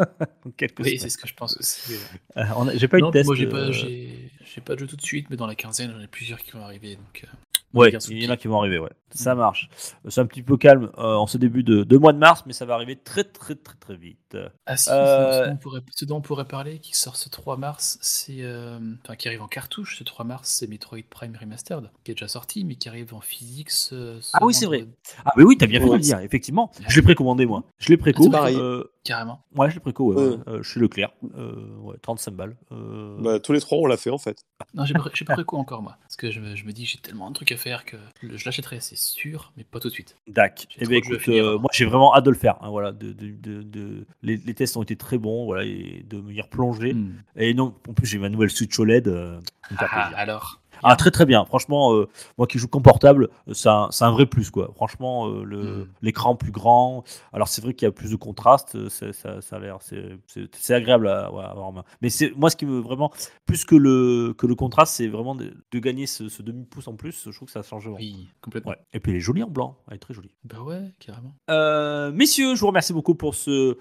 Oui, c'est ce que je pense aussi. Euh, J'ai pas eu de test. moi j'ai pas, j'ai, j'ai pas de jeu tout de suite, mais dans la quinzaine, j'en ai plusieurs qui vont arriver. Donc, euh, on Ouais, il y en a qui vont arriver, ouais. Ça marche. Euh, C'est un petit peu calme euh, en ce début de, de mois de mars, mais ça va arriver très très très très vite. Ah si, Euh, ce, dont on pourrait, ce dont on pourrait parler, qui sort ce 3 mars, c'est, euh, enfin qui arrive en cartouche ce 3 mars, c'est Metroid Prime Remastered, qui est déjà sorti, mais qui arrive en physique ce, ce Ah oui, c'est vendredi. Ah, mais oui, t'as bien fait de le dire, effectivement. Je l'ai précommandé, moi. Je l'ai préco. C'est pareil. euh, Carrément. ouais, je l'ai préco, ouais, ouais. Ouais. Euh, chez Leclerc. Euh, ouais, 35 balles. Euh, Bah, tous les trois, on l'a fait en fait. Non, j'ai pas, j'ai pas préco encore moi, parce que je me, je me dis j'ai tellement de trucs à faire que je l'achèterai, c'est sûr, mais pas tout de suite. Dac. J'ai Eh ben, écoute, euh, moi j'ai vraiment hâte de le faire. hein, voilà, de, de, de, de- Les, les tests ont été très bons, voilà, et de me y replonger. Hmm. Et non, en plus j'ai ma nouvelle Switch OLED. euh, Ah, alors. Ah, très très bien. Franchement, euh, moi qui joue qu'en portable, euh, c'est un, vrai plus quoi. Franchement, euh, le- Mm. l'écran plus grand. Alors c'est vrai qu'il y a plus de contraste. Ça, ça a l'air, c'est agréable à, ouais, avoir en main. Mais moi ce qui me vraiment plus que le que le contraste, c'est vraiment de, de gagner ce, ce demi pouce en plus. Je trouve que ça change vraiment. Oui, complètement. Ouais. Et puis elle est jolie en blanc. Elle est très jolie. Bah ouais, carrément. Euh, messieurs, je vous remercie beaucoup pour ce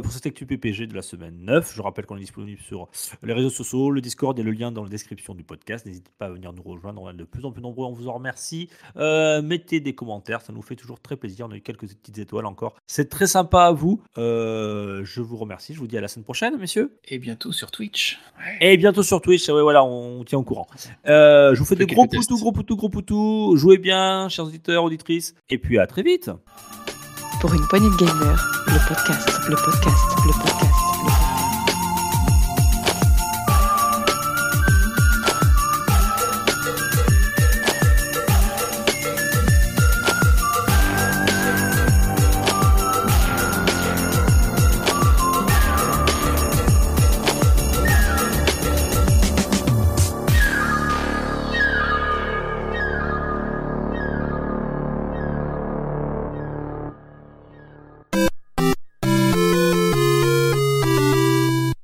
pour cette actu PPG de la semaine 9. Je rappelle qu'on est disponible sur les réseaux sociaux, le Discord et le lien dans la description du podcast. N'hésitez pas à venir nous rejoindre, on est de plus en plus nombreux, on vous en remercie. Euh, mettez des commentaires, ça nous fait toujours très plaisir. On a eu quelques petites étoiles encore. C'est très sympa à vous. Euh, je vous remercie. Je vous dis à la semaine prochaine, messieurs. Et bientôt sur Twitch. Ouais. Et bientôt sur Twitch. Ouais, voilà, on tient au courant. Euh, je vous fais des gros tests. poutous, gros poutous, gros poutous. Jouez bien, chers auditeurs, auditrices. Et puis à très vite. Pour une poignée de gamers, le podcast, le podcast, le podcast.